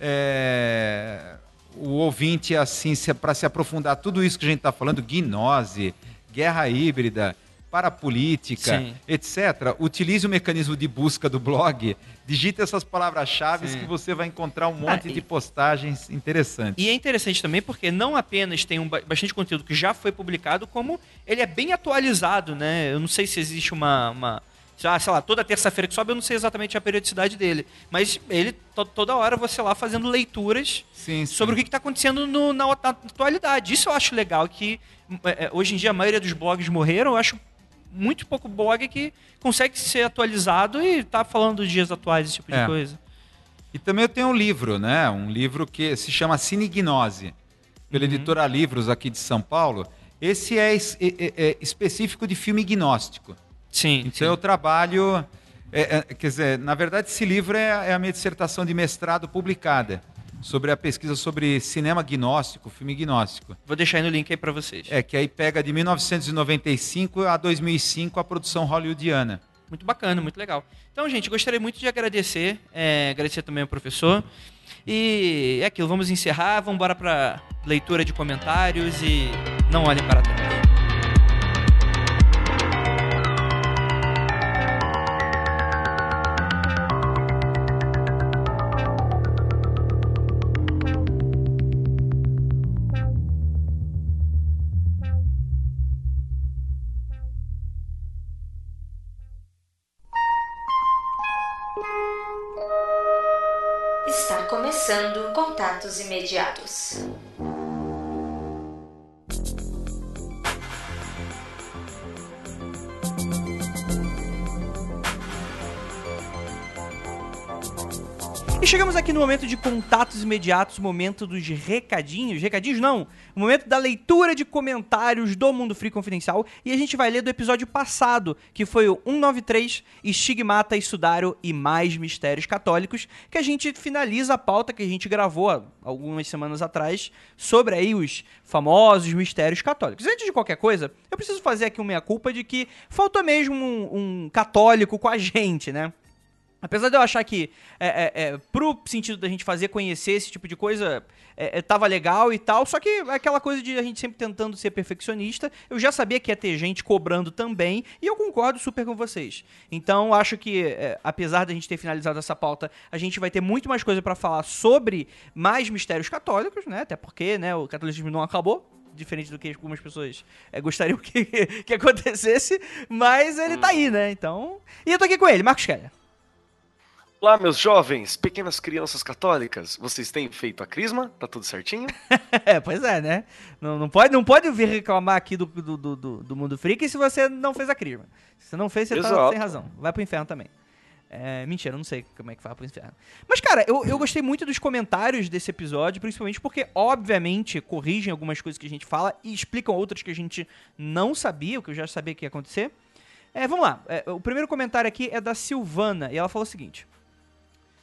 é, o ouvinte assim para se aprofundar tudo isso que a gente está falando, gnose, guerra híbrida, parapolítica, Sim. etc., utilize o mecanismo de busca do blog, digite essas palavras-chave que você vai encontrar um monte ah, de postagens interessantes. E é interessante também porque não apenas tem um bastante conteúdo que já foi publicado, como ele é bem atualizado, né? Eu não sei se existe uma, uma ah, sei lá, toda terça-feira que sobe, eu não sei exatamente a periodicidade dele. Mas ele, to toda hora, você lá fazendo leituras sim, sim. sobre o que está acontecendo no, na, na, atualidade. Isso eu acho legal, que é, é, hoje em dia a maioria dos blogs morreram, eu acho muito pouco blog que consegue ser atualizado e tá falando dos dias atuais, esse tipo é. de coisa. E também eu tenho um livro, né? Um livro que se chama Cinegnose, pela uhum. editora Livros aqui de São Paulo. Esse é, é, é, é específico de filme gnóstico. Sim. Então sim. eu trabalho. É, é, quer dizer, na verdade, esse livro é, a minha dissertação de mestrado publicada sobre a pesquisa sobre cinema gnóstico, filme gnóstico. Vou deixar aí no link aí para vocês. É, que aí pega de 1995 a 2005 a produção hollywoodiana. Muito bacana, muito legal. Então, gente, gostaria muito de agradecer, é, agradecer também ao professor. E é aquilo, vamos encerrar, vamos embora para leitura de comentários e não olhem para trás. Contatos imediatos. E chegamos aqui no momento de contatos imediatos, momento dos recadinhos. Recadinhos não, o momento da leitura de comentários do Mundo Free Confidencial. E a gente vai ler do episódio passado, que foi o 193, Estigmata, Estudário e Mais Mistérios Católicos, que a gente finaliza a pauta que a gente gravou há algumas semanas atrás sobre aí os famosos mistérios católicos. Antes de qualquer coisa, eu preciso fazer aqui uma meia-culpa de que faltou mesmo um, um católico com a gente, né? Apesar de eu achar que, é, é, é, pro sentido da gente fazer conhecer esse tipo de coisa, é, é, tava legal e tal, só que aquela coisa de a gente sempre tentando ser perfeccionista, eu já sabia que ia ter gente cobrando também, e eu concordo super com vocês. Então, acho que, é, apesar da gente ter finalizado essa pauta, a gente vai ter muito mais coisa para falar sobre mais mistérios católicos, né? Até porque, né, o catolicismo não acabou, diferente do que algumas pessoas é, gostariam <laughs> que, que acontecesse, mas ele tá aí, né? Então. E eu tô aqui com ele, Marcos Keller. Olá, meus jovens, pequenas crianças católicas, vocês têm feito a crisma? Tá tudo certinho? <laughs> é, pois é, né? Não, não, pode, não pode vir reclamar aqui do, do, do, do mundo freak se você não fez a crisma. Se você não fez, você tá Exato. tá sem razão. Vai pro inferno também. É, mentira, não sei como é que vai pro inferno. Mas, cara, eu, eu gostei muito dos comentários desse episódio, principalmente porque, obviamente, corrigem algumas coisas que a gente fala e explicam outras que a gente não sabia, o que eu já sabia que ia acontecer. É, vamos lá. É, o primeiro comentário aqui é da Silvana, e ela falou o seguinte.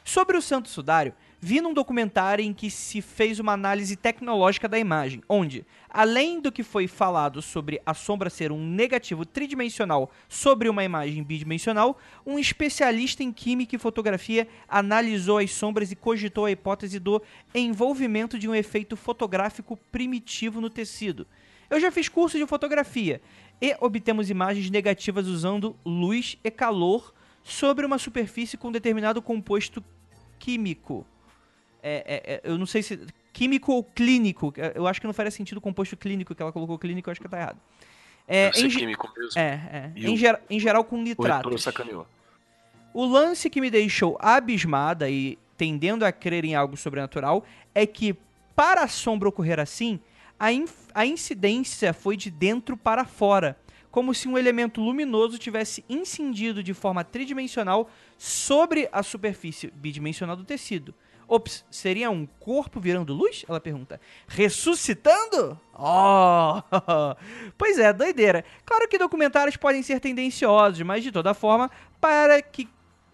Sobre o Santo Sudário, vi num documentário em que se fez uma análise tecnológica da imagem, onde, além do que foi falado sobre a sombra ser um negativo tridimensional sobre uma imagem bidimensional, um especialista em química e fotografia analisou as sombras e cogitou a hipótese do envolvimento de um efeito fotográfico primitivo no tecido. Eu já fiz curso de fotografia e obtemos imagens negativas usando luz e calor sobre uma superfície com determinado composto químico. É, é, é, eu não sei se. Químico ou clínico. É, eu acho que não faria sentido o composto clínico que ela colocou clínico, eu acho que tá errado. É, em, químico mesmo. É, é. Em, ger em, geral com sacaneou. O lance que me deixou abismada e tendendo a crer em algo sobrenatural é que, para a sombra ocorrer assim, a, a incidência foi de dentro para fora, como se um elemento luminoso tivesse incidido de forma tridimensional sobre a superfície bidimensional do tecido. Ops, seria um corpo virando luz? Ela pergunta. Ressuscitando? Oh! <laughs> pois é, doideira. Claro que documentários podem ser tendenciosos, mas de toda forma, para que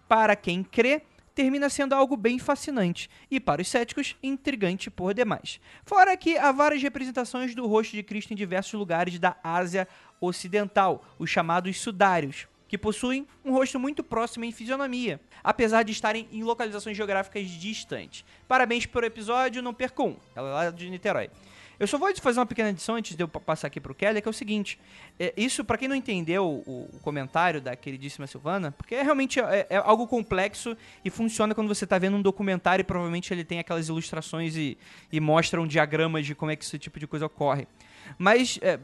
para quem crê, termina sendo algo bem fascinante e para os céticos intrigante por demais. Fora que há várias representações do rosto de Cristo em diversos lugares da Ásia Ocidental, os chamados sudários, que possuem um rosto muito próximo em fisionomia, apesar de estarem em localizações geográficas distantes. Parabéns pelo episódio, não percam um. Ela é lá de Niterói. Eu só vou fazer uma pequena edição antes de eu passar aqui pro Kelly, que é o seguinte. É, isso, para quem não entendeu o, o, comentário da queridíssima Silvana, porque é realmente é, é, algo complexo e funciona quando você tá vendo um documentário e provavelmente ele tem aquelas ilustrações e, e mostra um diagrama de como é que esse tipo de coisa ocorre. Mas, é,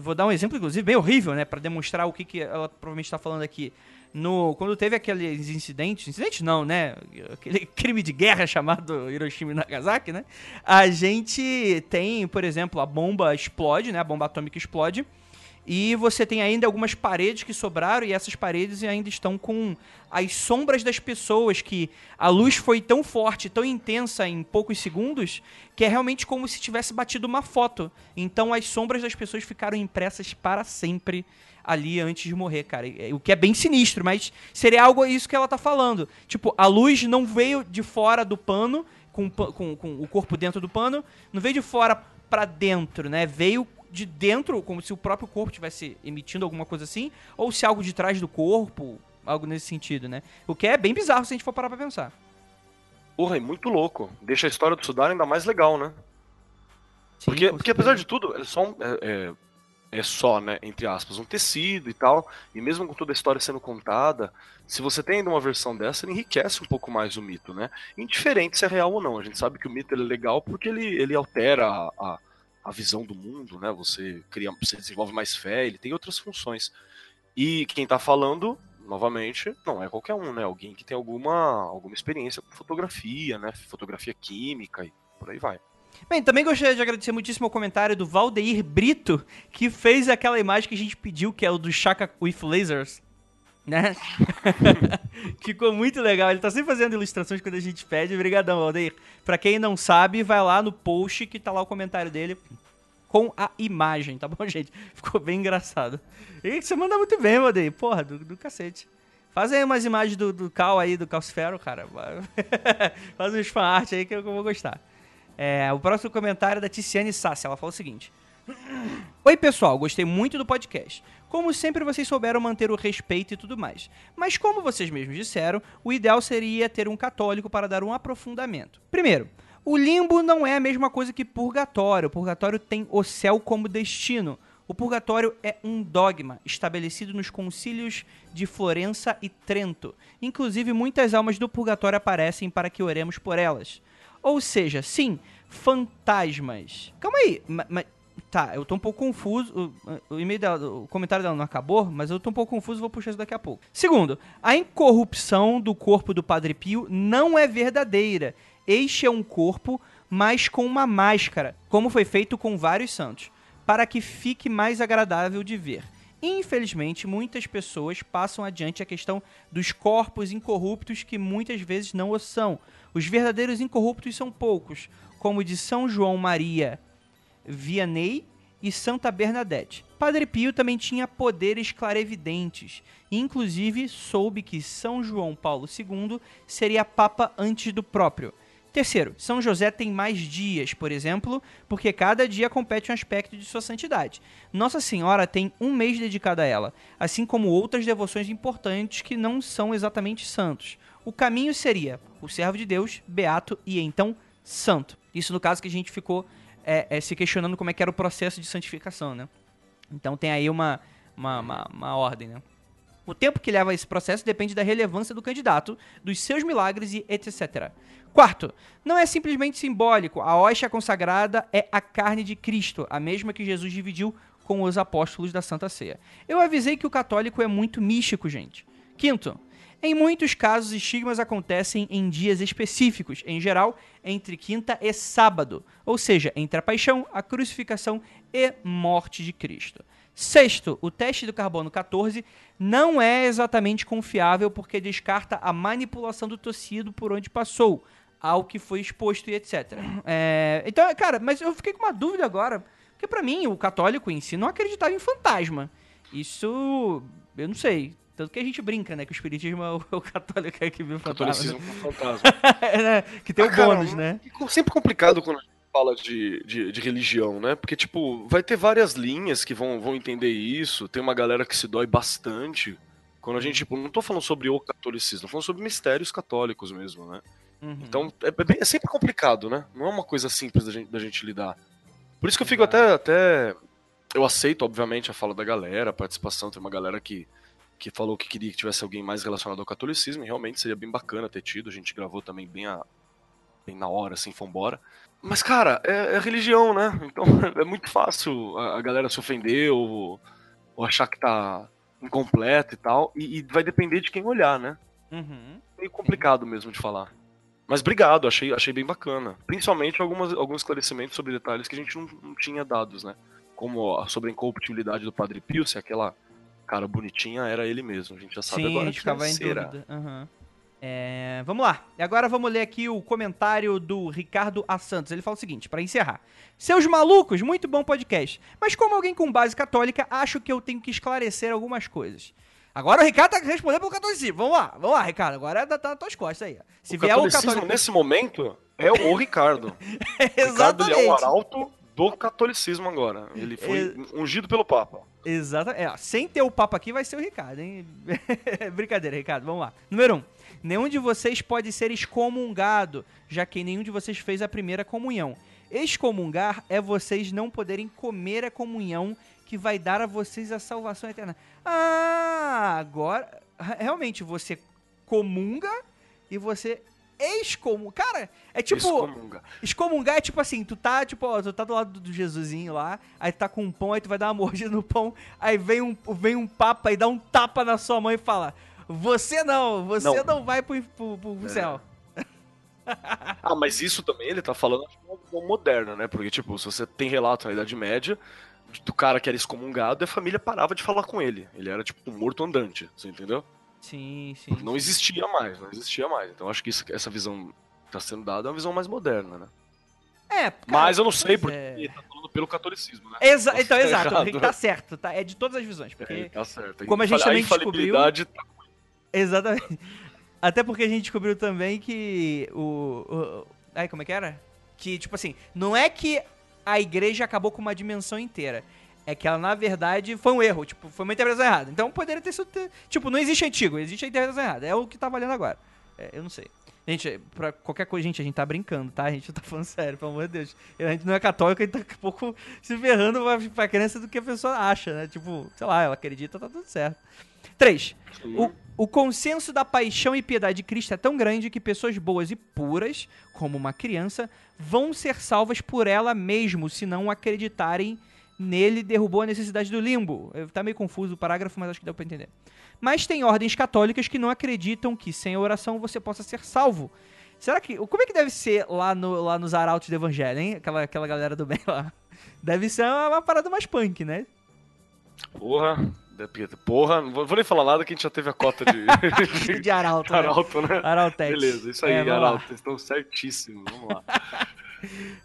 vou dar um exemplo, inclusive, bem horrível, né? para demonstrar o que, que ela provavelmente está falando aqui no quando teve aqueles incidentes, incidentes não, né? Aquele <laughs> crime de guerra chamado Hiroshima e Nagasaki, né? A gente tem, por exemplo, a bomba explode, né? A bomba atômica explode. E você tem ainda algumas paredes que sobraram e essas paredes ainda estão com as sombras das pessoas que a luz foi tão forte, tão intensa em poucos segundos, que é realmente como se tivesse batido uma foto. Então as sombras das pessoas ficaram impressas para sempre ali antes de morrer, cara. O que é bem sinistro, mas seria algo isso que ela tá falando. Tipo, a luz não veio de fora do pano, com, com, com o corpo dentro do pano, não veio de fora para dentro, né? Veio de dentro, como se o próprio corpo estivesse emitindo alguma coisa assim, ou se algo de trás do corpo, algo nesse sentido, né? O que é bem bizarro se a gente for parar pra pensar. Porra, é muito louco. Deixa a história do Sudar ainda mais legal, né? Sim, porque, porque apesar de tudo, é só um, é, é é só, né, entre aspas, um tecido e tal, e mesmo com toda a história sendo contada, se você tem ainda uma versão dessa, ele enriquece um pouco mais o mito, né? Indiferente se é real ou não. A gente sabe que o mito é legal porque ele, ele altera a, a, a visão do mundo, né? Você cria, você desenvolve mais fé, ele tem outras funções. E quem tá falando, novamente, não é qualquer um, né? Alguém que tem alguma, alguma experiência com fotografia, né? Fotografia química e por aí vai. Bem, também gostaria de agradecer muitíssimo o comentário do Valdeir Brito, que fez aquela imagem que a gente pediu, que é o do Chaka with Lasers. Né? <laughs> Ficou muito legal. Ele tá sempre fazendo ilustrações quando a gente pede. Obrigadão, Valdeir. Pra quem não sabe, vai lá no post que tá lá o comentário dele com a imagem, tá bom, <laughs> gente? Ficou bem engraçado. E você manda muito bem, Valdeir. Porra, do, do cacete. Faz aí umas imagens do, do Cal aí, do Calcifero, cara. <laughs> Faz uns fan art aí que eu vou gostar. É, o próximo comentário é da Ticiane Sassi. Ela fala o seguinte: Oi, pessoal, gostei muito do podcast. Como sempre, vocês souberam manter o respeito e tudo mais. Mas, como vocês mesmos disseram, o ideal seria ter um católico para dar um aprofundamento. Primeiro, o limbo não é a mesma coisa que purgatório. O purgatório tem o céu como destino. O purgatório é um dogma estabelecido nos concílios de Florença e Trento. Inclusive, muitas almas do purgatório aparecem para que oremos por elas. Ou seja, sim, fantasmas. Calma aí, mas. Tá, eu tô um pouco confuso. O, o, dela, o comentário dela não acabou, mas eu tô um pouco confuso, vou puxar isso daqui a pouco. Segundo, a incorrupção do corpo do Padre Pio não é verdadeira. Este é um corpo, mas com uma máscara, como foi feito com vários santos, para que fique mais agradável de ver. Infelizmente, muitas pessoas passam adiante a questão dos corpos incorruptos que muitas vezes não o são. Os verdadeiros incorruptos são poucos, como de São João Maria Vianney e Santa Bernadette. Padre Pio também tinha poderes clarevidentes, inclusive soube que São João Paulo II seria papa antes do próprio. Terceiro, São José tem mais dias, por exemplo, porque cada dia compete um aspecto de sua santidade. Nossa Senhora tem um mês dedicado a ela, assim como outras devoções importantes que não são exatamente santos. O caminho seria o servo de Deus, beato e então santo. Isso no caso que a gente ficou é, é, se questionando como é que era o processo de santificação, né? Então tem aí uma, uma, uma, uma ordem, né? O tempo que leva esse processo depende da relevância do candidato, dos seus milagres e etc. Quarto, não é simplesmente simbólico. A hóstia consagrada é a carne de Cristo, a mesma que Jesus dividiu com os apóstolos da Santa Ceia. Eu avisei que o católico é muito místico, gente. Quinto, Em muitos casos, estigmas acontecem em dias específicos, em geral, entre quinta e sábado, ou seja, entre a paixão, a crucificação e morte de Cristo. Sexto, o teste do carbono 14 não é exatamente confiável porque descarta a manipulação do tecido por onde passou, ao que foi exposto e etc. É, então, cara, mas eu fiquei com uma dúvida agora, porque pra mim, o católico em si não acreditava em fantasma. Isso, eu não sei. Tanto que a gente brinca, né? Que o espiritismo é o, <laughs> o católico é que viu fantasma. Catolicismo com fantasma. <laughs> né? Que tem Ah, o cara, bônus, né? É sempre complicado quando a gente fala de, de, de religião, né? Porque, tipo, vai ter várias linhas que vão, vão entender isso. Tem uma galera que se dói bastante. Quando a gente, tipo, não tô falando sobre o catolicismo, tô falando sobre mistérios católicos mesmo, né? Uhum. Então, é, é bem- é sempre complicado, né? Não é uma coisa simples da gente, da gente lidar. Por isso que eu fico até, até. Eu aceito, obviamente, a fala da galera, a participação. Tem uma galera que, que falou que queria que tivesse alguém mais relacionado ao catolicismo, e realmente seria bem bacana ter tido. A gente gravou também bem, a, bem na hora, assim, vambora. Mas, cara, é, é religião, né? Então <laughs> é muito fácil a, galera se ofender ou, ou achar que tá incompleto e tal. E, e vai depender de quem olhar, né? Uhum. meio complicado mesmo de falar. Mas obrigado, achei, achei bem bacana. Principalmente algumas, alguns esclarecimentos sobre detalhes que a gente não, não tinha dados, né? Como a- sobre a incompatibilidade do Padre Pio, se aquela cara bonitinha era ele mesmo. A gente já sabe Sim, agora a gente ficava em dúvida. Aham. É, vamos lá. E agora vamos ler aqui o comentário do Ricardo A. Santos. Ele fala o seguinte, para encerrar. Seus malucos, muito bom podcast. Mas como alguém com base católica, acho que eu tenho que esclarecer algumas coisas. Agora o Ricardo tá respondendo pelo catolicismo. Vamos lá, vamos lá, Ricardo. Agora tá nas tuas costas aí. Se o vier o catolicismo, nesse momento, é o Ricardo. o <laughs> Ricardo ele é o Exatamente. arauto do catolicismo agora. Ele foi ungido pelo Papa. Exatamente. É, sem ter o papo aqui vai ser o Ricardo, hein? <laughs> Brincadeira, Ricardo. Vamos lá. Número 1. Um, nenhum de vocês pode ser excomungado, já que nenhum de vocês fez a primeira comunhão. Excomungar é vocês não poderem comer a comunhão que vai dar a vocês a salvação eterna. Ah, agora. Realmente, você comunga e você excomunga. Cara, é tipo. Excomunga. Excomungar é tipo assim, tu tá, tipo, ó, tu tá do lado do Jesusinho lá, aí tu tá com um pão, aí tu vai dar uma <laughs> mordida no pão, aí vem um, vem um papa e dá um tapa na sua mão e fala: Você não, você não, Não. vai pro, pro, pro céu. <laughs> Ah, mas isso também ele tá falando de uma visão moderna, né? Porque, tipo, se você tem relato na Idade Média do cara que era excomungado, a família parava de falar com ele. Ele era, tipo, um morto andante, você entendeu? Sim, sim. Não existia mais, não existia mais. Então acho que isso- essa visão que tá sendo dada é uma visão mais moderna, né? É, cara, Mas eu não sei porque é. tá falando pelo catolicismo, né? Exa então, Tá exato, errado. tá certo, tá? É de todas as visões, porque... É, tá certo. como a gente também infalibilidade tá- Exatamente. Até porque a gente descobriu também que o, o. Ai, como é que era? Que, tipo assim, não é que a igreja acabou com uma dimensão inteira. É que ela, na verdade, foi um erro. Tipo, foi uma interpretação errada. Então poderia ter sido. Tipo, não existe antigo, existe a interpretação errada. É o que tá valendo agora. É, eu não sei. Gente, pra qualquer coisa, gente, a gente tá brincando, tá? A gente tá falando <laughs> sério, pelo amor de Deus. A gente não é católico, a gente tá um pouco se ferrando pra, pra crença do que a pessoa acha, né? Tipo, sei lá, ela acredita, tá tudo certo. 3. O, o consenso da paixão e piedade de Cristo é tão grande que pessoas boas e puras, como uma criança, vão ser salvas por ela mesmo, se não acreditarem nele derrubou a necessidade do limbo. Tá meio confuso o parágrafo, mas acho que deu pra entender. Mas tem ordens católicas que não acreditam que sem a oração você possa ser salvo. Será que. Como é que deve ser lá, no, lá nos arautos do evangelho, hein? Aquela, aquela galera do bem lá. <laughs> Deve ser uma, uma parada mais punk, né? Porra, porra, não vou nem falar nada que a gente já teve a cota de, <laughs> De arauto, <laughs> né? Arauto, né? Arautex. Beleza, isso aí, É, lá. Arauto, vocês estão certíssimos, vamos lá.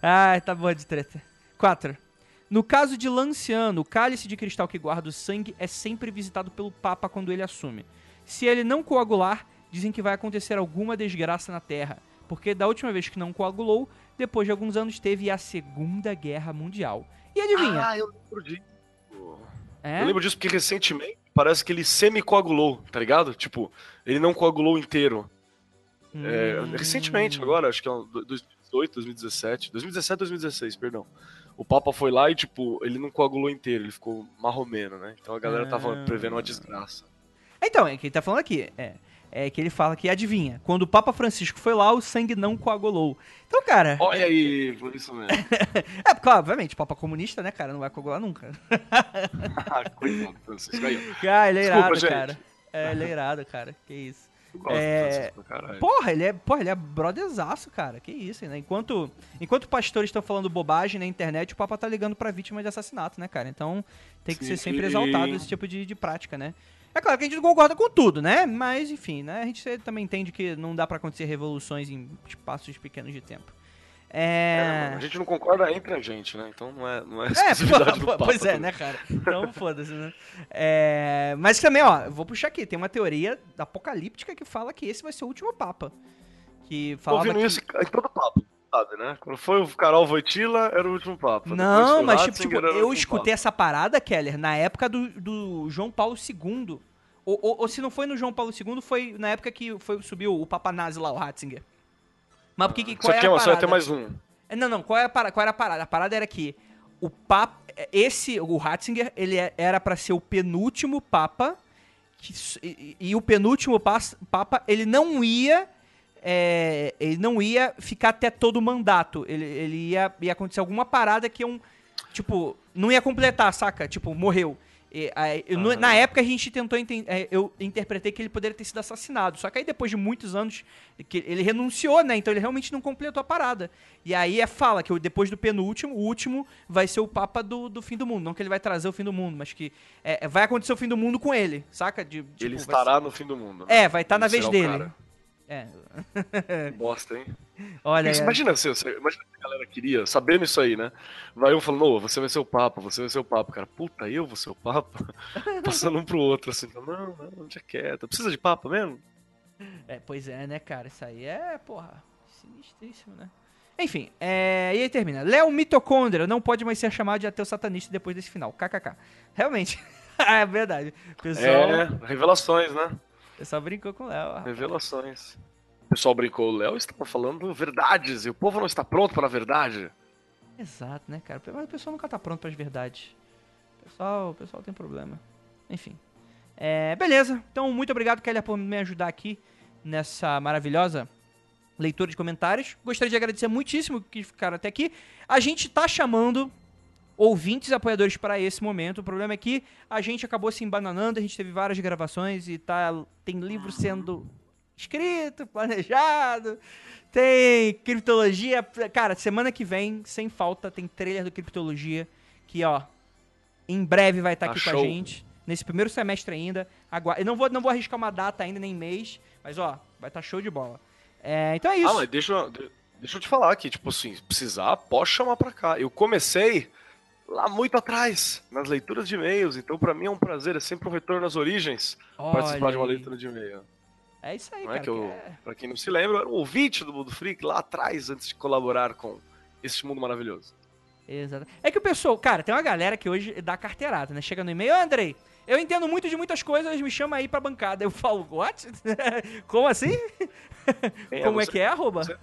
Ai, tá boa de treta. 4. No caso de Lanciano, o cálice de cristal que guarda o sangue é sempre visitado pelo Papa quando ele assume. Se ele não coagular, dizem que vai acontecer alguma desgraça na Terra, porque da última vez que não coagulou, depois de alguns anos teve a Segunda Guerra Mundial. E adivinha? Ah, eu lembro disso. é? Eu lembro disso porque recentemente parece que ele semi-coagulou, tá ligado? Tipo, ele não coagulou inteiro. É, Hum. recentemente, agora, acho que é um do- 2018, 2017. 2017, 2016, perdão. O Papa foi lá e, tipo, ele não coagulou inteiro, ele ficou marromeno, né? Então a galera tava Ah. prevendo uma desgraça. Então, é que ele tá falando aqui. É, é que ele fala que, adivinha, quando o Papa Francisco foi lá, o sangue não coagulou. Então, cara. Olha aí, por isso mesmo. <laughs> É, claro, obviamente, Papa comunista, né, cara? Não vai coagular nunca. <laughs> Ah, Coitado, Francisco. Aí. Ah, ele é Desculpa, irado, gente. cara. É, ele é irado, cara. Que isso. Gosto É, pra. Porra, ele é, porra, ele é brotherzaço, cara. Que isso, né? Enquanto, enquanto pastores estão falando bobagem na internet, o Papa tá ligando pra vítima de assassinato, né, cara? Então tem que Sim, ser sempre e- exaltado esse tipo de, de prática, né? É claro que a gente não concorda com tudo, né? Mas, enfim, né? A gente também entende que não dá pra acontecer revoluções em espaços pequenos de tempo. É, É. a gente não concorda entre a gente, né? Então não é, não é É, exclusividade pô, do Papa. <laughs> pois é, né, cara? Então, foda-se, né? É, mas também, ó, vou puxar aqui. Tem uma teoria apocalíptica que fala que esse vai ser o último Papa. Que Tô falava ouvindo que... isso em todo papo, sabe, né? Quando foi o Carol Voitila, era o último papo. Depois Não, mas tipo, Ratzinger, tipo, eu escutei essa parada, Keller, na época do, do João Paulo II. Ou, ou- ou se não foi no João Paulo II, foi na época que foi, subiu o Papa Nazi lá, o Ratzinger. Mas porque que, qual Só era tinha, a só ia ter parada? mais um. É, Não, não, qual, é a parada, qual era a parada? A parada era que o Papa, esse, o Ratzinger, ele é- era pra ser o penúltimo Papa, que e, e o penúltimo Papa, ele não ia, é, ele não ia ficar até todo o mandato, ele, ele ia, ia acontecer alguma parada que um, tipo, não ia completar, saca? Tipo, morreu. E, aí, eu- na época a gente tentou é, eu interpretei que ele poderia ter sido assassinado. Só que aí depois de muitos anos que ele renunciou, né? Então ele realmente não completou a parada. E aí é fala que depois do penúltimo, o último vai ser o papa do, do fim do mundo. Não que ele vai trazer o fim do mundo, mas que é, vai acontecer o fim do mundo com ele, saca? De, tipo, Ele estará no fim do mundo. ser- né? É, vai estar na Ele vez dele. cara. É. Bosta, hein? Olha, Mas imagina, se, se- imagina que a galera queria, sabendo isso aí, né? Vai um falando, ô, você vai ser o Papa, você vai ser o Papa. Cara, puta, eu vou ser o Papa? <laughs> Passando um pro outro, assim, não, não, deixa quieto. Precisa de Papa mesmo? É, pois é, né, cara? Isso aí é, porra, sinistríssimo, né? Enfim, é... e aí termina. Léo Mitocôndria não pode mais ser chamado de ateu satanista depois desse final. KKK. Realmente. <laughs> é verdade. Pessoal, É, revelações, né? O pessoal brincou com o Léo. rapaz. Revelações. O pessoal brincou, o Léo estava falando verdades, e o povo não está pronto para a verdade. Exato, né, cara? Mas o pessoal nunca tá pronto para as verdades. O pessoal, o pessoal tem problema. Enfim. É, beleza. Então, muito obrigado, Kelly, por me ajudar aqui nessa maravilhosa leitura de comentários. Gostaria de agradecer muitíssimo que ficaram até aqui. A gente tá chamando ouvintes apoiadores para esse momento. O problema é que a gente acabou se embananando, a gente teve várias gravações e tá, tem livro sendo escrito, planejado, tem criptologia. Cara, semana que vem, sem falta, tem trailer do criptologia que, ó, em breve vai estar Tá aqui com a show. gente. Nesse primeiro semestre ainda. Agua- Eu não vou, não vou arriscar uma data ainda, nem mês, mas ó, vai estar show de bola. É, então é isso. Ah, mas deixa, deixa eu te falar aqui, tipo assim, se precisar, pode chamar pra cá. Eu comecei lá muito atrás, nas leituras de e-mails, então pra mim é um prazer, é sempre um retorno às origens participar de uma Olha aí. leitura de e-mail. É isso aí, Não cara. é que eu, é- pra quem não se lembra, eu era um ouvinte do Mundo Freak lá atrás, antes de colaborar com este mundo maravilhoso. Exato. É que o pessoal, cara, tem uma galera que hoje dá carteirada, né? Chega no e-mail, "Ô, Andrei, eu entendo muito de muitas coisas, me chama aí pra bancada. Eu falo, what? <laughs> Como assim? Quem Como é você? que é, arroba? Você?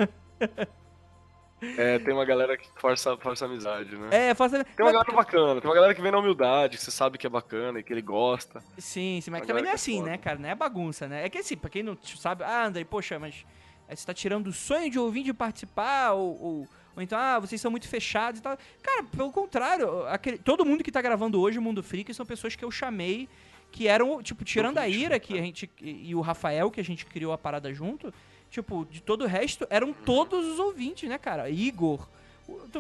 É, tem uma galera que força, força amizade, né? É, faça... Tem uma galera bacana, tem uma galera que vem na humildade, que você sabe que é bacana e que ele gosta. Sim, sim, mas também não é é assim, foda. né, cara? Não é bagunça, né? É que assim, pra quem não sabe, ah, Andrei, poxa, mas é, você tá tirando o sonho de ouvir de participar, ou, ou, ou então, ah, vocês são muito fechados e tal. Cara, pelo contrário, aquele- todo mundo que tá gravando hoje o Mundo Freak são pessoas que eu chamei que eram, tipo, tirando a Ira que né? a gente, e o Rafael, que a gente criou a parada junto, tipo, de todo o resto, eram todos os ouvintes, né, cara? Igor.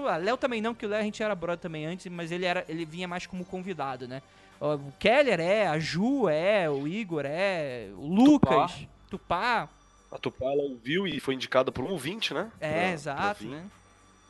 ah, Léo também não, que o Léo a gente era brother também antes, mas ele era ele vinha mais como convidado, né? O Keller é, a Ju é, o Igor é, o Lucas, Tupá, A Tupá, ela ouviu e foi indicada por um ouvinte, né? é, Pra- pra exato, vir. né?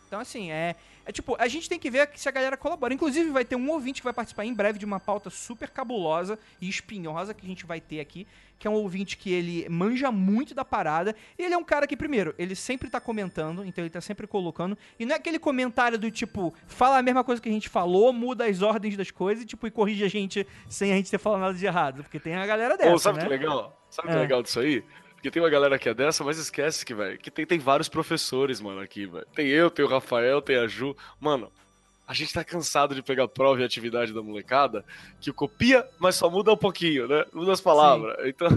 Então, assim, é, é tipo, a gente tem que ver se a galera colabora. Inclusive, vai ter um ouvinte que vai participar em breve de uma pauta super cabulosa e espinhosa que a gente vai ter aqui, que é um ouvinte que ele manja muito da parada. E ele é um cara que, primeiro, ele sempre tá comentando, então ele tá sempre colocando. E não é aquele comentário do tipo, fala a mesma coisa que a gente falou, muda as ordens das coisas e, tipo, e corrige a gente sem a gente ter falado nada de errado. Porque tem a galera dessa, Ô, sabe o né? que é legal? Sabe o que É. é legal disso aí? Porque tem uma galera que é dessa, mas esquece que, velho, que tem, tem vários professores, mano, aqui, velho. Tem eu, tem o Rafael, tem a Ju. Mano, a gente tá cansado de pegar prova e atividade da molecada, que copia, mas só muda um pouquinho, né? Muda as palavras. <laughs> Então,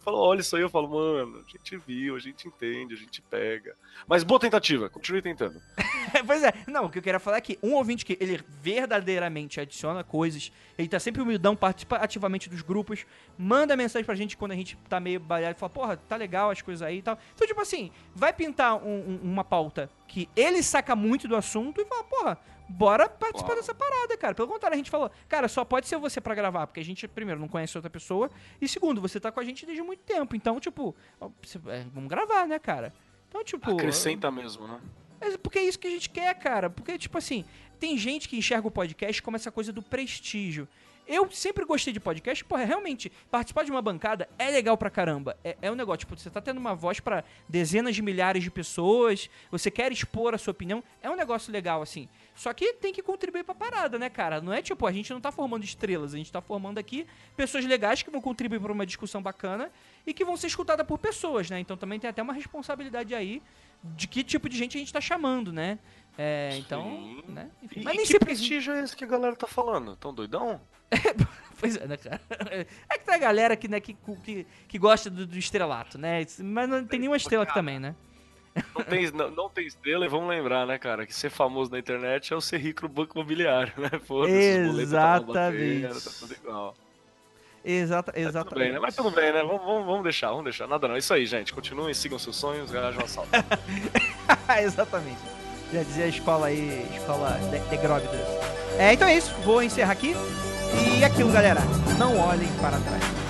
falou, olha isso aí, eu falo, mano, a gente viu, a gente entende, a gente pega. Mas boa tentativa, continue tentando. <laughs> pois é, não, o que eu queria falar é que um ouvinte que ele verdadeiramente adiciona coisas, ele tá sempre humildão, participa ativamente dos grupos, manda mensagem pra gente quando a gente tá meio balhado e fala, porra, tá legal as coisas aí e tal. Então, tipo assim, vai pintar um- um- uma pauta que ele saca muito do assunto e fala, porra, bora participar Claro. dessa parada, cara. Pelo contrário, a gente falou, cara, só pode ser você pra gravar, porque a gente, primeiro, não conhece outra pessoa, e segundo, você tá com a gente desde muito tempo. Então, tipo, é, vamos gravar, né, cara? Então, tipo. Acrescenta mesmo, né? Mas porque é isso que a gente quer, cara. Porque, tipo assim, tem gente que enxerga o podcast como essa coisa do prestígio. Eu sempre gostei de podcast, porra, realmente, participar de uma bancada é legal pra caramba. É, é um negócio, tipo, você tá tendo uma voz pra dezenas de milhares de pessoas, você quer expor a sua opinião, é um negócio legal, assim. Só que tem que contribuir pra parada, né, cara? Não é tipo, a gente não tá formando estrelas, a gente tá formando aqui pessoas legais que vão contribuir pra uma discussão bacana e que vão ser escutadas por pessoas, né? Então também tem até uma responsabilidade aí de que tipo de gente a gente tá chamando, né? É, então, né? Enfim, E mas nem que sempre. prestígio é esse que a galera tá falando? Tão doidão? <laughs> Pois é, né, cara? É que tem a galera que, né, que, que, que gosta do, do estrelato, né? Mas não tem nenhuma estrela aqui também, né? Não tem, não, não tem estrela e vamos lembrar, né, cara, que ser famoso na internet é o ser rico no banco imobiliário, né? Foda-se, os boletos tá Exatamente. tudo igual. Exata, Mas tudo exatamente. bem, né? Mas tudo bem, né? Vamos, vamos, vamos deixar, vamos deixar. Nada não. Isso aí, gente. Continuem, sigam seus sonhos, garagem um assalto. <laughs> exatamente. Já dizia a escola aí, escola de, de gróvidas. É, então é isso. Vou encerrar aqui. E aquilo, galera. Não olhem para trás.